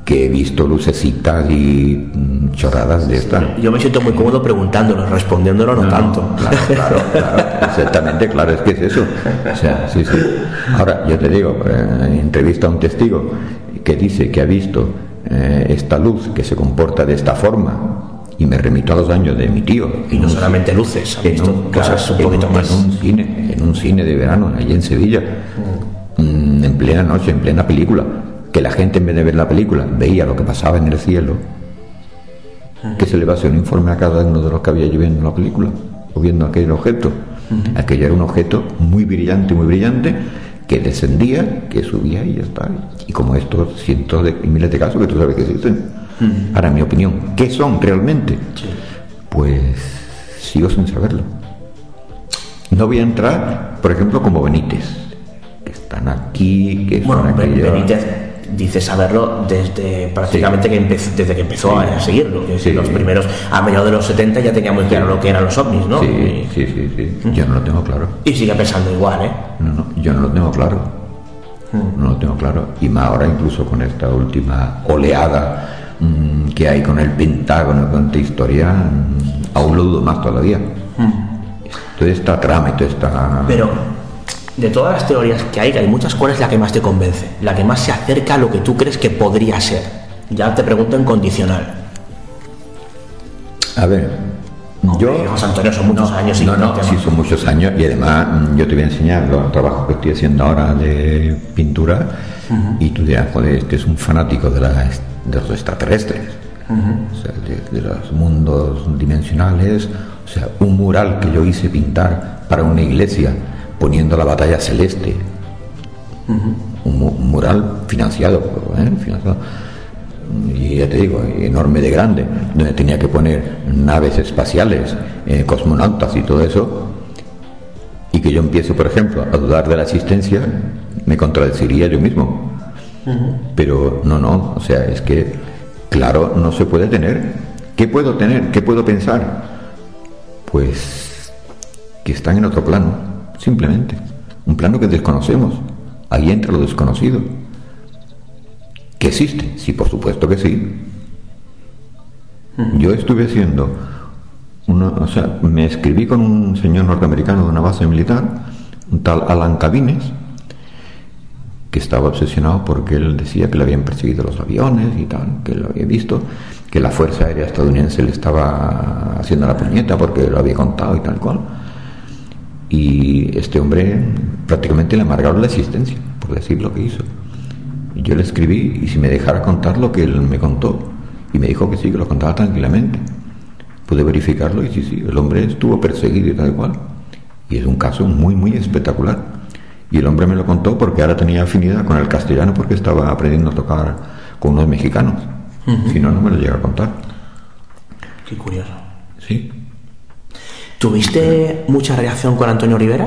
que he visto lucecitas y mm, chorradas de estas. Yo me siento muy cómodo preguntándolo, respondiéndolo no, tanto. Claro, claro, claro, [LAUGHS] exactamente, claro, es que es eso. O sea, sí, sí. Ahora, yo te digo, eh, entrevista a un testigo que dice que ha visto eh, esta luz que se comporta de esta forma y me remito a los años de mi tío. Y no solamente luces, en un, cosas un en poquito un- más. En un cine, en un cine de verano, allí en Sevilla, mm, en plena noche, en plena película, que la gente en vez de ver la película veía lo que pasaba en el cielo, que se le va a hacer un informe a cada uno de los que había allí viendo la película o viendo aquel objeto. Aquello era un objeto muy brillante, muy brillante, que descendía, que subía y ya está. Y como estos cientos de miles de casos que tú sabes que existen. Ahora, mi opinión, ¿qué son realmente? Pues sigo sin saberlo. No voy a entrar, por ejemplo, como Benítez, que están aquí, que Bueno, son aquellos- Benítez dice saberlo desde prácticamente que empezó, desde que empezó a seguirlo. que Sí. Los primeros, a mediados de los 70 ya tenía muy claro lo que eran los ovnis, ¿no? Sí, sí, sí, sí. Yo no lo tengo claro. y sigue pensando igual, ¿eh? No, no, yo no lo tengo claro. No lo tengo claro. Y más ahora incluso con esta última oleada mm, que hay con el Pentágono, con esta historia, mm, aún lo dudo más todavía. Toda esta trama y toda esta... Pero de todas las teorías que hay, que hay muchas, ¿cuál es la que más te convence? La que más se acerca a lo que tú crees que podría ser. Ya te pregunto en condicional. A ver, yo... Hombre, José Antonio, son muchos años y No, no, tema. sí son muchos años y además mm, yo te voy a enseñar los trabajos que estoy haciendo ahora de pintura y tú dirás, joder, este es un fanático de, las- de los extraterrestres, o sea, de, de los mundos dimensionales, o sea, un mural que yo hice pintar para una iglesia poniendo la batalla celeste, un, mu- un mural financiado, ¿eh? financiado y ya te digo, enorme de grande, donde tenía que poner naves espaciales, eh, cosmonautas y todo eso, y que yo empiezo, por ejemplo, a dudar de la existencia, me contradeciría yo mismo. Pero no, no, o sea, es que, claro, no se puede tener. ¿Qué puedo tener? ¿Qué puedo pensar? Pues que están en otro plano, simplemente. Un plano que desconocemos. Ahí entra lo desconocido. ¿Que existe? Sí, por supuesto que sí. Yo estuve haciendo, una, o sea, me escribí con un señor norteamericano de una base militar, un tal Alan Cabines, que estaba obsesionado porque él decía que le habían perseguido los aviones y tal, que lo había visto, que la Fuerza Aérea Estadounidense le estaba haciendo la puñeta porque lo había contado y tal cual. Y este hombre prácticamente le amargaron la existencia por decir lo que hizo. Y yo le escribí y si me dejara contar lo que él me contó. Y me dijo que sí, que lo contaba tranquilamente. Pude verificarlo y sí, sí, el hombre estuvo perseguido y tal cual. Y es un caso muy, muy espectacular. Y el hombre me lo contó porque ahora tenía afinidad con el castellano porque estaba aprendiendo a tocar con unos mexicanos. Si no, no me lo llega a contar. Qué curioso. Sí. ¿Tuviste mucha reacción con Antonio Rivera?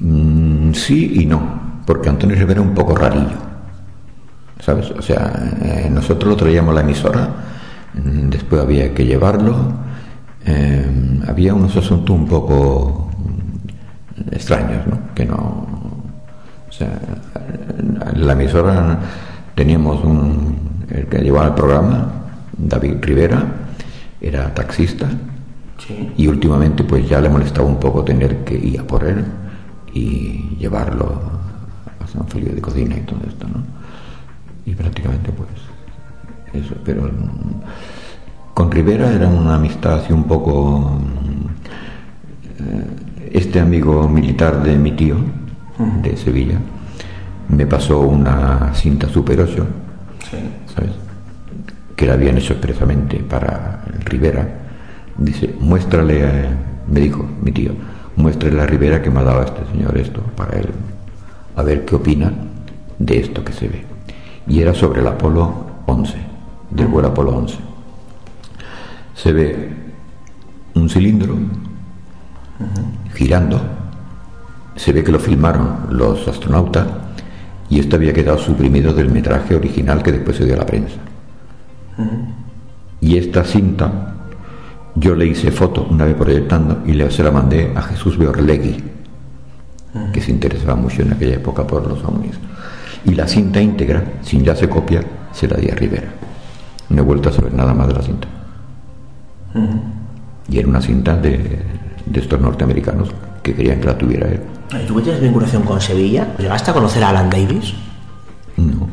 Mm, sí y no, porque Antonio Rivera es un poco rarillo. ¿Sabes? O sea, eh, nosotros lo traíamos a la emisora, mm, después había que llevarlo. eh, había unos asuntos un poco mm, extraños, ¿no? Que no. O sea, en la emisora teníamos un. El que llevaba el programa, David Rivera, era taxista. Sí. Y últimamente pues ya le molestaba un poco tener que ir a por él y llevarlo a San Felipe de Cocina y todo esto, ¿no? Y prácticamente pues eso, pero mm, con Rivera era una amistad así un poco... mm, Este amigo militar de mi tío, de Sevilla, me pasó una cinta Super 8, ¿sabes? Que la habían hecho expresamente para Rivera. Dice, muéstrale, eh, me dijo mi tío, muéstrale a Rivera que me ha dado este señor esto para él, a ver qué opina de esto que se ve. Y era sobre el Apolo 11, del vuelo Apolo 11. Se ve un cilindro girando, se ve que lo filmaron los astronautas y esto había quedado suprimido del metraje original que después se dio a la prensa. Y esta cinta yo le hice foto una vez proyectando y le, se la mandé a Jesús Beorlegui, que se interesaba mucho en aquella época por los ovnis. Y la cinta íntegra, sin ya se copia, se la di a Rivera. No he vuelto a saber nada más de la cinta. Y era una cinta de, de estos norteamericanos que querían que la tuviera él. ¿Y ¿Tú tienes vinculación con Sevilla? ¿Llegaste a conocer a Alan Davis? No,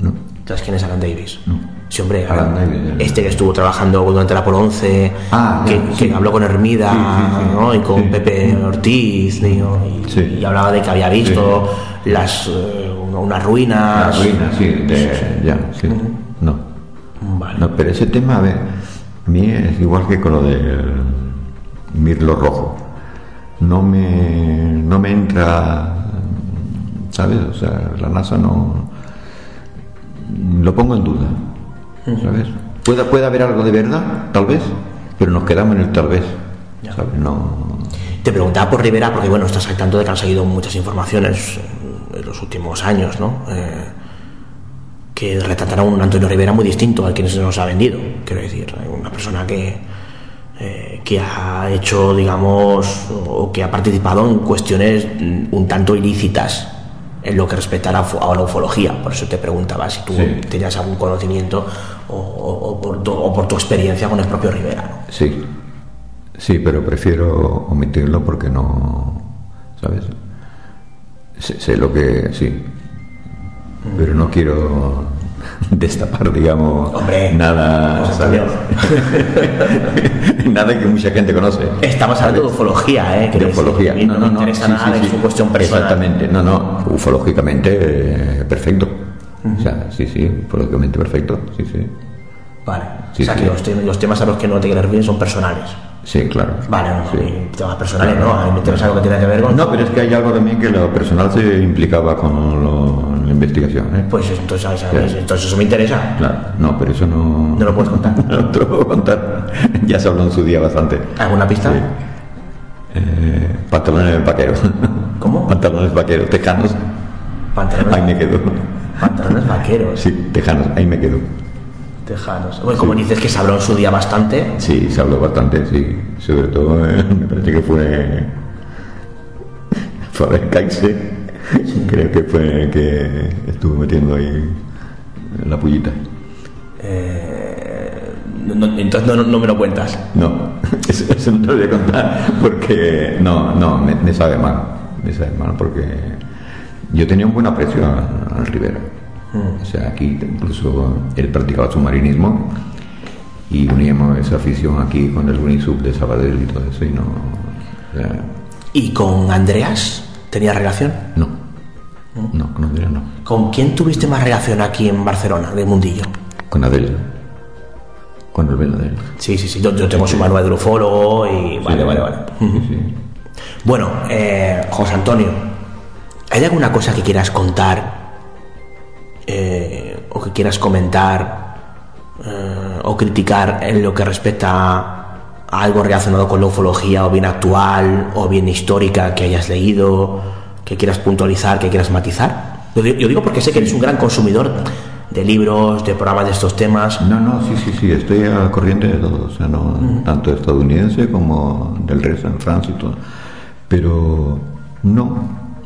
no. ¿Sabes quién es Alan Davis? No. Sí, hombre, el- este que estuvo trabajando durante el Apolo 11, Ah, que, sí. habló con Hermida Sí. ¿no? y con. Pepe Ortiz y, hablaba de que había visto las eh, unas ruinas. La ruina, sí, de- ya, sí. No. Vale. No, pero ese tema, a ver, a mí es igual que con lo del Mirlo Rojo. No me, no me entra, ¿sabes? O sea, la NASA no. Lo pongo en duda, ¿sabes? Puede, puede haber algo de verdad, tal vez, pero nos quedamos en el tal vez, ¿sabes? No. Te preguntaba por Rivera porque, bueno, estás al tanto de que han salido muchas informaciones en los últimos años, ¿no? Eh, que retratan a un Antonio Rivera muy distinto al que se nos ha vendido. Quiero decir, una persona que, eh, que ha hecho, digamos, o que ha participado en cuestiones un tanto ilícitas en lo que respecta a la, ufo- a la ufología. Por eso te preguntaba si tú Sí. tenías algún conocimiento o, o- o por tu, o por tu experiencia con el propio Rivera. ¿no? Sí, sí, pero prefiero omitirlo porque no, ¿sabes? Sé, sé lo que sí, pero no quiero [LAUGHS] destapar, digamos, Hombre, nada, [LAUGHS] nada que mucha gente conoce. Estamos hablando de ufología, ¿eh? De ufología. mí no, me interesa sí, nada sí, sí. su cuestión personal. Exactamente, no, no, ufológicamente eh, perfecto. O sea, sí, sí, ufológicamente perfecto, sí, sí. Vale. Sí, o sea, que los, te- los temas a los que no te quieres referir son personales. Sí, claro. Vale, no, no, temas personales no, a mí me interesa algo que tiene que ver con... No, pero es que hay algo también que lo personal se implicaba con lo- investigación, ¿eh? Pues entonces, ¿sabes? Entonces eso me interesa. Claro, no, pero eso no... ¿No lo puedes contar? [LAUGHS] no te lo puedo contar. [LAUGHS] ya se habló en su día bastante. ¿Alguna pista? Sí. Eh, pantalones vaqueros. [LAUGHS] ¿Cómo? Pantalones vaqueros, tejanos. Pantalones, Ahí me quedo. pantalones vaqueros, Sí, tejanos, ahí me quedo. tejanos. Bueno, como dices que se habló en su día bastante, Sí, se habló bastante, sí. Sobre todo, eh, me parece que fue... Faber [LAUGHS] Creo que fue el que estuvo metiendo ahí la pullita. eh, no- no- entonces no, no- me lo cuentas. No, [LAUGHS] eso, eso no te lo voy a contar porque no, no, me, me sabe mal, me sabe mal porque yo tenía un buen aprecio a, a Rivera. O sea, aquí incluso él practicaba submarinismo y uníamos esa afición aquí con el Unisub de Sabadell y todo eso y no, o sea, ¿Y con Andreas tenías relación? no, no, con Andrea no, ¿Con quién tuviste más relación aquí en Barcelona, de Mundillo? con Adel, con el velo de él. Sí, sí, sí, yo, yo tengo su manual de ufólogo y... Vale, Sí, vale, vale. Bueno, eh, José Antonio, ¿hay alguna cosa que quieras contar eh, o que quieras comentar eh, o criticar en lo que respecta a algo relacionado con la ufología o bien actual o bien histórica que hayas leído, que quieras puntualizar, que quieras matizar? Yo digo, yo digo porque sé que eres un gran consumidor de libros, de programas de estos temas. No, no, sí, sí, sí, estoy al corriente de todo, o sea, no, tanto estadounidense como del resto en Francia y todo. Pero no,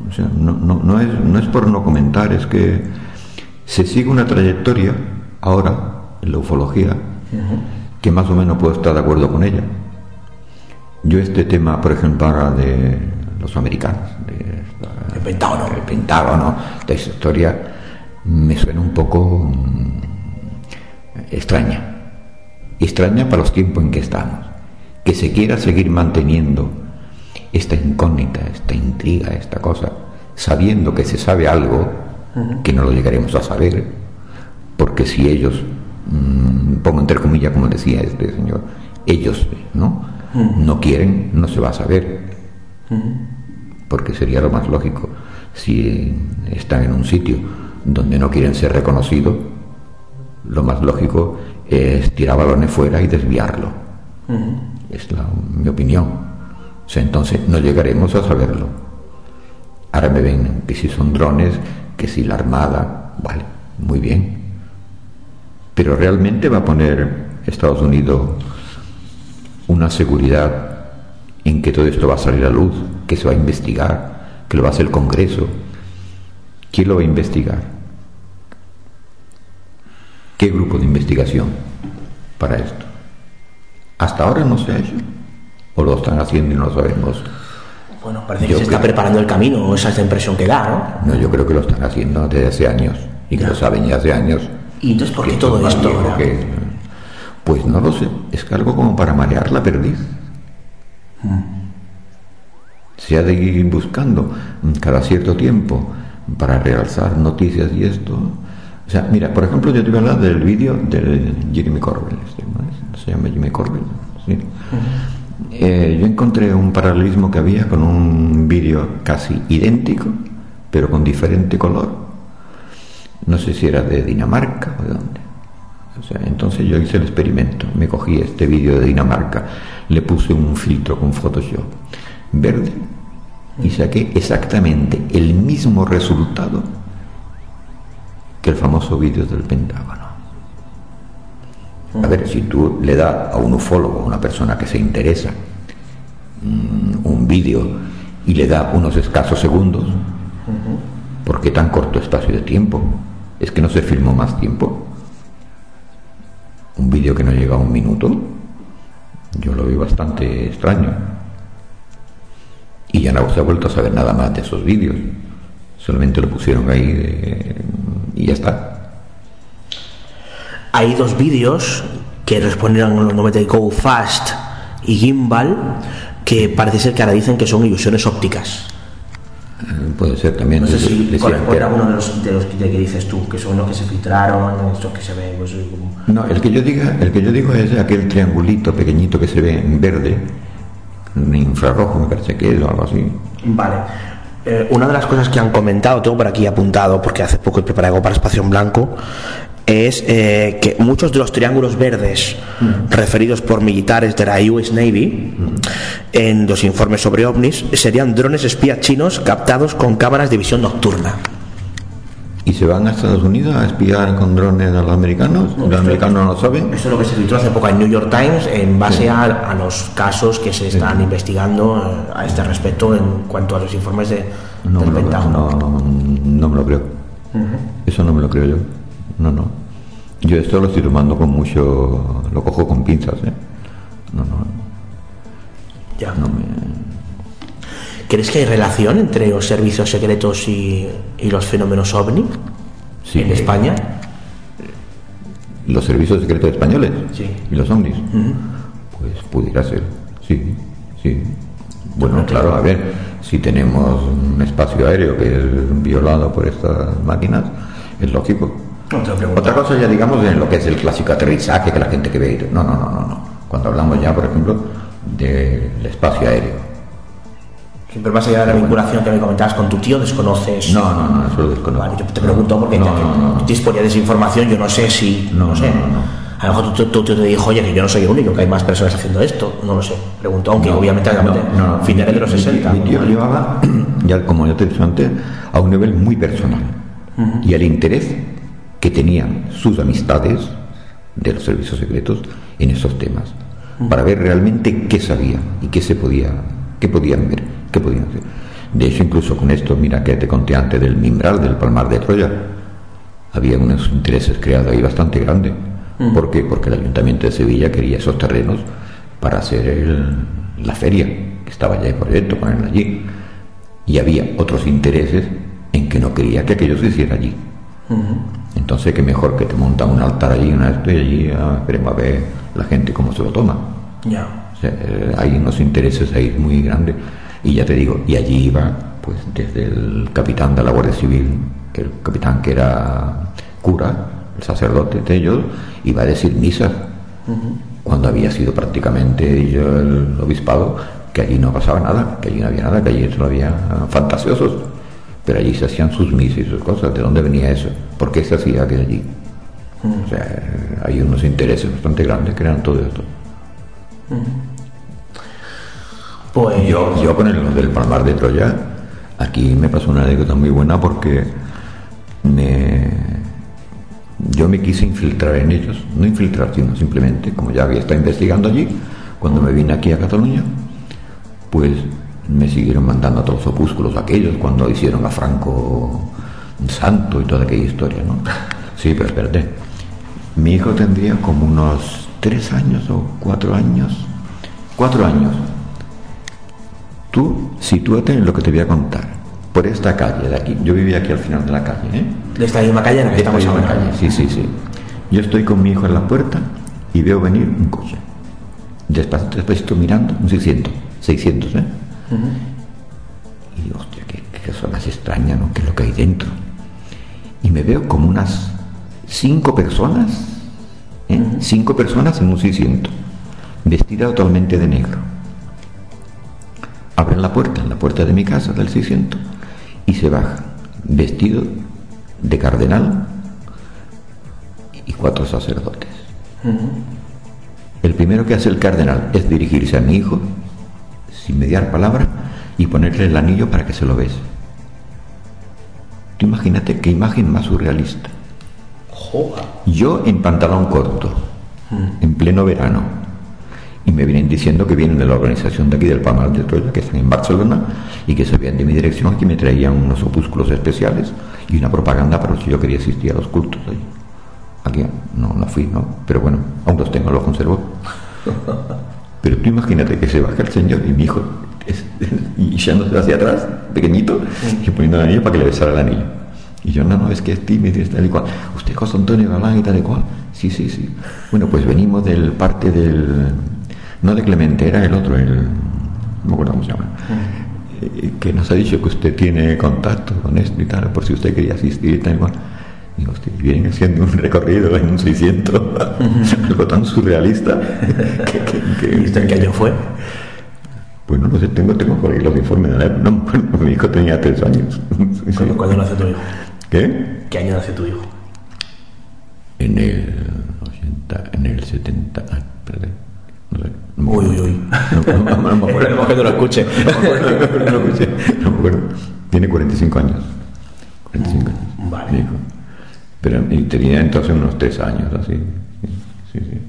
o sea, no, no, no, es, no es por no comentar, es que se sigue una trayectoria ahora en la ufología que más o menos puedo estar de acuerdo con ella. Yo este tema, por ejemplo, ahora de los americanos, de esta- El Pentágono. el Pentágono, de esa historia, me suena un poco mm, extraña. Extraña para los tiempos en que estamos. Que se quiera seguir manteniendo esta incógnita, esta intriga, esta cosa, sabiendo que se sabe algo que no lo llegaremos a saber, porque si ellos, mm, pongo entre comillas como decía este señor, ellos no, no quieren, no se va a saber porque sería lo más lógico. Si están en un sitio donde no quieren ser reconocidos, lo más lógico es tirar balones fuera y desviarlo. Es la- mi opinión. O sea, entonces no llegaremos a saberlo. Ahora me ven que si son drones, que si la armada, vale, muy bien. Pero realmente va a poner Estados Unidos una seguridad en que todo esto va a salir a luz, que se va a investigar, que lo va a hacer el Congreso. ¿Quién lo va a investigar? ¿Qué grupo de investigación para esto? Hasta ahora no se ha hecho. O lo están haciendo y no lo sabemos. Bueno, parece que Yo se está preparando el camino, esa es la impresión que da, ¿no? No, yo creo que lo están haciendo desde hace años. Y que lo saben ya hace años. ¿Y entonces por qué todo esto ahora? que- Pues no lo sé. Es que algo como para marear la perdiz. Se ha de ir buscando mm, cada cierto tiempo para realzar noticias y esto. O sea, mira, por ejemplo, yo te voy a hablar del vídeo de Jeremy Corbyn. este. Se llama Jimmy Corbyn. ¿sí? Eh, yo encontré un paralelismo que había con un vídeo casi idéntico, pero con diferente color. No sé si era de Dinamarca o de dónde. O sea, entonces yo hice el experimento. Me cogí este vídeo de Dinamarca, le puse un filtro con Photoshop verde y saqué exactamente el mismo resultado que el famoso vídeo del Pentágono. A ver, si tú le das a un ufólogo, a una persona que se interesa, mm, un vídeo y le da unos escasos segundos, ¿por qué tan corto espacio de tiempo? ¿Es que no se filmó más tiempo? ¿Un vídeo que no llega a un minuto? Yo lo veo bastante extraño. Y ya no se ha vuelto a saber nada más de esos vídeos. Solamente lo pusieron ahí y ya está. Hay dos vídeos que responden a los nombres de Go Fast y Gimbal que parece ser que ahora dicen que son ilusiones ópticas. Eh, Puede ser también. No sé si corresponde entera. a alguno de los, de los que de dices tú, que son los que se filtraron, estos que se ven pues, como... No, el que yo diga, el que yo digo es aquel triangulito pequeñito que se ve en verde, en infrarrojo me parece que es o algo así. Vale. Eh, una de las cosas que han comentado, tengo por aquí apuntado, porque hace poco he preparado para Espacio en Blanco, es eh, que muchos de los triángulos verdes referidos por militares de la US Navy en los informes sobre ovnis serían drones espías chinos captados con cámaras de visión nocturna. ¿Y se van a Estados Unidos a espiar con drones a los americanos? ¿Los americanos no lo saben? Eso es lo que se filtró hace poco en New York Times en base a, a los casos que se están investigando eh, a este respecto en cuanto a los informes de, No, del Pentágono. no, no me lo creo. Eso no me lo creo yo. No, no. Yo esto lo estoy tomando con mucho... Lo cojo con pinzas, ¿eh? No, no. Ya. no me... ¿Crees que hay relación entre los servicios secretos y, y los fenómenos ovni Sí. en España? ¿Los servicios secretos españoles? Sí. ¿Y los ovnis? Pues pudiera ser, sí, sí. Bueno, claro, a ver, si tenemos un espacio aéreo que es violado por estas máquinas, es lógico. Pregunto. Otra cosa ya digamos en lo que es el clásico aterrizaje que la gente que ve. No, no, no, no, no. Cuando hablamos ya, por ejemplo, del espacio aéreo. Siempre más allá de la vinculación que me comentabas con tu tío, desconoces. No, no, no, eso lo desconozco. Vale, yo te pregunto porque No, ya no, no, disponías de esa información, yo no sé si. No, sé. A lo mejor tu, tío te dijo, oye, que yo no soy el único, que hay más personas haciendo esto. No lo sé. Pregunto, aunque obviamente no, finales de los Mi- 60. Mi, tío llevaba, [CLEARS THROAT] ya como ya te he dicho antes, a un nivel muy personal. Y el interés que tenían sus amistades de los servicios secretos en esos temas. Para ver realmente qué sabían y qué se podía, qué podían ver, qué podían hacer. De hecho, incluso con esto, mira que te conté antes del Mimbral, del Palmar de Troya, había unos intereses creados ahí bastante grandes. ¿Por qué? Porque el Ayuntamiento de Sevilla quería esos terrenos para hacer el- la feria, que estaba ya en proyecto, ponerla allí. Y había otros intereses en que no quería que aquello se hiciera allí. Entonces, que mejor que te montan un altar allí, una esto, y allí ah, veremos a ver la gente cómo se lo toma. Ya. O sea, eh, hay unos intereses ahí muy grandes. Y ya te digo, y allí iba, pues desde el capitán de la Guardia Civil, el capitán que era cura, el sacerdote de ellos, iba a decir misas. Cuando había sido prácticamente yo el obispado, que allí no pasaba nada, que allí no había nada, que allí solo había ah, fantasiosos. Pero allí se hacían sus misas y sus cosas. ¿De dónde venía eso? ¿Por qué se hacía aquello allí? O sea, hay unos intereses bastante grandes que eran todo esto. Pues. Yo, yo con el del Palmar de Troya, aquí me pasó una anécdota muy buena porque me, yo me quise infiltrar en ellos, no infiltrar, sino simplemente, como ya había estado investigando allí, cuando me vine aquí a Cataluña, pues me siguieron mandando a todos los opúsculos aquellos cuando hicieron a Franco un santo y toda aquella historia, ¿no? [LAUGHS] Sí, pero espérate. Mi hijo tendría como unos tres años o cuatro años. Cuatro años. Tú sitúate en lo que te voy a contar. Por esta calle de aquí. Yo vivía aquí al final de la calle, ¿eh? De esta misma calle en la que Esta estamos ahora. calle, Sí, sí, sí. Yo estoy con mi hijo en la puerta y veo venir un coche. Despacito, despacito mirando, un 600. 600, ¿eh? Y digo, hostia, qué, qué cosa más extraña, ¿no? ¿Qué es lo que hay dentro? Y me veo como unas cinco personas, ¿eh? Cinco personas en un 600, vestidas totalmente de negro. Abren la puerta, en la puerta de mi casa, del 600, y se bajan, vestido de cardenal y cuatro sacerdotes. El primero que hace el cardenal es dirigirse a mi hijo, sin mediar palabra, y ponerle el anillo para que se lo bese. Tú imagínate qué imagen más surrealista. Yo en pantalón corto, en pleno verano, y me vienen diciendo que vienen de la organización de aquí del Palmar de Troya, que están en Barcelona, y que sabían de mi dirección, que me traían unos opúsculos especiales y una propaganda para si yo quería asistir a los cultos allí. Aquí no, no fui, ¿no? Pero bueno, aún los tengo, los conservo. [LAUGHS] Pero tú imagínate que se baja el señor y mi hijo es, [LAUGHS] y echándose hacia atrás, pequeñito, y poniendo el anillo para que le besara el anillo. Y yo, no, no, es que es tímido y tal y cual. Usted es José Antonio Galán y tal y cual. Sí, sí, sí. Bueno, pues venimos del parte del. No de Clemente, era el otro, el. No me acuerdo cómo se llama. eh, que nos ha dicho que usted tiene contacto con esto y tal, por si usted quería asistir y tal y cual. Digo, hostia, vienen haciendo un recorrido en un 600, algo tan surrealista. [LAUGHS] que- que- que- ¿Y esto en qué año fue? Bueno, no sé, tengo, tengo por ahí los informes de la época. No, [LAUGHS] bueno, mi hijo tenía tres años. ¿Cuándo, nace tu hijo? ¿Qué? ¿Qué año nace tu hijo? En el 80, en el 70. Ah, espérate. No sé. No Uy, uy, uy. No, no, no, no me [LAUGHS] acuerdo. Que no lo escuche. Lo. No me acuerdo. Tiene 45 años. 45 años. Vale. mi hijo. Pero y tenía entonces unos tres años, así. Sí, sí.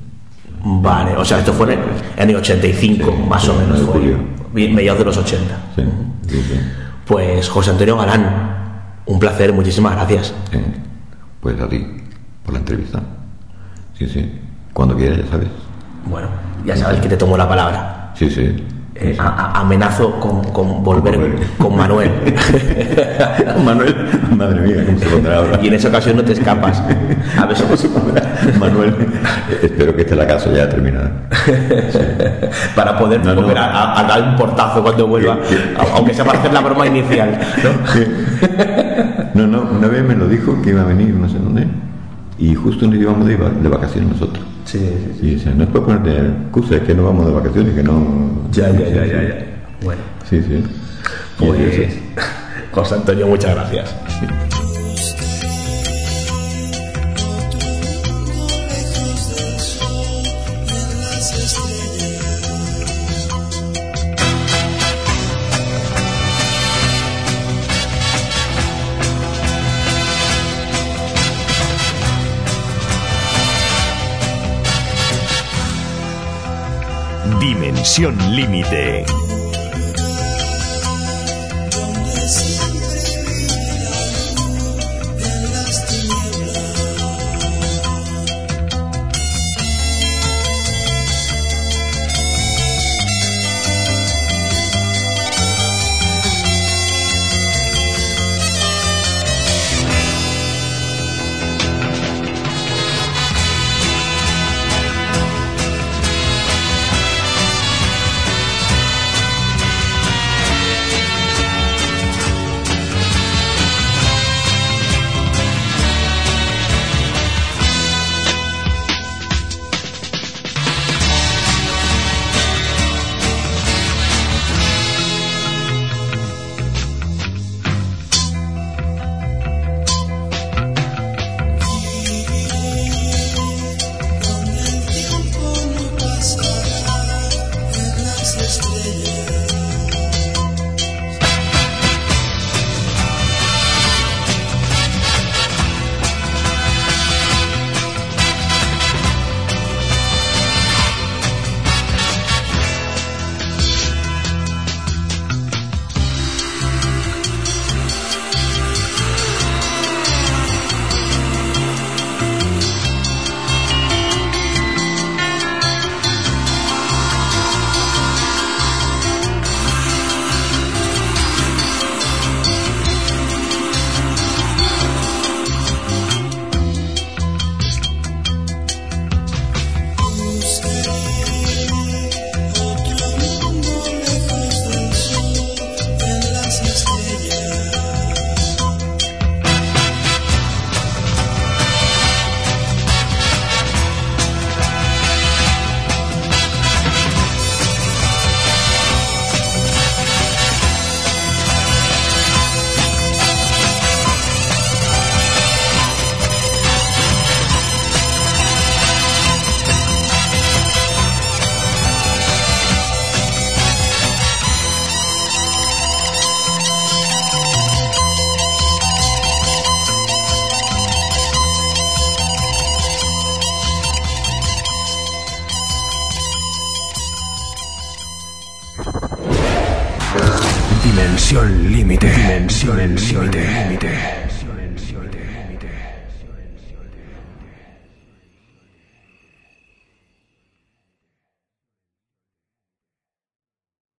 Vale, o sea, esto fue en el, en el 85, Sí, más o menos. Fue, mediados de los 80. Sí, sí, sí. Pues José Antonio Galán, un placer, muchísimas gracias. Pues a ti, por la entrevista. Sí, sí. Cuando quieras, ya sabes. Bueno, ya sabes que te tomo la palabra. Sí, sí. Eh, a- a- amenazo con, con volver Con Manuel. [LAUGHS] Manuel, madre mía, ¿cómo se pondrá ahora? y en esa ocasión no te escapas. A ver, ¿Cómo se pondrá? Manuel, espero que esté la casa ya terminada. [LAUGHS] para poder No, volver a, a- a dar un portazo cuando vuelva, Sí, sí. aunque sea para hacer la broma inicial. ¿no? No, no, una vez me lo dijo que iba a venir, no sé dónde, y justo nos íbamos de, va- de vacaciones nosotros. Sí, sí, sí. Y dice, no es para ponerte excusa, es que no vamos de vacaciones, que no... Ya, ya, ya, ya, ya. Bueno, Sí, sí. Pues. [LAUGHS] José Antonio, muchas gracias. Dimensión límite.